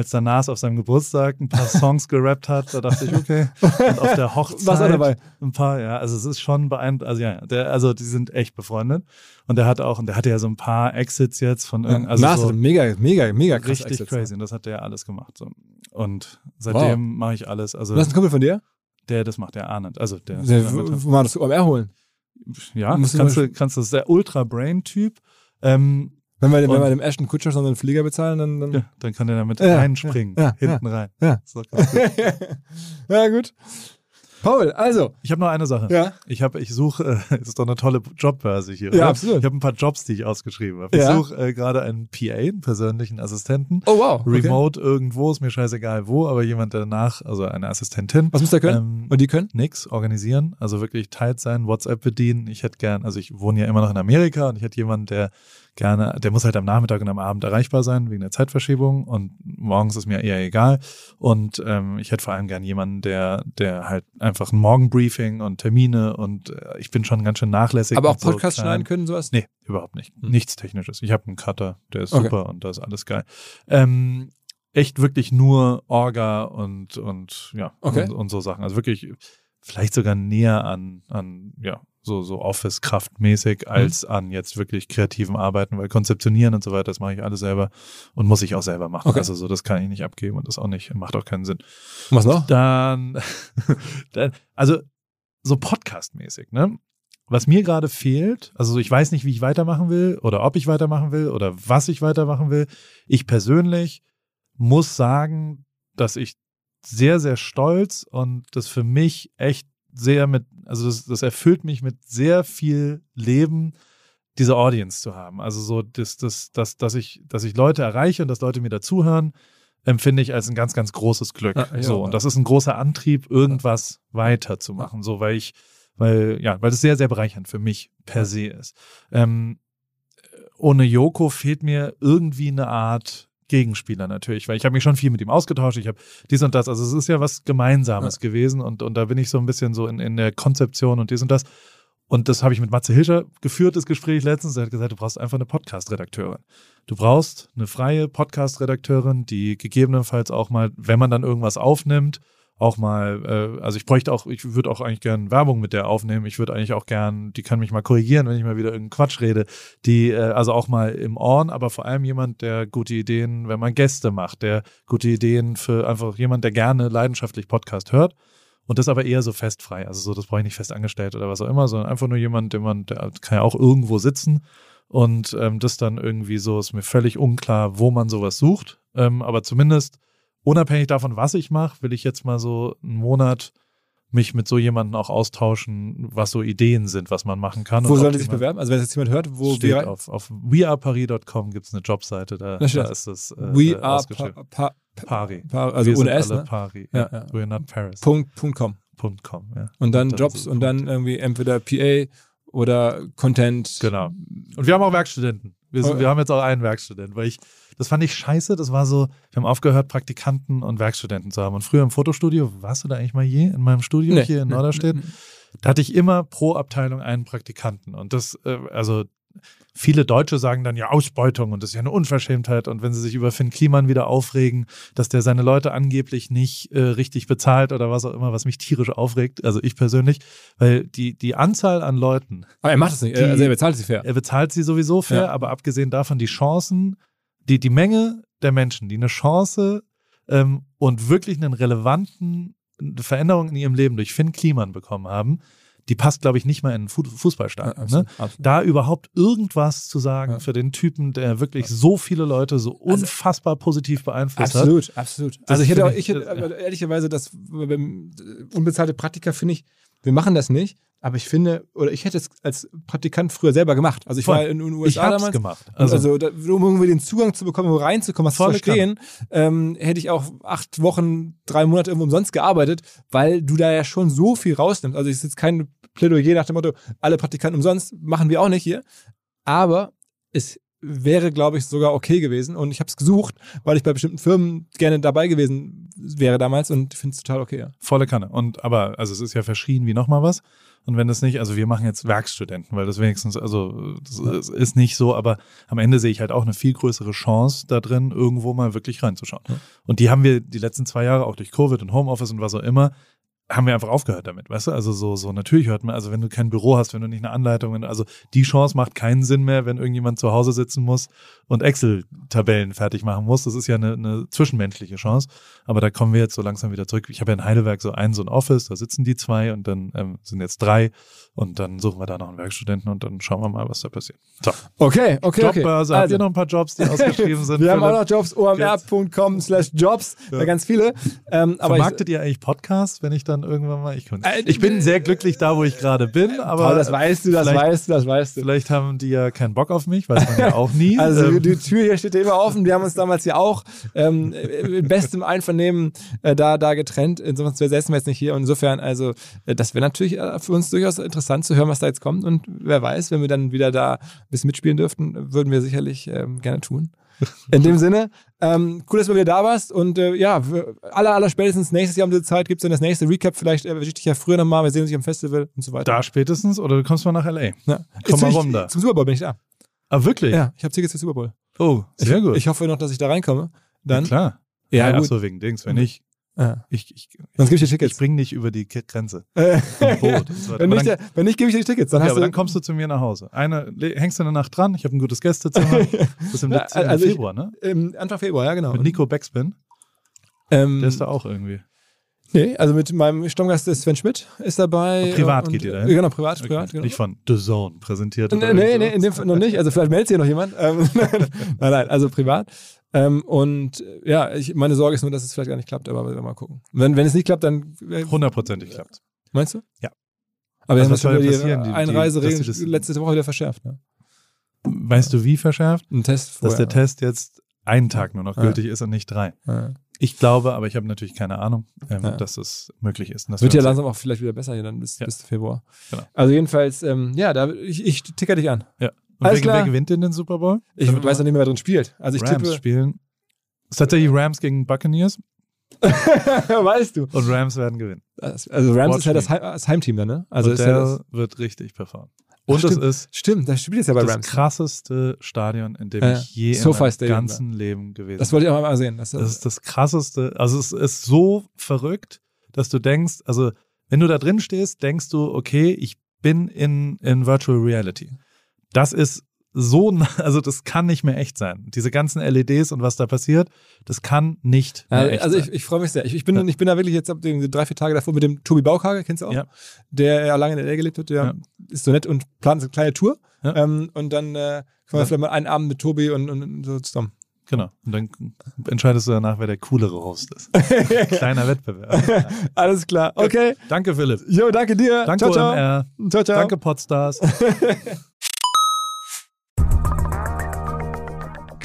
als der Nas auf seinem Geburtstag ein paar Songs gerappt hat, da dachte ich, okay. Und auf der Hochzeit auch dabei? ein paar, ja. Also es ist schon beeindruckend. Also ja, der, also die sind echt befreundet. Und der hat auch, und der hatte ja so ein paar Exits jetzt von Ja. irgend, also Nas so hat mega, mega, mega krass richtig Exits, crazy. Und das hat der ja alles gemacht. So. Und seitdem mache ich alles. Also Du hast einen Kumpel von dir? der, das macht der Arndt. Also der, Der, wo man das OMR holen? ja, kannst du, kannst du, das ist der Ultra-Brain-Typ. Ähm, Wenn wir, wenn wir dem Ashton Kutscher so einen Flieger bezahlen, dann. dann ja, dann kann der damit Ja, reinspringen, ja, hinten rein. ja. Gut. ja, gut. Paul, also. Ich habe noch eine Sache. Ja. Ich habe, ich suche, äh, es ist doch eine tolle Jobbörse hier. Ja, oder? absolut. Ich habe ein paar Jobs, die ich ausgeschrieben habe. Ja. Ich suche äh, gerade einen PA, einen persönlichen Assistenten. Oh, wow. Okay. Remote irgendwo, ist mir scheißegal wo, aber jemand danach, also eine Assistentin. Was muss der können? Ähm, Und die können? nix organisieren, also wirklich tight sein, WhatsApp bedienen. Ich hätte gern, also ich wohne ja immer noch in Amerika und ich hätte jemanden, der gerne, der muss halt am Nachmittag und am Abend erreichbar sein wegen der Zeitverschiebung und morgens ist mir eher egal. Und ähm, ich hätte vor allem gern jemanden, der, der halt einfach ein Morgenbriefing und Termine und äh, ich bin schon ganz schön nachlässig. Aber auch so Podcast kleinen- schneiden können, sowas? Nee, überhaupt nicht. Hm. Nichts Technisches. Ich habe einen Cutter, der ist Okay. super und da ist alles geil. Ähm, echt wirklich nur Orga und, und ja, Okay. und, und so Sachen. Also wirklich vielleicht sogar näher an, an ja, so, so Office-Kraftmäßig als an jetzt wirklich kreativen Arbeiten, weil konzeptionieren und so weiter, das mache ich alles selber und muss ich auch selber machen. Okay. Also so, das kann ich nicht abgeben und das auch nicht, macht auch keinen Sinn. Was noch? Dann, dann also so Podcast-mäßig, ne? Was mir gerade fehlt, also ich weiß nicht, wie ich weitermachen will oder ob ich weitermachen will oder was ich weitermachen will. Ich persönlich muss sagen, dass ich sehr, sehr stolz und das für mich echt sehr mit, also das, das erfüllt mich mit sehr viel Leben, diese Audience zu haben. Also so, das, das, das, dass ich, dass ich Leute erreiche und dass Leute mir dazuhören, empfinde ich als ein ganz, ganz großes Glück. Ja, ja, so, ja. und das ist ein großer Antrieb, irgendwas weiterzumachen. So, weil ich, weil, ja, weil das sehr, sehr bereichernd für mich per se ist. Ähm, ohne Joko fehlt mir irgendwie eine Art Gegenspieler natürlich, weil ich habe mich schon viel mit ihm ausgetauscht, ich habe dies und das, also es ist ja was Gemeinsames gewesen und, und da bin ich so ein bisschen so in, in der Konzeption und dies und das. Und das habe ich mit Matze Hilscher geführt, das Gespräch letztens. Er hat gesagt, du brauchst einfach eine Podcast-Redakteurin. Du brauchst eine freie Podcast-Redakteurin, die gegebenenfalls auch mal, wenn man dann irgendwas aufnimmt, auch mal, äh, also ich bräuchte auch, ich würde auch eigentlich gern Werbung mit der aufnehmen. Ich würde eigentlich auch gern, die kann mich mal korrigieren, wenn ich mal wieder irgendeinen Quatsch rede. Die, äh, also auch mal im Ohren, aber vor allem jemand, der gute Ideen, wenn man Gäste macht, der gute Ideen für einfach jemand, der gerne leidenschaftlich Podcast hört. Und das aber eher so festfrei. Also so, das brauche ich nicht fest angestellt oder was auch immer, sondern einfach nur jemand, den man, der kann ja auch irgendwo sitzen. Und ähm, das dann irgendwie so, ist mir völlig unklar, wo man sowas sucht. Ähm, aber zumindest unabhängig davon, was ich mache, will ich jetzt mal so einen Monat mich mit so jemandem auch austauschen, was so Ideen sind, was man machen kann. Wo Und soll ob die sich bewerben? Also wenn jetzt jemand hört, wo steht wir auf, auf weareparis.com gibt es eine Jobseite, da, Da ist das äh, we are pa, pa, Pari. pa, also ohne S, ne? Pari. Ja, Ja. We're not Paris. Punkt, Punkt com. Punkt com, ja. Und dann Jobs und dann irgendwie entweder PA oder Content. Genau. Und wir haben auch Werkstudenten. Wir, sind, Oh. wir haben jetzt auch einen Werkstudent, weil ich, das fand ich scheiße. Das war so, wir haben aufgehört, Praktikanten und Werkstudenten zu haben. Und früher im Fotostudio, warst du da eigentlich mal je in meinem Studio Nee, hier in Norderstedt? nee, nee. da hatte ich immer pro Abteilung einen Praktikanten. Und das, äh, also viele Deutsche sagen dann ja Ausbeutung und das ist ja eine Unverschämtheit. Und wenn sie sich über Finn Kliman wieder aufregen, dass der seine Leute angeblich nicht äh, richtig bezahlt oder was auch immer, was mich tierisch aufregt, also ich persönlich, weil die, die Anzahl an Leuten. Aber er macht es nicht, Die- also er bezahlt sie fair. Er bezahlt sie sowieso fair, Ja. aber abgesehen davon die Chancen, die, die Menge der Menschen, die eine Chance ähm, und wirklich einen relevanten Veränderung in ihrem Leben durch Finn Kliman bekommen haben, die passt, glaube ich, nicht mal in ein Fu- Fußballstadion. ne? absolut, absolut. Da überhaupt irgendwas zu sagen Ja. für den Typen, der wirklich so viele Leute so unfassbar positiv beeinflusst hat. Absolut, absolut. Also ich hätte, auch, ich hätte ehrlicherweise das unbezahlte Praktika finde ich, wir machen das nicht, aber ich finde, oder ich hätte es als Praktikant früher selber gemacht. Also ich Voll. war in den USA Ich hab's damals. gemacht. Also, Also, da, um irgendwie den Zugang zu bekommen, um reinzukommen, was zu verstehen, ähm, hätte ich auch acht Wochen, drei Monate irgendwo umsonst gearbeitet, weil du da ja schon so viel rausnimmst. Also es ist jetzt kein Plädoyer nach dem Motto, alle Praktikanten umsonst, machen wir auch nicht hier. Aber es wäre, glaube ich, sogar okay gewesen. Und ich habe es gesucht, weil ich bei bestimmten Firmen gerne dabei gewesen wäre damals und finde es total okay. Ja. volle Kanne. Und aber, also es ist ja verschrien wie nochmal was. Und wenn das nicht, also wir machen jetzt Werkstudenten, weil das wenigstens, also das ist nicht so, aber am Ende sehe ich halt auch eine viel größere Chance da drin, irgendwo mal wirklich reinzuschauen. Ja. Und die haben wir die letzten zwei Jahre auch durch Covid und Homeoffice und was auch immer, haben wir einfach aufgehört damit, weißt du? Also so, so natürlich hört man, also wenn du kein Büro hast, wenn du nicht eine Anleitung, also die Chance macht keinen Sinn mehr, wenn irgendjemand zu Hause sitzen muss und Excel-Tabellen fertig machen muss. Das ist ja eine, eine zwischenmenschliche Chance. Aber da kommen wir jetzt so langsam wieder zurück. Ich habe ja in Heidelberg so ein, so ein Office, da sitzen die zwei und dann ähm, sind jetzt drei und dann suchen wir da noch einen Werkstudenten und dann schauen wir mal, was da passiert. So, Okay, okay, okay. Jobbörse, habt ihr noch ein paar Jobs, die ausgeschrieben sind? wir haben auch noch Jobs, omr.com slash jobs, da ganz viele. Ähm, aber ich, Vermarktet ihr eigentlich Podcasts, wenn ich dann irgendwann mal, ich, Äh, ich bin sehr glücklich da, wo ich gerade bin, aber Paul, das weißt du, das weißt du, das weißt du. vielleicht haben die ja keinen Bock auf mich, weiß man ja auch nie. Also Ähm, die Tür hier steht ja immer offen. Wir haben uns damals ja auch ähm, in bestem Einvernehmen äh, da, da getrennt. Insofern säßen wir jetzt nicht hier. Und insofern, also äh, das wäre natürlich äh, für uns durchaus interessant zu hören, was da jetzt kommt. Und wer weiß, wenn wir dann wieder da ein bisschen mitspielen dürften, würden wir sicherlich ähm, gerne tun. In dem Sinne, ähm, cool, dass du wieder da warst. Und äh, ja, aller, aller spätestens nächstes Jahr um diese Zeit gibt es dann das nächste Recap. Vielleicht erwische ich dich ja früher nochmal. Wir sehen uns am Festival und so weiter. da spätestens oder du kommst mal nach L.A. Ja. Komm mal rum ich, da. Zum Super Bowl bin ich da. Ah, wirklich? Ja, ich habe Tickets für Super Bowl. Oh, sehr ich, gut. Ich hoffe noch, dass ich da reinkomme. Dann. ja, klar. Ja, ach gut. so, wegen Dings. Wenn nicht, Ja. ich, ich, Sonst gebe ich dir ich Tickets. bring dich über die Grenze. Äh, Im so wenn, Aber nicht, dann, wenn nicht, gebe ich dir die Tickets. Dann okay, aber du, dann kommst du zu mir nach Hause. Eine, hängst du eine Nacht dran, ich habe ein gutes Gästezimmer. Das ist im letzten also ich- Februar, ne? ähm, Anfang Februar, ja, genau. Mit Nico Backspin. ähm, Der ist da auch irgendwie. nee, also mit meinem Stammgast ist Sven Schmidt ist dabei. Und privat und, geht ihr dahin? äh, Genau, privat, Okay. privat. Genau. Nicht von The Zone präsentiert. Nee, nee, nee, in dem Fall noch nicht. Also vielleicht meldet sich noch jemand. Ähm, nein, nein, also privat. Ähm, und äh, ja, ich, meine Sorge ist nur, dass es vielleicht gar nicht klappt, aber wir werden mal gucken. Wenn, wenn es nicht klappt, dann äh, Hundertprozentig klappt. meinst du? Ja. Aber wir Also haben was jetzt schon soll wieder passieren? die Einreiseregeln dass das- letzte Woche wieder verschärft. Ne? Weißt du, wie verschärft? Ein Test Dass vorher. der Test jetzt einen Tag nur noch Ja. gültig ist und nicht drei. Ja. Ich glaube, aber ich habe natürlich keine Ahnung, ähm, Ja. dass es möglich ist. Dass Wird wir ja langsam auch vielleicht wieder besser hier dann bis, bis Februar. Genau. Also jedenfalls, ähm, ja, da, ich, ich ticker dich an. Ja. Und Alles wer, klar. wer gewinnt denn den Super Bowl? Ich Damit weiß noch nicht mehr, wer drin spielt. Also ich Rams tippe. spielen. Es ist tatsächlich Rams gegen Buccaneers weißt du. und Rams werden gewinnen. Das- Also Rams Watch ist ja das. Heim, das Heimteam dann, ne? Also ist ja das, wird richtig performen. Und es ist stimmt, das spielt jetzt ja bei das Rams. krasseste Stadion, in dem Ja, ich je SoFi in meinem ganzen Leben gewesen Das bin. wollte ich auch mal sehen. Das, Das ist das krasseste. Also es ist so verrückt, dass du denkst, also wenn du da drin stehst, denkst du, okay, ich bin in, in Virtual Reality. Das ist so, also das kann nicht mehr echt sein. Diese ganzen LEDs und was da passiert, das kann nicht mehr Ja, echt also ich, ich freue mich sehr. Ich, ich, bin, Ja. ich bin da wirklich jetzt ab den drei, vier Tage davor mit dem Tobi Baukage, kennst du auch? Ja. Der ja lange in der gelebt hat, der Ja. ist so nett und plant so eine kleine Tour. Ja. Ähm, und dann äh, können wir vielleicht mal einen Abend mit Tobi und, und, und so zusammen. Genau. Und dann entscheidest du danach, wer der coolere Host ist. Kleiner Wettbewerb. Alles klar. Okay. Danke, Philipp. Jo, danke dir. Danke, ciao, ciao. Ciao, ciao. Danke, Podstars.